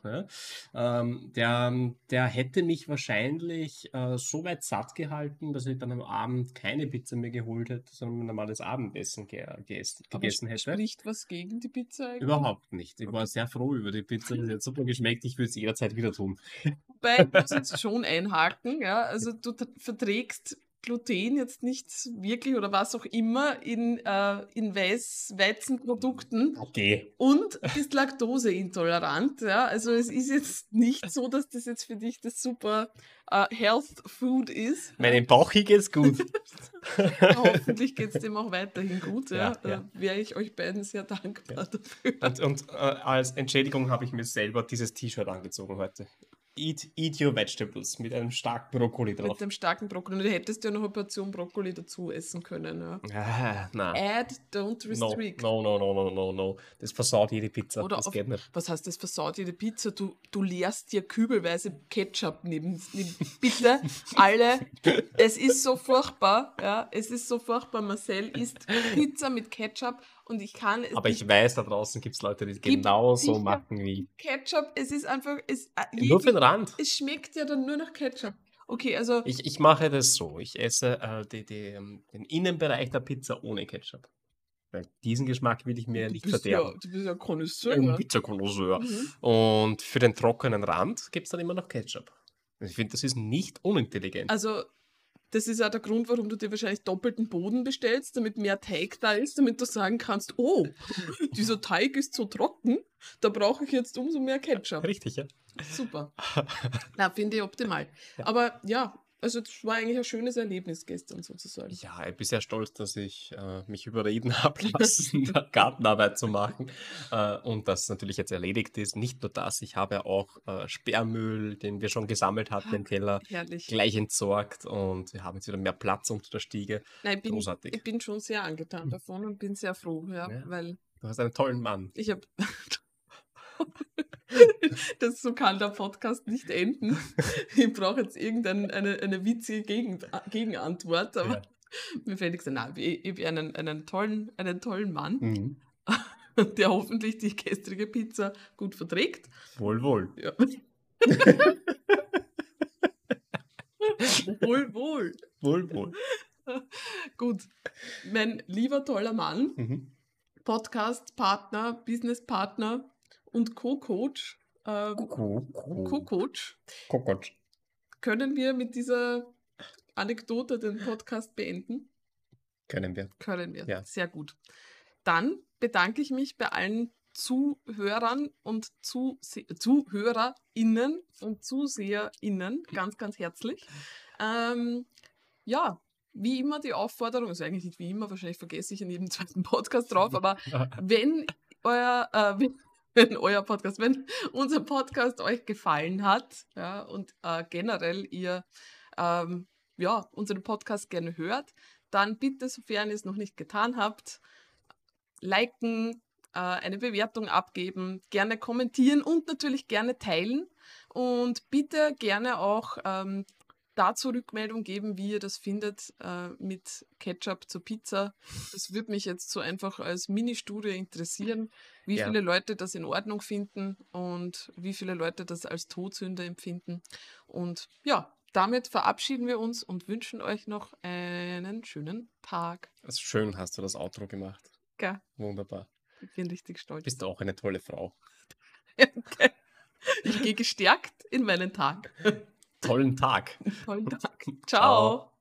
S1: Ähm, der, der hätte mich wahrscheinlich äh, so weit satt gehalten, dass ich dann am Abend keine Pizza mehr geholt hätte, sondern ein normales Abendessen ge gegessen, gegessen hätte.
S2: Spricht was gegen die Pizza
S1: eigentlich? Überhaupt nicht. Ich war sehr froh über die Pizza, die hat super geschmeckt, ich würde es jederzeit wieder tun.
S2: Wobei, muss jetzt schon einhaken. Ja? Also du verträgst Gluten jetzt nicht wirklich oder was auch immer in, äh, in Weiß Weizenprodukten
S1: okay.
S2: und bist laktoseintolerant. Ja? Also es ist jetzt nicht so, dass das jetzt für dich das super äh, Health Food ist.
S1: Meinem Bauchi geht's gut. [laughs]
S2: Hoffentlich geht es dem auch weiterhin gut. Ja? ja, ja. Da wäre ich euch beiden sehr dankbar ja. dafür.
S1: Und, und äh, als Entschädigung habe ich mir selber dieses T-Shirt angezogen heute. Eat, eat your vegetables mit einem starken Brokkoli drauf.
S2: Mit einem starken Brokkoli. Du hättest ja noch eine Portion Brokkoli dazu essen können. Ja.
S1: Ah, nein.
S2: Add, don't restrict.
S1: No, no, no, no, no, no. Das versaut jede Pizza. Oder das auf, geht nicht.
S2: Was heißt das versaut jede Pizza? Du, du leerst dir kübelweise Ketchup neben, neben bitte [laughs] alle. es ist so furchtbar. Ja, es ist so furchtbar. Marcel isst Pizza mit Ketchup und ich kann
S1: es. Aber ich weiß, da draußen gibt es Leute, die genau so machen wie.
S2: Ketchup, es ist einfach. Es,
S1: äh, nur für den Rand.
S2: Es schmeckt ja dann nur nach Ketchup. Okay, also.
S1: Ich, ich mache das so. Ich esse äh, die, die, ähm, den Innenbereich der Pizza ohne Ketchup. Weil diesen Geschmack will ich mir nicht verderben.
S2: Ja, du bist ja Connoisseur.
S1: Ein Pizza-Connoisseur. Mhm. Und für den trockenen Rand gibt es dann immer noch Ketchup. Ich finde, das ist nicht unintelligent.
S2: Also das ist auch der Grund, warum du dir wahrscheinlich doppelten Boden bestellst, damit mehr Teig da ist, damit du sagen kannst, oh, [laughs] dieser Teig ist so trocken, da brauche ich jetzt umso mehr Ketchup.
S1: Richtig, ja.
S2: Super. [laughs] Na, finde ich optimal. Ja. Aber ja, Also das war eigentlich ein schönes Erlebnis gestern sozusagen.
S1: Ja, ich bin sehr stolz, dass ich äh, mich überreden habe [laughs] lassen, Gartenarbeit zu machen [laughs] äh, und das natürlich jetzt erledigt ist. Nicht nur das, ich habe auch äh, Sperrmüll, den wir schon gesammelt hatten im Keller,
S2: Herrlich.
S1: gleich entsorgt und wir haben jetzt wieder mehr Platz unter der Stiege.
S2: Nein, ich bin, Großartig. Ich bin schon sehr angetan hm. davon und bin sehr froh, ja, ja. weil...
S1: Du hast einen tollen Mann.
S2: Ich habe... [laughs] [laughs] das so kann der Podcast nicht enden. Ich brauche jetzt irgendeine eine, eine witzige Gegen, Gegenantwort, aber ja. mir fällt nichts ein. Ich, ich habe einen, einen, tollen, einen tollen Mann, mhm. [laughs] der hoffentlich die gestrige Pizza gut verträgt.
S1: Wohl, wohl. Ja. [laughs]
S2: wohl, wohl.
S1: Wohl, wohl.
S2: Gut. Mein lieber toller Mann, mhm. Podcast-Partner, Business-Partner, und Co-Coach. Ähm, Co-Coach. Co-Coach. Können wir mit dieser Anekdote den Podcast beenden?
S1: Können wir.
S2: Können wir. Ja. Sehr gut. Dann bedanke ich mich bei allen Zuhörern und Zu ZuhörerInnen und ZuseherInnen ganz, ganz herzlich. Ähm, ja, wie immer die Aufforderung, also eigentlich nicht wie immer, wahrscheinlich vergesse ich in jedem zweiten Podcast drauf, aber [laughs] wenn euer, äh, wenn [laughs] euer Podcast, wenn unser Podcast euch gefallen hat ja, und äh, generell ihr ähm, ja, unseren Podcast gerne hört, dann bitte, sofern ihr es noch nicht getan habt, liken, äh, eine Bewertung abgeben, gerne kommentieren und natürlich gerne teilen. Und bitte gerne auch ähm, dazu Rückmeldung geben, wie ihr das findet äh, mit Ketchup zur Pizza. Das würde mich jetzt so einfach als Mini-Studie interessieren, wie ja. viele Leute das in Ordnung finden und wie viele Leute das als Todsünde empfinden. Und ja, damit verabschieden wir uns und wünschen euch noch einen schönen Tag.
S1: Also schön hast du das Outro gemacht.
S2: Ja.
S1: Wunderbar.
S2: Ich bin richtig stolz.
S1: Bist du auch eine tolle Frau. [laughs]
S2: okay. Ich gehe gestärkt in meinen Tag [laughs]
S1: tollen Tag. [laughs]
S2: Tollen Tag. Ciao. Ciao.